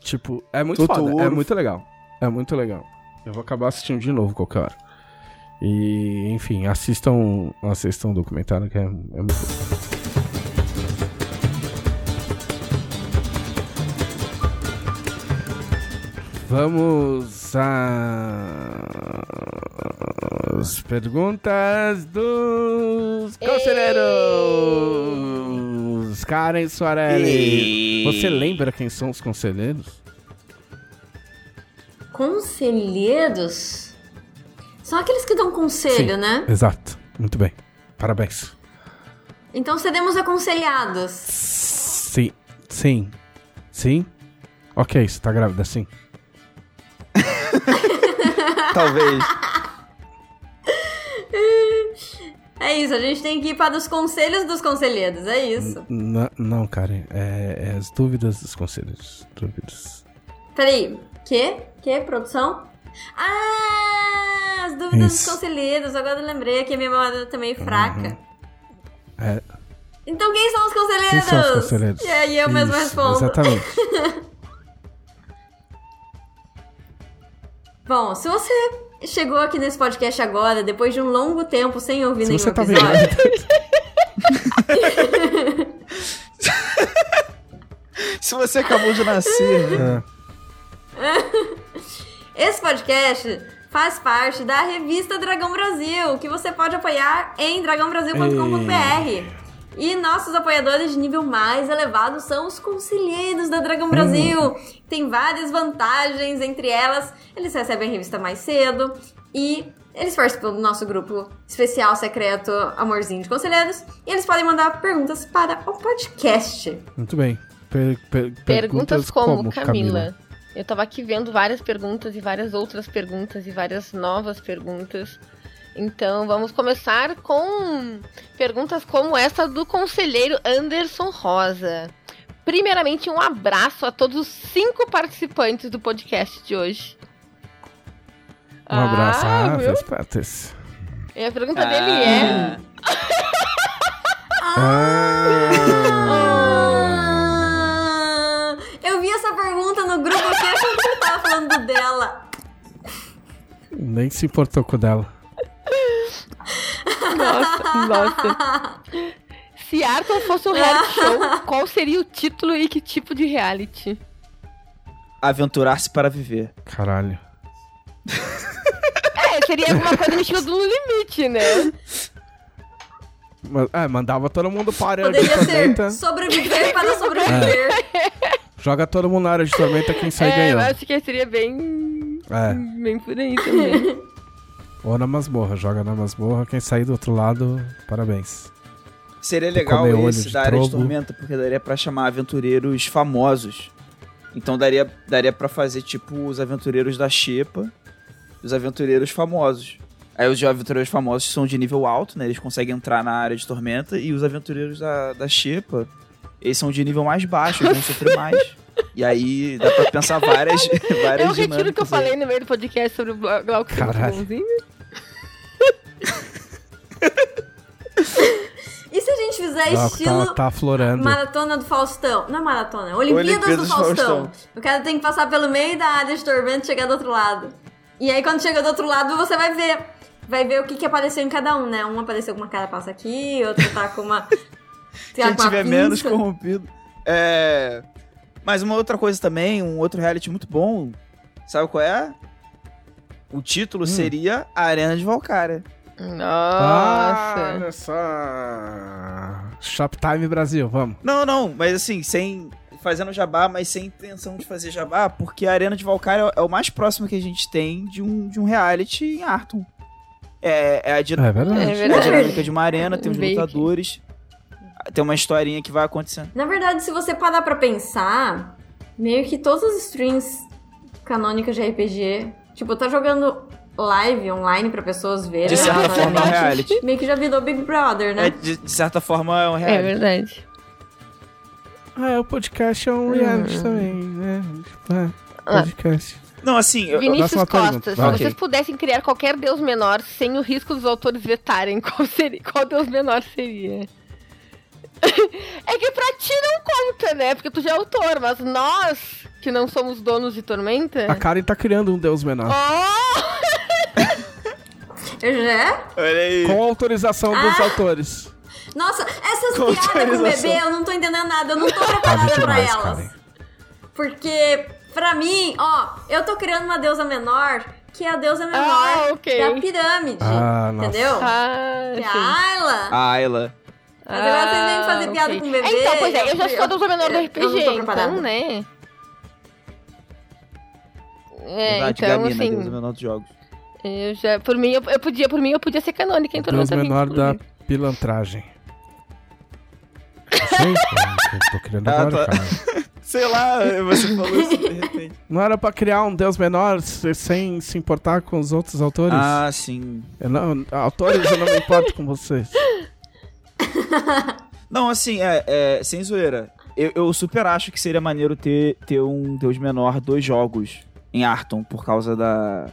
Tipo, é muito Toto foda. É muito legal. É muito legal. Eu vou acabar assistindo de novo qualquer hora. E, enfim, assistam, assistam o documentário que é, é muito bom. Vamos às perguntas dos conselheiros. Karen Soarelli. Ei. Você lembra quem são os conselheiros? Conselheiros? São aqueles que dão conselho, Sim. né? Exato. Muito bem. Parabéns. Então seremos aconselhados. Sim. Sim. Sim? Ok, você tá grávida, sim. [laughs] Talvez. [laughs] É isso, a gente tem que ir para os conselhos dos conselheiros, é isso. N- não, Karen. É, é as dúvidas dos conselheiros. Dúvidas. Peraí, que? Que, produção? Ah, as dúvidas Isso. dos conselheiros. Agora eu lembrei que a minha memória tá meio fraca. É, Então quem são os conselheiros? quem são os conselheiros? E aí eu mesma Isso, respondo. Exatamente. [laughs] Bom, se você chegou aqui nesse podcast agora, depois de um longo tempo sem ouvir Se nenhum você tá episódio... vendo. [laughs] Se você acabou de nascer, É. [laughs] Esse podcast faz parte da revista Dragão Brasil, que você pode apoiar em dragãobrasil.com.br. E nossos apoiadores de nível mais elevado são os conselheiros da Dragão Brasil. Tem várias vantagens, entre elas, eles recebem a revista mais cedo e eles participam do nosso grupo especial secreto Amorzinho de Conselheiros. E eles podem mandar perguntas para o podcast. Muito bem. Per- per- Perguntas como, Camila? Eu tava aqui vendo várias perguntas e várias outras perguntas e várias novas perguntas. Então vamos começar com perguntas como essa do conselheiro Anderson Rosa. Primeiramente, um abraço a todos os cinco participantes do podcast de hoje. Um abraço. Ah, faz parte. desse. E a pergunta dele é: Ah, [laughs] Ah, eu vi essa pergunta no grupo aqui achando que você tava falando dela. nem se importou com o dela. Nossa, nossa. Se Arton fosse um reality [laughs] show, qual seria o título e que tipo de reality? aventurar-se para viver. Caralho. É, seria alguma coisa no estilo do No limite, né? É, mandava todo mundo para a área de Poderia ser tormenta. sobreviver para sobreviver. [laughs] Joga todo mundo na área de tormenta, quem sai é, eu ganhou. acho que seria bem. É. bem por aí também. [laughs] Ou na masmorra. Joga na masmorra, quem sair do outro lado, parabéns. Seria legal esse da área de tormenta, porque daria pra chamar aventureiros famosos. Então daria, daria para fazer tipo os aventureiros da Xepa, os aventureiros famosos. Aí os aventureiros famosos são de nível alto, né? Eles conseguem entrar na área de tormenta. E os aventureiros da, da Xepa, eles são de nível mais baixo, eles vão sofrer mais. E aí dá pra pensar várias, [laughs] várias Eu retiro o que eu aí. falei no meio do podcast sobre o Glau- Glauco muito Caralho. bonzinho. [laughs] E se a gente fizer Glauco estilo tá, tá aflorando. maratona do Faustão? Não é maratona, é Olimpíadas, Olimpíadas do Faustão. Faustão. O cara tem que passar pelo meio da área de tormento e chegar do outro lado. E aí quando chega do outro lado, você vai ver. Vai ver o que, que apareceu em cada um, né? Um apareceu com uma cara passa aqui, outro tá com uma. [laughs] tá Quem com uma tiver menos pinça. corrompido. É. Mas uma outra coisa também, um outro reality muito bom. Sabe qual é? O título seria A Arena de Valkyria. Ah, Nossa. olha só. Shoptime Brasil, vamos. Não, não, mas assim, sem. Fazendo jabá, mas sem intenção de fazer jabá, porque a Arena de Valkyria é o mais próximo que a gente tem de um, de um reality em Arton. É, é a, din- É verdade. É a verdade. dinâmica de uma arena, tem os lutadores. Tem uma historinha que vai acontecendo. Na verdade, se você parar pra pensar, meio que todas as streams canônicas de RPG, tipo, tá jogando live online pra pessoas verem. De certa forma, é um reality. Meio que já virou Big Brother, né? É, de, de certa forma, é um É reality. verdade. É, o podcast é um reality também, né? É, Ah. podcast. Não, assim, eu, Vinícius Costa, pergunta, se vocês pudessem criar qualquer deus menor sem o risco dos autores vetarem, [laughs] qual seria? Qual deus menor seria? [laughs] é que pra ti não conta, né? Porque tu já é autor, mas nós, que não somos donos de Tormenta. A Karen tá criando um deus menor. Oh! [laughs] Já? olha aí. Com autorização dos Ah. autores. Nossa, essas Com piadas com bebê, eu não tô entendendo nada. Eu não tô Tá preparada pra demais, elas. Karen. Porque, pra mim, ó, eu tô criando uma deusa menor, que é a deusa menor Ah, ok. da pirâmide. Ah, nossa. entendeu? Ah, Que é a Ayla. A Ayla. Mas agora vocês vêm fazer piada ok. com bebê, É, então, pois é, eu já sou a deusa menor do eu- eu RPG, não tô preparada. então, né? É, Verdade, então, Gamina, assim, Deus menor dos jogos. Eu já, por mim, eu, eu podia, por mim, eu podia ser canônica em Deus Tormenta 20, menor da inclusive. pilantragem. [laughs] Não sei, eu tô criando Ah, agora, tá. cara. [laughs] Sei lá, você falou isso de repente. Não era pra criar um deus menor se- sem se importar com os outros autores? Ah, sim. Eu não, autores, eu não me importo com vocês. [laughs] Não, assim, é, é sem zoeira. Eu, eu super acho que seria maneiro ter, ter um Deus menor dois jogos em Arton por causa da,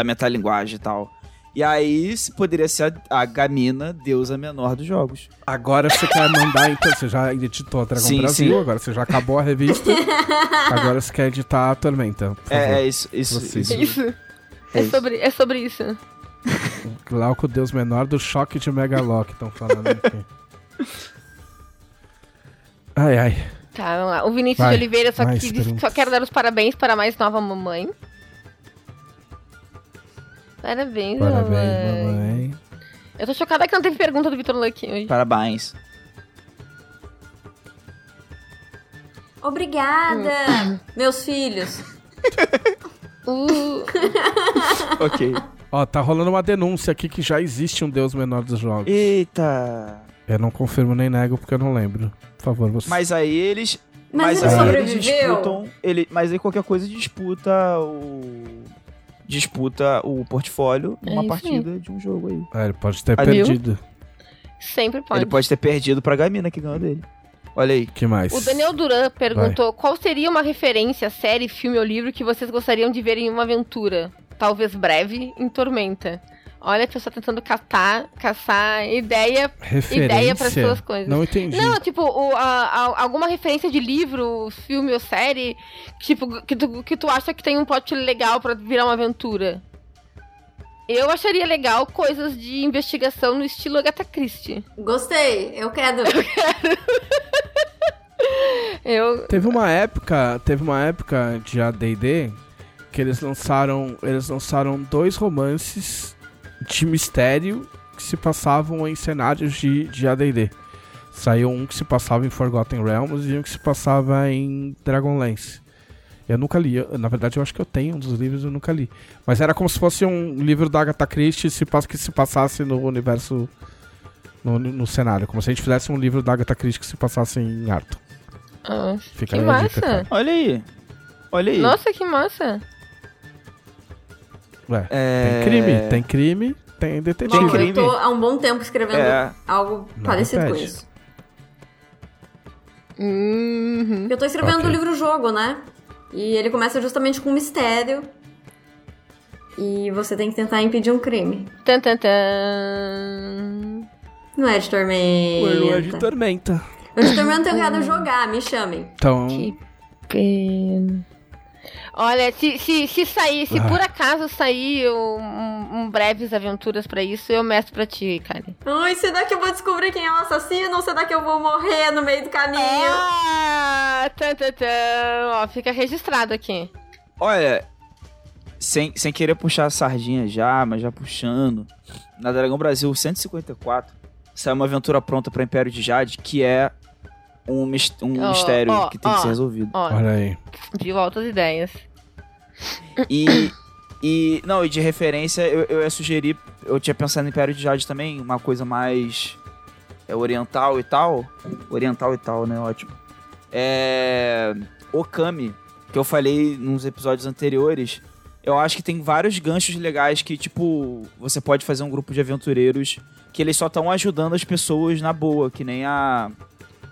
da metalinguagem e tal. E aí se poderia ser a, a Gamina, deusa menor dos jogos. Agora você quer mandar, então, você já editou a Dragon Sim, Brasil, sim. agora você já acabou a revista. agora você quer editar a Tormenta. Por favor. É, é isso, isso, isso. Isso. É É isso. sobre, é sobre isso. Glauco, Deus menor do choque de Megalock, estão falando aqui. Ai, ai. Tá, vamos lá. O Vinícius Vai, de Oliveira só, que só quero dar os parabéns para a mais nova mamãe. Parabéns, Parabéns, mamãe. Eu tô chocada que não teve pergunta do Vitor Luck hoje. Parabéns. Obrigada, meus filhos. [laughs] Uh, [laughs] ok. Ó, tá rolando uma denúncia aqui que já existe um Deus menor dos jogos. Eita. Eu não confirmo nem nego porque eu não lembro. Por favor, você. Mas aí eles. Mas, Mas, ele aí eles sobreviveu. disputam. Ele, mas aí qualquer coisa disputa o. Disputa o portfólio É numa isso partida de um jogo aí. É, ele pode ter Ah, viu? perdido. sempre pode. Ele pode ter perdido pra Gamina que ganhou dele. Olha aí. que mais? O Daniel Duran perguntou qual seria uma referência, série, filme ou livro que vocês gostariam de ver em uma aventura, talvez breve, em Tormenta. Olha a pessoa tentando catar, caçar ideia. Referência? ideia pras suas coisas. Não entendi. Não, tipo, o- a- a- alguma referência de livro, filme ou série, tipo, que tu, que tu acha que tem um plot legal pra virar uma aventura. Eu acharia legal coisas de investigação no estilo Agatha Christie. Gostei, eu quero. [laughs] [laughs] Eu. Teve uma época, teve uma época de AD&D que eles lançaram, eles lançaram dois romances de mistério que se passavam em cenários de, de AD&D. Saiu um que se passava em Forgotten Realms e um que se passava em Dragonlance. Eu nunca li, eu- na verdade eu acho que eu tenho um dos livros, eu nunca li. Mas era como se fosse um livro da Agatha Christie se que se passasse no universo, no, no cenário. Como se a gente fizesse um livro da Agatha Christie que se passasse em Arthur. Ah, Fica que dica, massa! cara. Olha aí. Olha aí. Nossa, que massa! Ué, É... Tem crime, tem crime, tem detetive. Bom, crime. eu tô há um bom tempo escrevendo É. algo Não parecido com isso. Uhum. Eu tô escrevendo Ok. o livro-jogo, né? E ele começa justamente com um mistério. E você tem que tentar impedir um crime. Tan, tan, tan. Não é de tormenta. Não é de tormenta. Eu de tormenta eu quero jogar, me chamem. Então, Que pena. Olha, se, se, se sair, se Ah. por acaso sair um, um- breves aventuras pra isso, eu mestro pra ti, cara. Ai, será que eu vou descobrir quem é o assassino? Ou será que eu vou morrer no meio do caminho? Ah, tan, tan, tan. Ó, fica registrado aqui. Olha, sem, sem querer puxar a sardinha já, mas já puxando. Na Dragão Brasil 154, saiu uma aventura pronta pra Império de Jade, que é um, um Ó, mistério ó, que tem ó. que ser resolvido. Olha aí. de volta às ideias. E, e. Não, e de referência, eu, eu ia sugerir. Eu tinha pensado em Império de Jade também, uma coisa mais. É, oriental e tal. Oriental e tal, né? Ótimo. É. Okami, que eu falei nos episódios anteriores. Eu acho que tem vários ganchos legais que, tipo, você pode fazer um grupo de aventureiros que eles só estão ajudando as pessoas na boa, que nem a.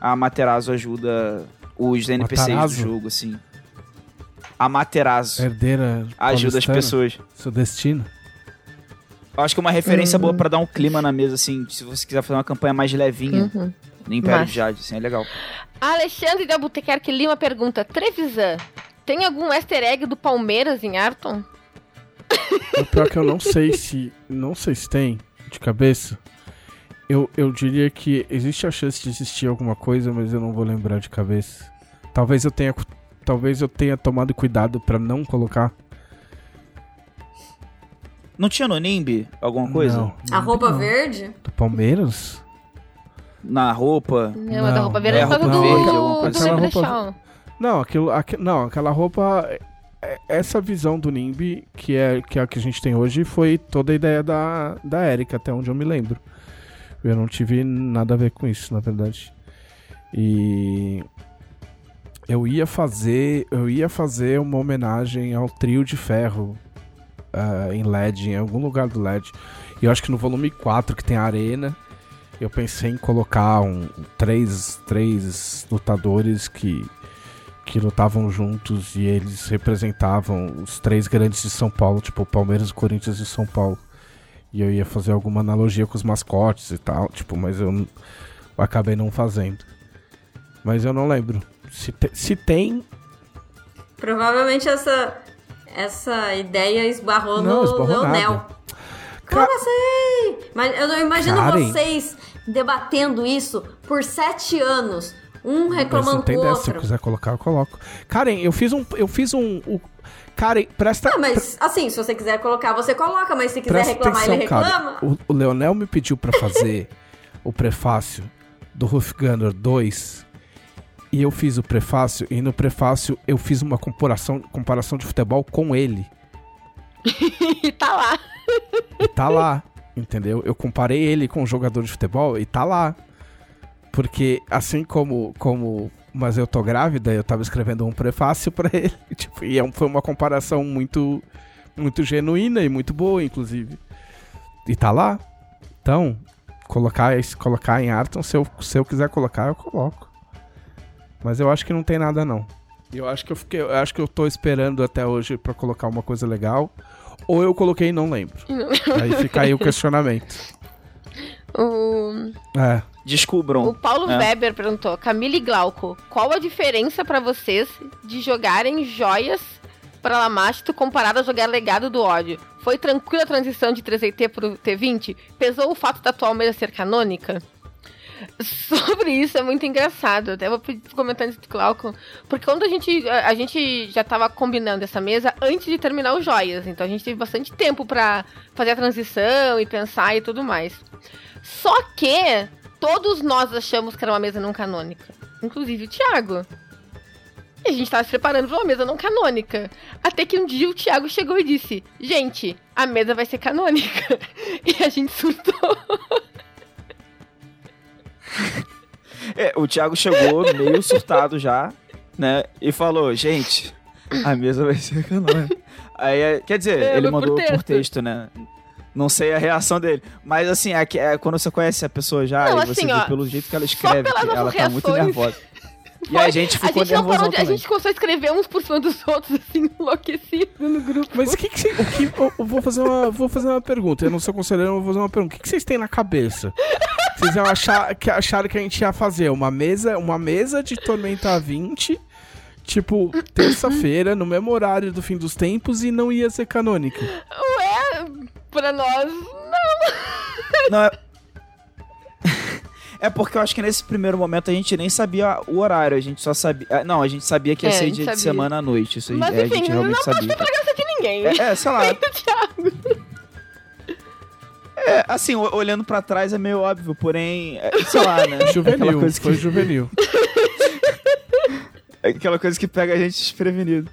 A Materazo ajuda os NPCs do jogo, assim. A Materazo Herdeira ajuda as pessoas. Seu destino. Eu acho que é uma referência Uhum. boa pra dar um clima na mesa, assim, se você quiser fazer uma campanha mais levinha Uhum. no Império Massa. de Jade, assim, é legal. Alexandre de Albuquerque Lima pergunta: Trevisan, tem algum easter egg do Palmeiras em Arton? O pior é que eu não [laughs] sei se. Não sei se tem, de cabeça. Eu, eu diria que existe a chance de existir alguma coisa, mas eu não vou lembrar de cabeça. Talvez eu tenha. Talvez eu tenha tomado cuidado pra não colocar. Não tinha no Nimbi alguma coisa? Não, A roupa não. verde? Do Palmeiras? Na roupa? Não, mas a Não, roupa verde é é causa roupa do, verde, alguma coisa assim. Lebrechal. Não, aquilo, aque- não, aquela roupa. é- Essa visão do NIMBY, que é, que é a que a gente tem hoje, foi toda a ideia da, da Erika, até onde eu me lembro. Eu não tive nada a ver com isso, na verdade. E. Eu ia fazer. Eu ia fazer uma homenagem ao trio de ferro ah, em LED, em algum lugar do LED. E eu acho que no volume 4, que tem a arena, eu pensei em colocar um, três, três lutadores que, que lutavam juntos e eles representavam os três grandes de São Paulo, tipo Palmeiras, Corinthians e São Paulo. E eu ia fazer alguma analogia com os mascotes e tal, tipo, mas eu, eu acabei não fazendo. Mas eu não lembro. Se, te, se tem. Provavelmente essa, essa ideia esbarrou Não, no esbarrou Leonel. nada. Como Ca- assim? Mas eu não imagino Karen. vocês debatendo isso por sete anos. Um reclamando não tem com o dessa. Se eu outro. quiser colocar, eu coloco. Karen, eu fiz um. Eu fiz um. o- Karen, presta. Ah, mas assim, se você quiser colocar, você coloca, mas se quiser reclamar, atenção, ele reclama. cara. O, o Leonel me pediu pra fazer [laughs] o prefácio do Ruff Gunner 2. E eu fiz o prefácio, e no prefácio eu fiz uma comparação, comparação de futebol com ele. [laughs] e tá lá. E tá lá, entendeu? Eu comparei ele com um jogador de futebol e tá lá. Porque assim como, como mas eu tô grávida, eu tava escrevendo um prefácio pra ele. [laughs] Tipo, e é um- foi uma comparação muito muito genuína e muito boa, inclusive. E tá lá. Então, colocar, colocar em Arton, se eu, se eu quiser colocar, eu coloco. Mas eu acho que não tem nada não. Eu acho que eu fiquei, eu acho que eu tô esperando até hoje pra colocar uma coisa legal. Ou eu coloquei e não lembro. [laughs] Aí fica aí o questionamento. O, É. Descubram. o Paulo É. Weber perguntou: Camille Glauco, qual a diferença pra vocês de jogarem joias para Lamastro comparado a jogar Legado do Ódio? Foi tranquila a transição de 3IT pro T20? Pesou o fato da atual mesa ser canônica? Sobre isso é muito engraçado. Até vou pedir comentários do Glauco. Porque quando a gente. A, a gente já tava combinando essa mesa antes de terminar os joias. Então a gente teve bastante tempo pra fazer a transição e pensar e tudo mais. Só que todos nós achamos que era uma mesa não canônica. Inclusive o Thiago. E a gente tava se preparando pra uma mesa não canônica. Até que um dia o Thiago chegou e disse: Gente, a mesa vai ser canônica. [laughs] E a gente surtou. [laughs] É, o Thiago chegou meio surtado já, né? E falou, gente, a mesa vai ser canônica. Aí, é, quer dizer, É, ele mas por mandou por texto. texto, né? Não sei a reação dele. Mas assim, é, é quando você conhece a pessoa já Não, e você assim, vê ó, pelo jeito que ela escreve, que ela tá muito reações. nervosa. E a gente a ficou gente não nervosão parou A gente começou a escrever uns por cima dos outros, assim, [laughs] enlouquecido no grupo. Mas o que que, cê- o que eu, eu vou fazer uma vou fazer uma pergunta. Eu não sou conselheiro, eu vou fazer uma pergunta. O que, que vocês têm na cabeça? Vocês iam achar que acharam que a gente ia fazer uma mesa, uma mesa de Tormenta 20, tipo, terça-feira, no mesmo horário do fim dos tempos e não ia ser canônica. Ué, pra nós, Não, é... é porque eu acho que nesse primeiro momento a gente nem sabia o horário, a gente só sabia... ah, Não, a gente sabia que ia É, ser dia de sabia. semana à noite, isso aí Mas é, a gente não realmente pode sabia. pra graça de ninguém. É, é, sei lá. [laughs] É, assim, o- olhando pra trás é meio óbvio, porém, é, sei lá, né? [laughs] Aquela Juvenil, coisa, foi que, juvenil. é [laughs] aquela coisa que pega a gente desprevenido.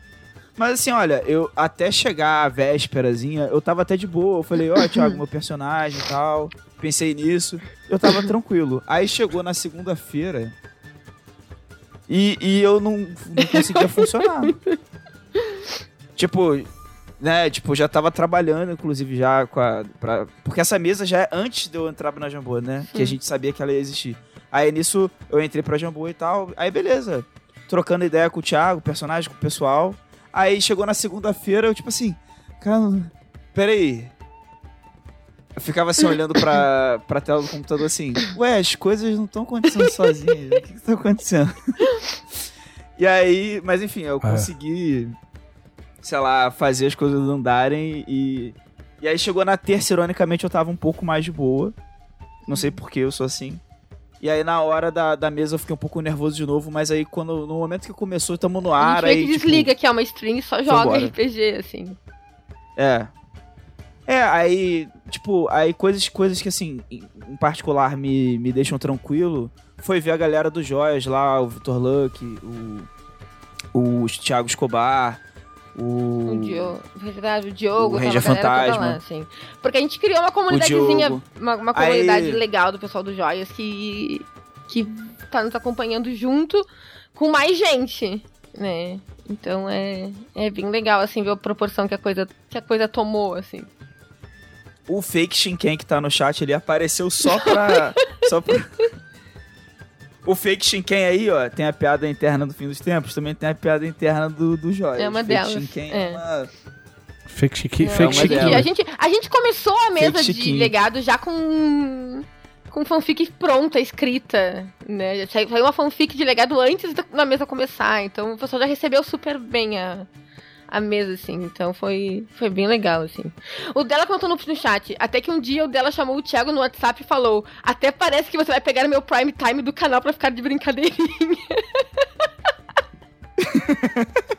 Mas assim, olha, eu até chegar a vésperazinha, eu tava até de boa. Eu falei, ó, Thiago, meu personagem e tal. Pensei nisso. Eu tava tranquilo. Aí chegou na segunda-feira e, e eu não, não conseguia funcionar. Tipo, né, tipo, já tava trabalhando, inclusive, já com a. Pra, porque essa mesa já é antes de eu entrar na Jambô, né? Que a gente sabia que ela ia existir. Aí nisso eu entrei pra Jambô e tal. Aí beleza. Trocando ideia com o Thiago, personagem, com o pessoal. Aí chegou na segunda-feira, eu tipo assim, cara, peraí. Eu ficava assim olhando pra, pra tela do computador assim, ué, as coisas não estão acontecendo sozinhas. O que, que tá acontecendo? e aí, mas enfim, eu É. consegui, sei lá, fazer as coisas andarem e. E aí chegou na terça, ironicamente, eu tava um pouco mais de boa. Não sei por que eu sou assim. E aí na hora da, da mesa eu fiquei um pouco nervoso de novo, mas aí quando no momento que começou, tamo no A ar, gente meio aí que tipo, desliga que é uma stream e só joga embora. RPG, assim. É. É, aí, tipo, aí coisas, coisas que, assim, em particular me, me deixam tranquilo foi ver a galera dos Joias lá, o Vitor Luck, o, o Thiago Escobar, o... O Diogo, verdade, o Diogo, O Ranger Fantasma. lá, assim. Porque a gente criou uma comunidadezinha, uma, uma comunidade Aí- legal do pessoal do Joias que, que tá nos acompanhando junto com mais gente, né? Então é, é bem legal, assim, ver a proporção que a coisa, que a coisa tomou, assim. O fake Shinken que tá no chat, ele apareceu só pra... [laughs] só pra... O fake Shinken aí, ó, tem a piada interna do fim dos tempos, também tem a piada interna do, do Joia. É uma fake delas, Shinken é. é uma... Fake chique, Não, fake uma chique. delas. a, gente, a gente começou a mesa de chiquinho. legado já com. Com fanfic pronta, escrita, né? Saiu saiu uma fanfic de legado antes da mesa começar, então o pessoal já recebeu super bem a, a mesa, assim. Então foi, foi bem legal, assim. O dela contou no, no chat, até que um dia o dela chamou o Thiago no WhatsApp e falou: Até parece que você vai pegar meu prime time do canal pra ficar de brincadeirinha. [laughs]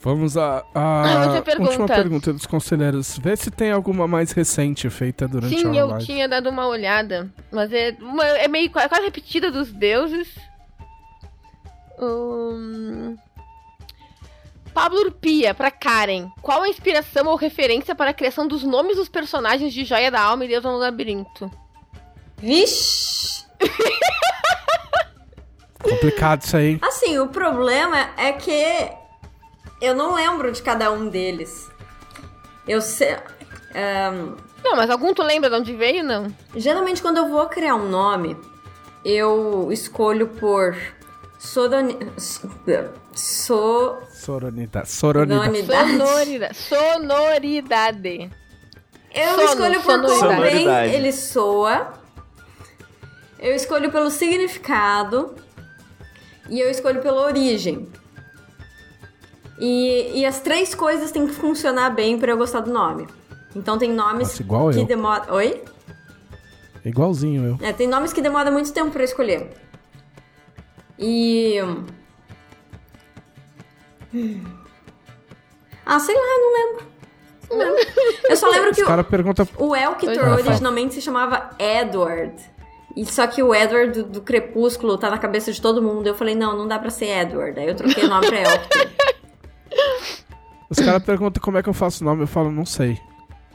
Vamos à Ah, à outra pergunta. última pergunta dos conselheiros. Vê se tem alguma mais recente feita durante Sim, a eu live. tinha dado uma olhada. Mas é, uma- é meio é quase repetida dos deuses. Hum... Pablo Urpia, pra Karen. Qual a inspiração ou referência para a criação dos nomes dos personagens de Joia da Alma e Deus no Labirinto? Vixe! Complicado isso aí? Assim, o problema é que eu não lembro de cada um deles. Eu sei. ahn, Não, mas algum tu lembra de onde veio, não? geralmente, quando eu vou criar um nome, eu escolho por. Soroni... So... Soronidade. Soronidade. Sonoridade. Sonoridade. Sonoridade. Eu Sono, escolho por como bem ele soa. Eu escolho pelo significado. E eu escolho pela origem. E, e as três coisas têm que funcionar bem pra eu gostar do nome. Então tem nomes Nossa, igual que eu. demoram. Oi? Igualzinho eu. É, tem nomes que demoram muito tempo pra escolher. E. Ah, sei lá, não lembro. Não lembro. Eu só lembro que Os o, caras perguntam. o Elkitor originalmente se chamava Edward. E só que o Edward do, do Crepúsculo tá na cabeça de todo mundo. Eu falei, não, não dá pra ser Edward. Aí eu troquei o nome pra Elkitor. Os caras perguntam como é que eu faço o nome, eu falo, não sei.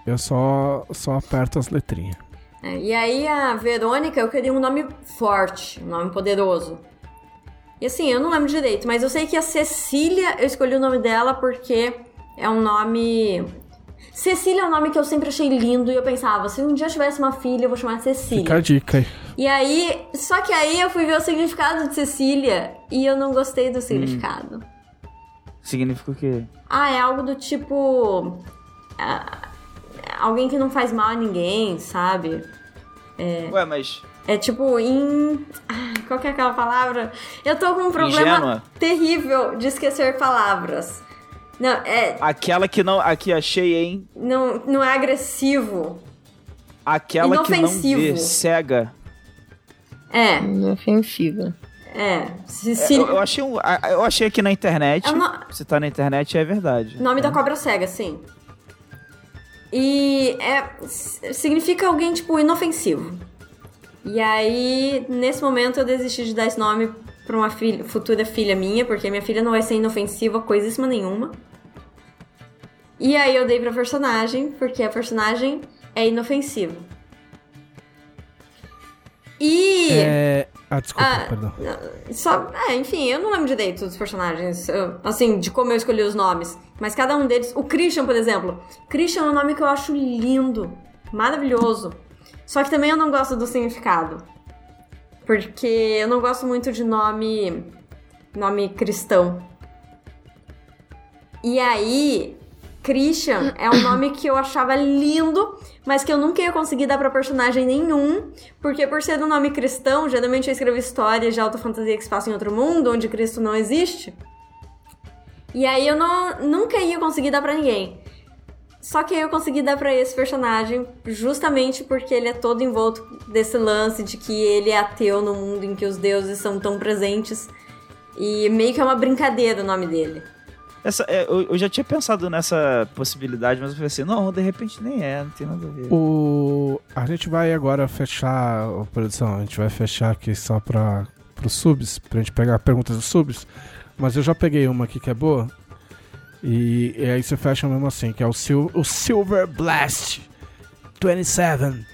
Eu só, só aperto as letrinhas. É, e aí a Verônica, eu queria um nome forte, um nome poderoso. E assim, eu não lembro direito, mas eu sei que a Cecília, eu escolhi o nome dela porque é um nome. Cecília é um nome que eu sempre achei lindo e eu pensava, se um dia eu tivesse uma filha, eu vou chamar de Fica a Cecília. dica aí. E aí, só que aí eu fui ver o significado de Cecília e eu não gostei do significado. Significa o quê? Ah, é algo do tipo. ah, alguém que não faz mal a ninguém, sabe? Ué, mas... É tipo em. Ai, qual que é aquela palavra? Eu tô com um problema Ingênua? terrível de esquecer palavras. Não, é. Aquela que não... Aqui, achei, hein? Não, não é agressivo. Aquela que não Inofensivo. vê, cega. É, Inofensiva. é. Se, É, se- Eu, eu achei, um- eu achei aqui na internet. É uma- Se tá na internet, é verdade. Nome da cobra cega, sim. E é. Significa alguém, tipo, inofensivo. E aí, nesse momento, eu desisti de dar esse nome pra uma filha- futura filha minha, porque minha filha não vai ser inofensiva coisíssima nenhuma. E aí eu dei pra personagem, porque a personagem é inofensiva. E. É. Ah, desculpa, Ah, perdão. Só, é, enfim, eu não lembro direito dos personagens, eu- assim, de como eu escolhi os nomes. Mas cada um deles. O Christian, por exemplo. Christian é um nome que eu acho lindo, maravilhoso. Só que também eu não gosto do significado. Porque eu não gosto muito de nome. nome cristão. E aí, Christian é um nome que eu achava lindo, mas que eu nunca ia conseguir dar pra personagem nenhum, porque por ser um nome cristão, geralmente eu escrevo histórias de alta fantasia que se passam em outro mundo, onde Cristo não existe. E aí eu não, nunca ia conseguir dar pra ninguém. Só que aí eu consegui dar pra esse personagem justamente porque ele é todo envolto desse lance de que ele é ateu no mundo em que os deuses são tão presentes. E meio que é uma brincadeira o nome dele. Essa, é, eu, já tinha pensado nessa possibilidade, mas eu falei assim, não, de repente nem é, não tem nada a ver. O... A gente vai agora fechar, ô, produção, a gente vai fechar aqui só para os subs, pra gente pegar perguntas dos subs. Mas eu já peguei uma aqui que é boa. E, e aí você fecha mesmo assim, que é o, Sil o Silver Blast 27,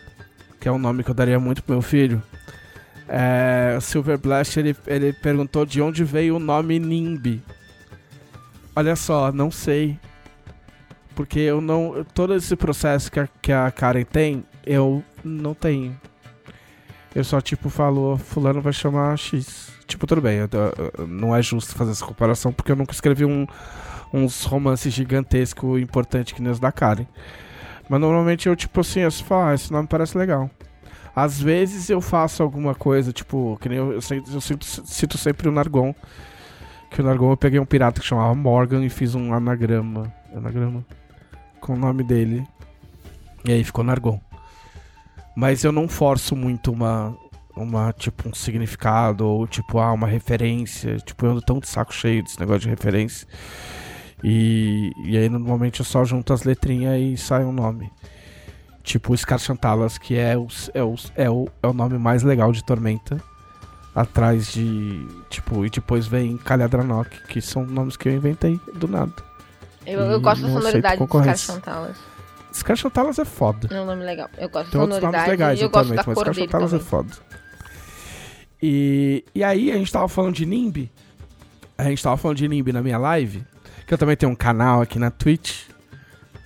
que é um nome que eu daria muito pro meu filho. É, o Silver Blast, ele, ele perguntou de onde veio o nome Nimbi. Olha só, não sei. Porque eu não. Todo esse processo que a, que a Karen tem, eu não tenho. Ele só, tipo, falou, fulano vai chamar X. Tipo, tudo bem, eu- eu- não é justo fazer essa comparação, porque eu nunca escrevi um, uns romances gigantescos importantes que nem os da Karen. Mas normalmente eu, tipo assim, eu falo, ah, esse nome parece legal. Às vezes eu faço alguma coisa, tipo, que nem eu, eu, eu sempre- cito sempre o Nargon. Que o Nargon eu peguei um pirata que chamava Morgan e fiz um anagrama. Anagrama? Com o nome dele. E aí ficou Nargon. Mas eu não forço muito uma, uma tipo, um significado ou, tipo, ah, uma referência. Tipo, eu ando tão de saco cheio desse negócio de referência. E, e aí, normalmente, eu só junto as letrinhas e sai um nome. Tipo, Scar Chantalas, que é o, é, o, é, o, é o nome mais legal de Tormenta. Atrás de. Tipo, e depois vem Calhadranok, que são nomes que eu inventei do nada. Eu, eu gosto da sonoridade dos concorrência. Chantalas. Scar Chantalas é foda. É um nome legal. Eu gosto Tem da outros nomes legais eu gosto da Tormenta, mas Scar Chantalas é foda. E, e aí, a gente tava falando de Nimb. A gente tava falando de Nimb na minha live. Que eu também tenho um canal aqui na Twitch.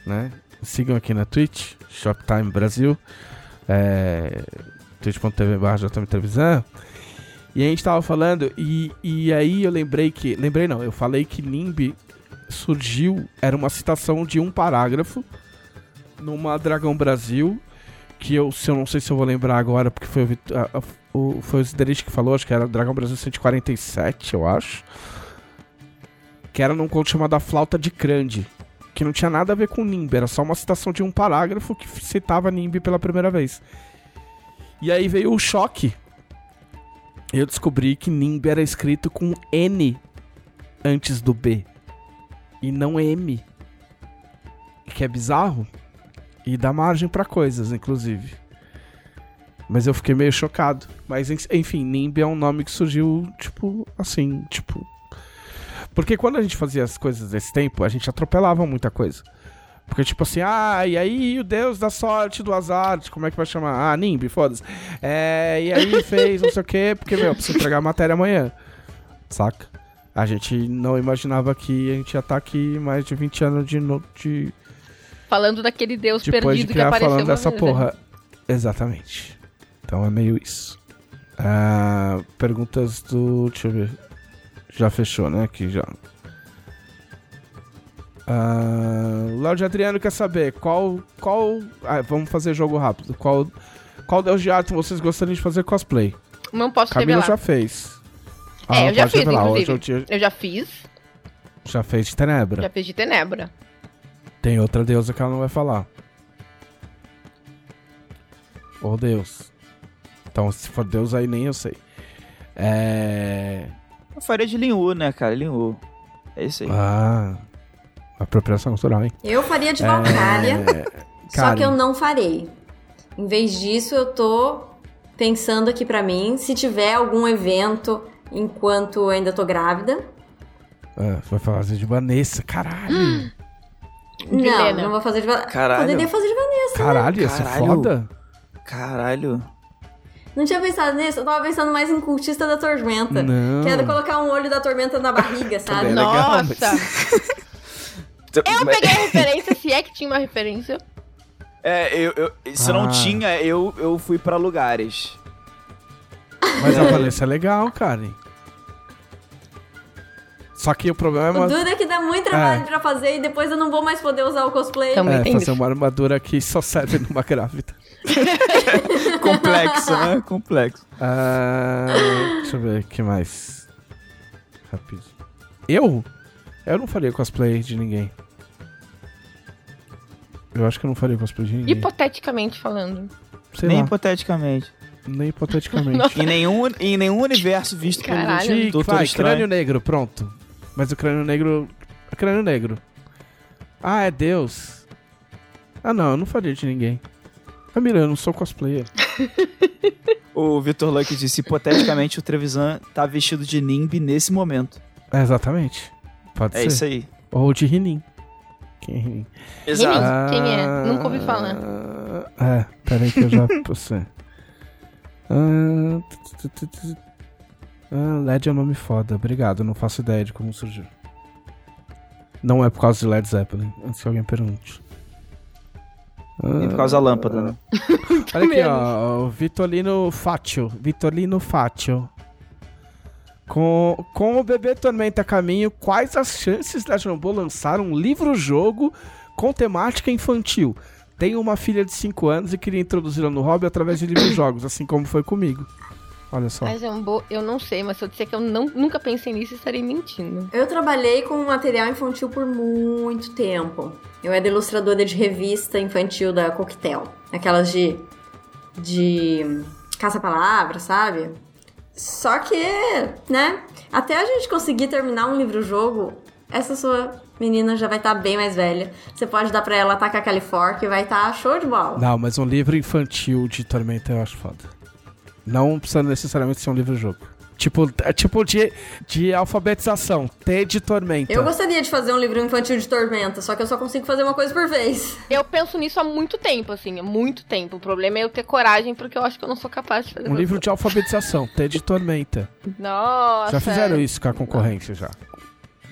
Né? Sigam aqui na Twitch, Shoptime Brasil. É, twitch.tv Televisão. E a gente tava falando, e, e aí eu lembrei que. Lembrei não, eu falei que Nimb surgiu, era uma citação de um parágrafo numa Dragão Brasil. Que eu, se eu não sei se eu vou lembrar agora, porque foi o, o, foi o Ziderich que falou, acho que era Dragão Brasil 147, eu acho. Que era num conto chamado A Flauta de Crande. Que não tinha nada a ver com Nimb, era só uma citação de um parágrafo que citava Nimb pela primeira vez. E aí veio o choque. Eu descobri que Nimb era escrito com N antes do B. E não M. Que é bizarro. E dá margem pra coisas, inclusive. Mas eu fiquei meio chocado. Mas en- enfim, Nimb é um nome que surgiu, tipo, assim, tipo. Porque quando a gente fazia as coisas desse tempo, a gente atropelava muita coisa. Porque, tipo assim, ah, e aí o deus da sorte, do azar, como é que vai chamar? Ah, Nimb, foda-se. É, e aí [laughs] fez não sei o quê, porque, meu, preciso entregar a matéria amanhã. Saca? A gente não imaginava que a gente ia estar aqui mais de 20 anos de, no- de, Falando daquele deus depois de perdido que criar apareceu falando dessa vez, né? porra. Exatamente. Então é meio isso. Ah, perguntas do. Deixa eu ver. Já fechou, né? Aqui já. Ah, Lorde Adriano quer saber qual. qual ah, vamos fazer jogo rápido. Qual, qual Deus de Atom vocês gostariam de fazer cosplay? Não posso Camila revelar. já fez. É, eu já fiz, revelar. Inclusive. é o dia- Eu já fiz, já fez de Tenebra. já fiz de Tenebra. Tem outra deusa que ela não vai falar. Ô Deus. Então, se for Deus, aí nem eu sei. É. Eu faria de Linhu, né, cara? Linhu. É isso aí. Ah. Apropriação cultural, hein? Eu faria de Valkyria, É, só que eu não farei. Em vez disso, eu tô pensando aqui pra mim, se tiver algum evento enquanto eu ainda tô grávida. É, você vai fazer de Vanessa, caralho. Não, Helena. não vou fazer de Vanessa. Caralho. Poderia fazer de Vanessa. Caralho, ia ser Caralho. foda. Caralho. Não tinha pensado nisso, eu tava pensando mais em cultista da tormenta. Não. Que era colocar um olho da tormenta na barriga, sabe? É legal, Nossa! mas- [laughs] Eu peguei a referência, se é que tinha uma referência. É, eu, eu- se Ah. não tinha, eu, eu fui pra lugares. Mas a Vanessa é legal, Karen. Só que o problema O é, duro é que dá muito trabalho É. pra fazer e depois eu não vou mais poder usar o cosplay. Também é fazer uma armadura que só serve [laughs] numa grávida. [laughs] Complexo, né? Complexo. Ah, deixa eu ver, o que mais? Rápido. Eu? Eu não faria cosplay de ninguém. Eu acho que eu não faria cosplay de ninguém. Hipoteticamente falando. Sei Nem lá, hipoteticamente. nem hipoteticamente. Em nenhum, em nenhum universo visto pelo Caralho. Chique, Doutor vai, Estranho. crânio negro, pronto. Mas o crânio negro... Crânio negro. Ah, é Deus. Ah, não, eu não faria de ninguém. Camila, eu não sou cosplayer. [laughs] O Vitor Luck disse, hipoteticamente, o Trevisan tá vestido de Nimb nesse momento. É, exatamente. Pode É ser. isso aí. Ou de Rinin. Quem é Rinin? Exato. Quem é? Nunca ouvi falar. É, peraí que eu já [laughs] você. Ah. Ah, LED é um nome foda. Obrigado, não faço ideia de como surgiu. Não é por causa de Led Zeppelin, antes que alguém pergunte. E por causa da lâmpada, né? [laughs] Olha aqui, ó. o Vitorino Fátio. Vitorino Fátio. Com, com o bebê Tormenta a caminho, quais as chances da Jambô lançar um livro-jogo com temática infantil? Tenho uma filha de 5 anos e queria introduzi-la no hobby através de livros-jogos, assim como foi comigo. Olha só. Mas é um bo... eu não sei, mas se eu disser que eu não, nunca pensei nisso, estarei mentindo. Eu trabalhei com material infantil por muito tempo. Eu era ilustradora de revista infantil da Coquetel. Aquelas de. de. caça-palavra, sabe? Só que, né? Até a gente conseguir terminar um livro-jogo, essa sua menina já vai estar bem mais velha. Você pode dar pra ela atacar California que vai estar show de bola. Não, mas um livro infantil de Tormenta eu acho foda. Não precisa necessariamente ser um livro-jogo. Tipo, é tipo de, de alfabetização. T de Tormenta. Eu gostaria de fazer um livro infantil de tormenta, só que eu só consigo fazer uma coisa por vez. Eu penso nisso há muito tempo, assim, há muito tempo. O problema é eu ter coragem, porque eu acho que eu não sou capaz de fazer Um livro de alfabetização. T de Tormenta. Nossa. Já fizeram isso com a concorrência já.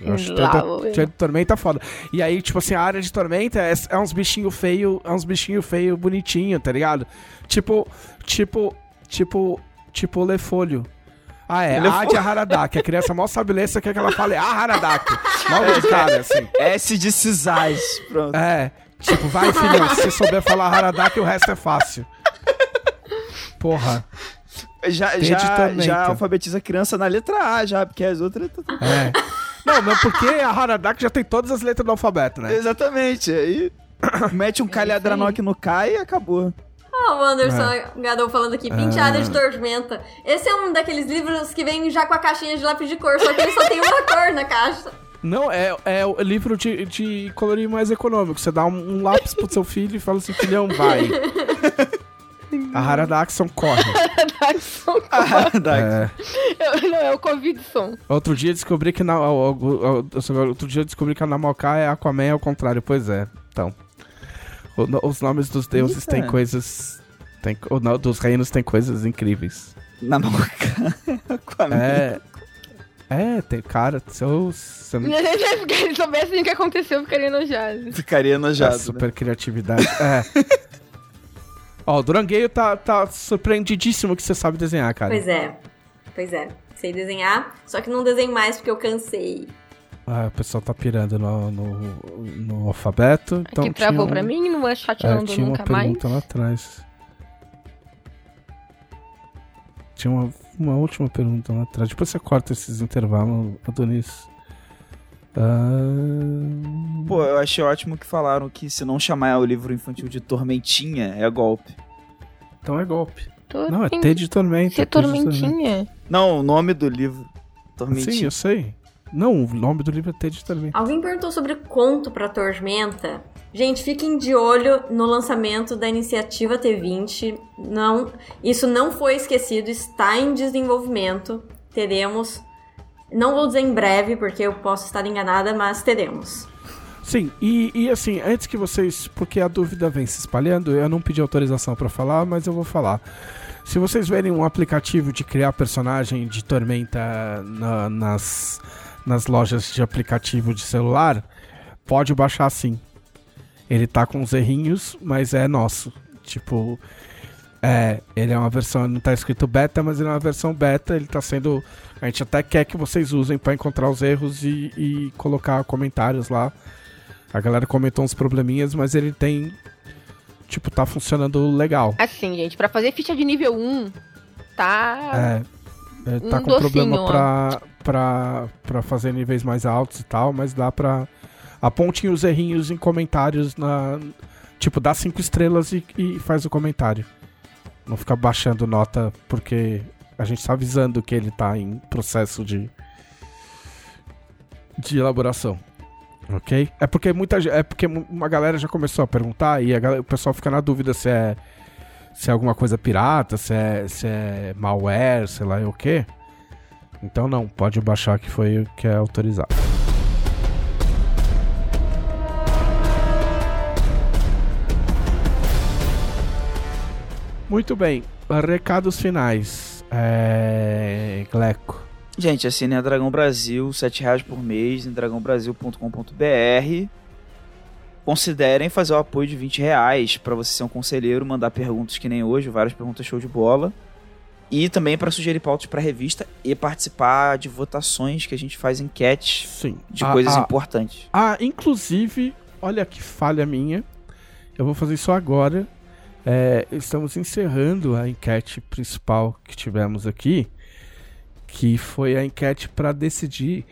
Eu acho que de Tormenta foda. E aí, tipo assim, a área de Tormenta é, é uns bichinhos feio, é uns bichinhos feio bonitinho, tá ligado? Tipo, tipo, tipo, tipo Lefolho. Ah, é. Lefolho. A de Haradak. A criança mal sabe ler, só quer que ela fale a Haradak. Mal de cara, assim. S de Cisais. Pronto. É. Tipo, vai, filho, se você souber falar Haradak, o resto é fácil. Porra. Já, já, já alfabetiza a criança na letra A, já, porque as outras. É. Não, mas porque a Haradak já tem todas as letras do alfabeto, né? Exatamente. Aí mete um calhadranok no K e acabou. Ó, o Anderson Gadol falando aqui, penteada de tormenta. Esse é um daqueles livros que vem já com a caixinha de lápis de cor, só que ele só tem uma [laughs] cor na caixa. Não, é, é o livro de, de colorir mais econômico. Você dá um, um lápis pro seu filho e fala assim, filhão, vai. [laughs] A Haradaxon corre. Ah, dá. É. Eu- não, é o Covid-som. Outro dia descobri que na, outro dia eu descobri que a Namoká é Aquaman ao contrário. Pois é. Então, o- os nomes dos deuses Eita. têm coisas... Tem, o, no- dos reinos tem coisas incríveis. Na boca. [laughs] É... É, tem cara. Você não Se [laughs] eles soubessem o que aconteceu, eu ficaria enojado. Ficaria É enojado. né? super criatividade. É. [laughs] Ó, o Durangueio tá, tá surpreendidíssimo que você sabe desenhar, cara. Pois é, pois é. Sei desenhar, só que não desenho mais porque eu cansei. Ah, o pessoal tá pirando no, no, no alfabeto. Então Aqui travou tinha um- pra mim, no one shot É, não dou tinha uma nunca mais. pergunta lá atrás. Tinha uma, uma última pergunta lá atrás. Depois você corta esses intervalos, Adonis. Ah, Pô, eu achei ótimo que falaram que se não chamar o livro infantil de Tormentinha, é golpe. então é golpe. Não, é T de tormenta. T de tormenta. tormentinha. Não, o nome do livro. Sim, Tormentinha. eu sei. Não, o nome do livro é T de tormenta. Alguém perguntou sobre conto pra Tormenta. Gente, fiquem de olho no lançamento da iniciativa T20. Não, isso não foi esquecido, está em desenvolvimento. Teremos. Não vou dizer em breve, porque eu posso estar enganada, mas teremos. Sim, e, e assim, antes que vocês. Porque a dúvida vem se espalhando, eu não pedi autorização pra falar, mas eu vou falar. Se vocês verem um aplicativo de criar personagem de Tormenta na- nas, nas lojas de aplicativo de celular, pode baixar sim. Ele tá com uns errinhos, mas é nosso. Tipo. É, ele é uma versão, não tá escrito beta, mas ele é uma versão beta, ele tá sendo. A gente até quer que vocês usem pra encontrar os erros e, e colocar comentários lá. A galera comentou uns probleminhas, mas ele tem. Tipo, tá funcionando legal. Assim, gente, pra fazer ficha de nível 1, tá. É. é, tá Um com problema docinho, pra, pra, pra fazer níveis mais altos e tal, mas dá pra. Apontem os errinhos em comentários na. Tipo, dá cinco estrelas e, e faz o comentário. Não fica baixando nota, porque a gente tá avisando que ele tá em processo de. de elaboração. Ok? É porque muita É porque uma galera já começou a perguntar e a galera- o pessoal fica na dúvida se é. Se é alguma coisa pirata, se é, se é malware, sei lá o que. Então não, pode baixar que foi o que é autorizado. Muito bem, recados finais. É. Gleco. Gente, assine a Dragão Brasil, 7 reais por mês em dragãobrasil.com.br. considerem fazer o apoio de 20 reais pra você ser um conselheiro, mandar perguntas que nem hoje, várias perguntas show de bola. E também pra sugerir pautas pra revista e participar de votações que a gente faz enquete Sim. de Ah, coisas ah, importantes. Ah, inclusive, olha que falha minha. Eu vou fazer isso agora. É, estamos encerrando a enquete principal que tivemos aqui, que foi a enquete para decidir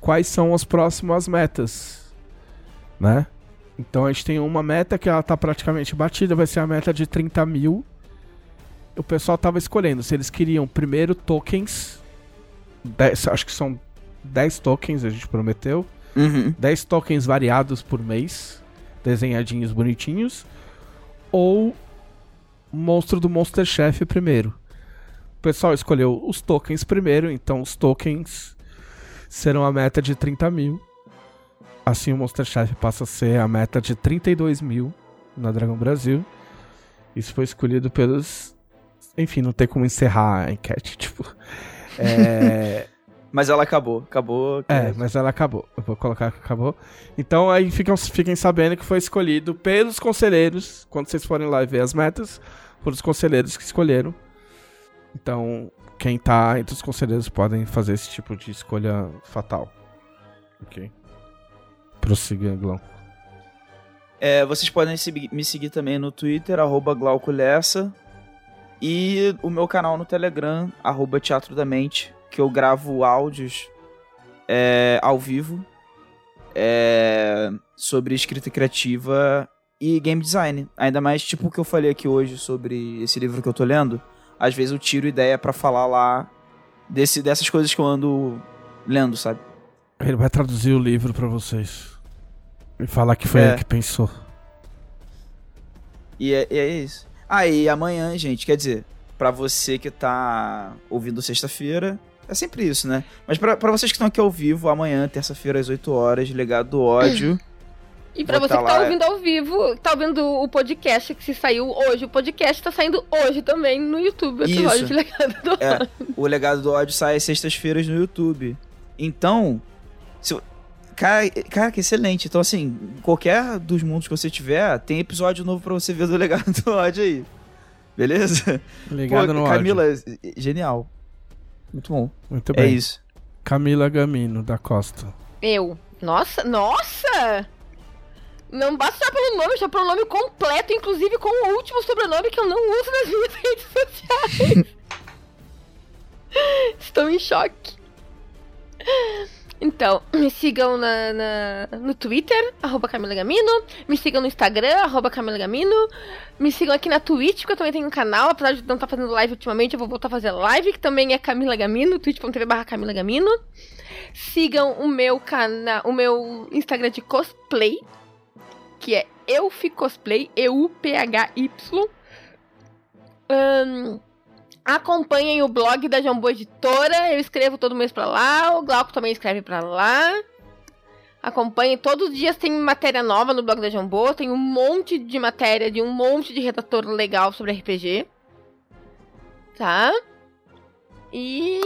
quais são as próximas metas, né? Então a gente tem uma meta que ela tá praticamente batida, vai ser a meta de 30 mil. O pessoal tava escolhendo se eles queriam primeiro tokens, 10 acho que são 10 tokens, a gente prometeu. Uhum. 10 tokens variados por mês, desenhadinhos bonitinhos, ou monstro do Monster Chef primeiro. O pessoal escolheu os tokens primeiro, então os tokens serão a meta de 30 mil. Assim o Monster Chef passa a ser a meta de 32 mil na Dragão Brasil. Isso foi escolhido pelos. Enfim, não tem como encerrar a enquete, [laughs] tipo. É. [laughs] Mas ela acabou, acabou. É, mas ela acabou. Eu vou colocar que acabou. Então aí ficam, fiquem sabendo que foi escolhido pelos conselheiros. Quando vocês forem lá e ver as metas, foram os conselheiros que escolheram. Então, quem tá entre os conselheiros podem fazer esse tipo de escolha fatal. Ok. Prossiga, Glão. É, vocês podem me seguir também no Twitter, arroba Glauco Lessa. E o meu canal no Telegram, arroba Teatro da Mente, que eu gravo áudios é, ao vivo é, sobre escrita criativa e game design. Ainda mais tipo o que eu falei aqui hoje sobre esse livro que eu tô lendo. Às vezes eu tiro ideia pra falar lá desse, dessas coisas que eu ando lendo, sabe? Ele vai traduzir o livro pra vocês. E falar que foi É. ele que pensou. E é, e é isso. Ah, e amanhã, gente, quer dizer, pra você que tá ouvindo sexta-feira, é sempre isso, né? Mas pra, pra vocês que estão aqui ao vivo, amanhã, terça-feira, às 8 horas, legado do ódio. [clears throat] E pra você tá que tá lá. ouvindo ao vivo, tá ouvindo o podcast que se saiu hoje, o podcast tá saindo hoje também no YouTube, episódio Isso. de legado do É, o legado do ódio sai às sextas-feiras no YouTube. Então, se, cara, cara, que excelente. Então, assim, qualquer dos mundos que você tiver, tem episódio novo pra você ver do [laughs] legado do ódio aí. Beleza? Ligado Pô, no Camila, áudio. genial. Muito bom. Muito É bem. isso. Camila Gamino, da Costa. Eu. Nossa, nossa! Não basta só pelo nome, já pelo nome completo, inclusive com o último sobrenome que eu não uso nas minhas [laughs] redes sociais. [laughs] Estou em choque. Então, me sigam na, na- no Twitter, arroba Camila Gamino. Me sigam no Instagram, arroba Camila Gamino. Me sigam aqui na Twitch, porque eu também tenho um canal. Apesar de não estar fazendo live ultimamente, eu vou voltar a fazer live, que também é Camila Gamino, twitch.tv barra Camila Gamino. Sigam o meu canal, o meu Instagram de cosplay, que é eufcosplay, E-U-P-H-Y. Ahn, acompanhem o blog da Jambô Editora, eu escrevo todo mês pra lá, o Glauco também escreve pra lá. Acompanhem, todos os dias tem matéria nova no blog da Jambô, tem um monte de matéria de um monte de redator legal sobre RPG. Tá? E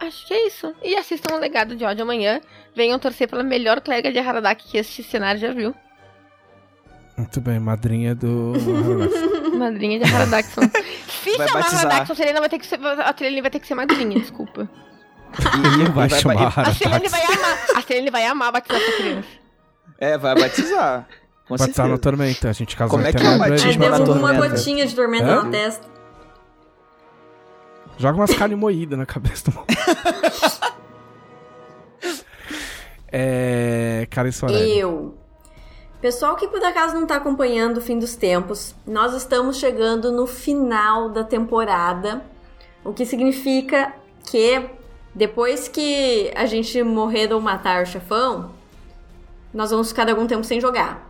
Acho que é isso. E assistam o Legado de Ódio amanhã. Venham torcer pela melhor clériga de Haradaki que este cenário já viu. Muito bem, madrinha do. [laughs] Madrinha de Haradaxon. [laughs] Se Vai chamar batizar. Haradaxon, a Serena vai ter que ser. A Serena vai ter que ser madrinha, desculpa. E Não vai chamar A Haralax. vai amar. A Serena vai amar batizar essa criança. É, vai batizar. Com Batizar na certeza. tormenta. A gente casou Como é que é batismo na derruba uma tormenta? gotinha de tormenta Hã? na testa. Joga umas carnes moídas na cabeça do mal. [laughs] é. Karen Sorelli. Eu. Pessoal que por acaso não tá acompanhando o fim dos tempos, nós estamos chegando no final da temporada, o que significa que depois que a gente morrer ou matar o chefão, nós vamos ficar algum tempo sem jogar.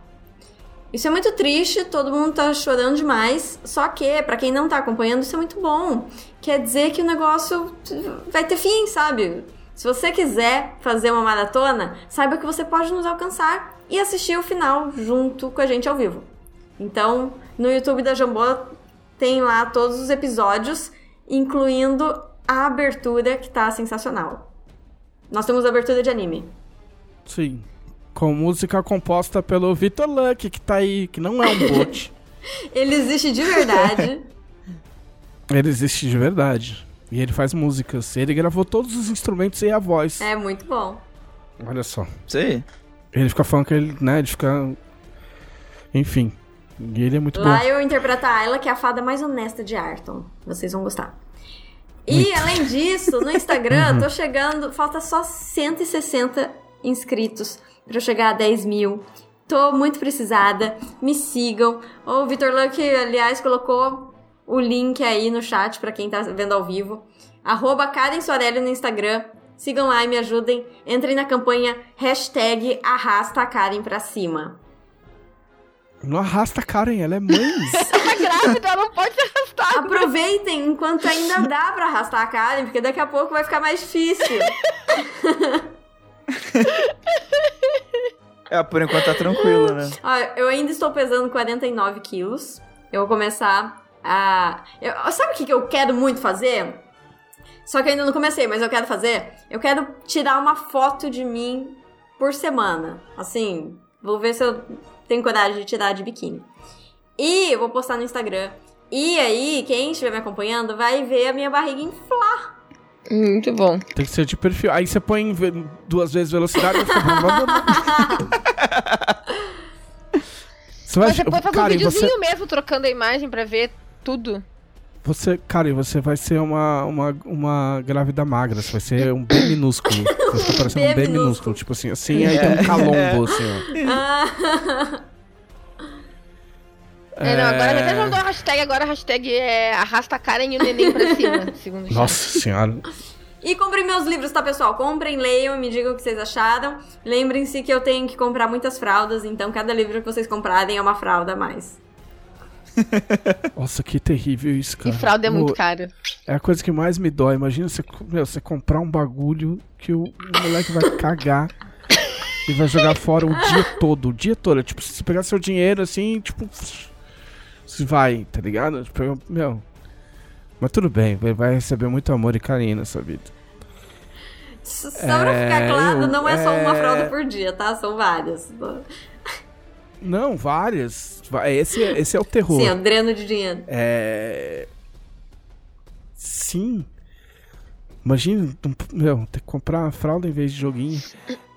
Isso é muito triste, todo mundo tá chorando demais, só que pra quem não tá acompanhando, isso é muito bom. Quer dizer que o negócio vai ter fim, sabe? Se você quiser fazer uma maratona, saiba que você pode nos alcançar e assistir o final junto com a gente ao vivo. Então, no YouTube da Jambô tem lá todos os episódios, incluindo a abertura que tá sensacional. Nós temos a abertura de anime. Sim. Com música composta pelo Vitor Luck, que tá aí, que não é um bot. [laughs] Ele existe de verdade. [laughs] ele existe de verdade. E ele faz músicas. Ele gravou todos os instrumentos e a voz. é muito bom. Olha só. Aí. Ele fica falando que ele, né, ele fica... Enfim. E ele é muito Lá bom. eu interpreto a Ayla, que é a fada mais honesta de Arton. Vocês vão gostar. E além disso, no Instagram, Uhum. [laughs] tô chegando. Falta só 160 inscritos pra eu chegar a 10 mil. Tô muito precisada. Me sigam. O Vitor Luck, aliás, colocou o link aí no chat pra quem tá vendo ao vivo. Arroba Karen Soarelli no Instagram. Sigam lá e me ajudem. Entrem na campanha hashtag arrasta a Karen pra cima. Não arrasta a Karen, ela é mãe. [laughs] Tá grávida, ela não pode se arrastar. Aproveitem enquanto ainda dá pra arrastar a Karen, porque daqui a pouco vai ficar mais difícil. [laughs] É, por enquanto tá tranquilo, né? Ó, eu ainda estou pesando 49 quilos. Eu vou começar a. Eu... Sabe o que que eu quero muito fazer? Só que eu ainda não comecei, mas eu quero fazer. Eu quero tirar uma foto de mim por semana. Assim, vou ver se eu tenho coragem de tirar de biquíni. E eu vou postar no Instagram. E aí, quem estiver me acompanhando vai ver a minha barriga inflar. Muito bom. Tem que ser de perfil. Aí você põe duas vezes velocidade e fica... [laughs] Você vai... Mas você pode fazer um videozinho você... mesmo, trocando a imagem pra ver tudo. Você, Karen, você vai ser uma, uma, uma grávida magra. Você vai ser um B minúsculo. Você vai ficar parecendo um B B minúsculo. Tipo assim, assim, aí tem um calombo, assim, ó. É, não, agora até já mudou a hashtag, agora a hashtag é arrasta a Karen e o neném pra cima, [laughs] segundo. Nossa senhora. E comprem meus livros, tá, pessoal? Comprem, leiam e me digam o que vocês acharam. Lembrem-se que eu tenho que comprar muitas fraldas, então cada livro que vocês comprarem é uma fralda a mais. [laughs] Nossa, que terrível isso, E cara. fralda é muito Ô, caro. É a coisa que mais me dói. Imagina você, meu, você comprar um bagulho que o, o moleque vai cagar [laughs] e vai jogar fora o dia todo. O dia todo. É Tipo, se você pegar seu dinheiro assim, tipo. Você vai, tá ligado? Tipo, meu. Mas tudo bem, vai- vai receber muito amor e carinho nessa vida. Só pra É, ficar claro, eu- não é só uma é. fralda por dia, tá? São várias. Não, várias. Va- Esse, é- esse é o terror. Sim, é um dreno de dinheiro. É. Sim. Imagina, um- meu, ter que comprar fralda em vez de joguinho.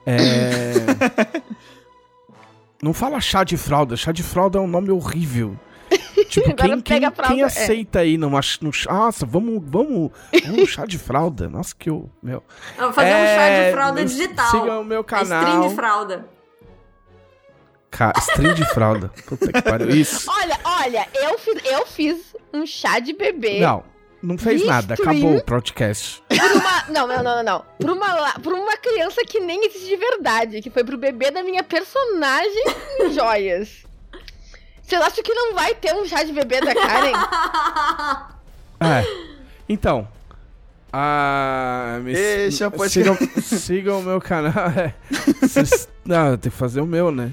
É. [laughs] Não fala chá de fralda. Chá de fralda é um nome horrível. Tipo, [laughs] quem, quem, fralda, quem é. aceita aí numa, ch- no chá? Nossa, vamos, vamos, vamos no chá de fralda. Nossa, que eu. Meu. Eu vou fazer um chá É, de fralda digital. Siga o meu canal. Stream de fralda. Ca... Stream de fralda. Puta que pariu. Isso. Olha, olha, eu fiz, eu fiz um chá de bebê. Não, não fez De nada. stream? Acabou o podcast. Uma, não, não, não, não, não. Por uma, la- por uma criança que nem existe de verdade, que foi pro bebê da minha personagem em joias. Vocês acham que não vai ter um chá de bebê da Karen? [laughs] É. Então. Ah, me, Deixa, pode- sigam, sigam o meu canal. É. Cês- não, eu tenho que fazer o meu, né?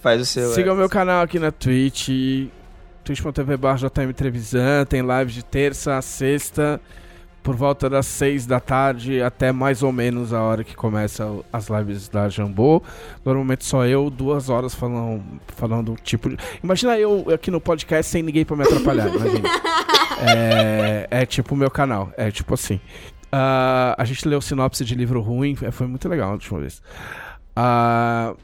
Faz o seu. Sigam é. o meu canal aqui na Twitch. twitch.tv barra JM Trevisan. Tem live de terça a sexta. Por volta das seis da tarde até mais ou menos a hora que começa as lives da Jambô. Normalmente só eu, duas horas falando, falando tipo de... Imagina eu aqui no podcast sem ninguém pra me atrapalhar, imagina. [laughs] é, é tipo o meu canal, é tipo assim. Ah, a gente leu sinopse de livro ruim, é, foi muito legal a última vez. Ah,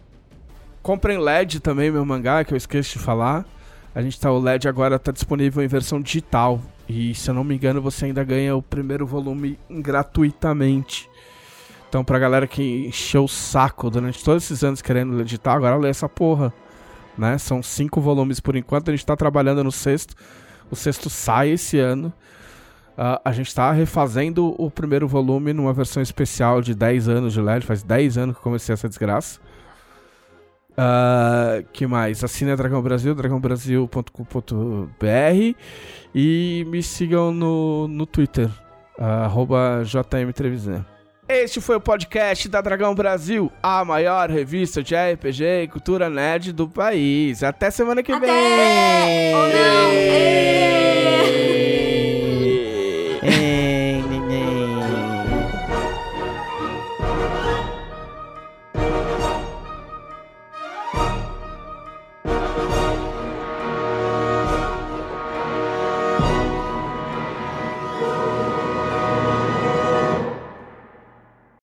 comprem LED também, meu mangá, que eu esqueço de falar. A gente tá, o LED agora tá disponível em versão digital. E se eu não me engano, você ainda ganha o primeiro volume gratuitamente. Então, pra galera que encheu o saco durante todos esses anos querendo ler digital, agora lê essa porra. Né? São cinco volumes por enquanto, a gente tá trabalhando no sexto. O sexto sai esse ano. Ah, a gente tá refazendo o primeiro volume numa versão especial de 10 anos de LED. Faz 10 anos que comecei essa desgraça. Uh, que mais? Assine a Dragão Brasil, dragãobrasil.com.br e me sigam no, no Twitter, uh, JMTrevisan. Este foi o podcast da Dragão Brasil, a maior revista de RPG e cultura nerd do país. Até semana que Até. vem! Oh, não. É!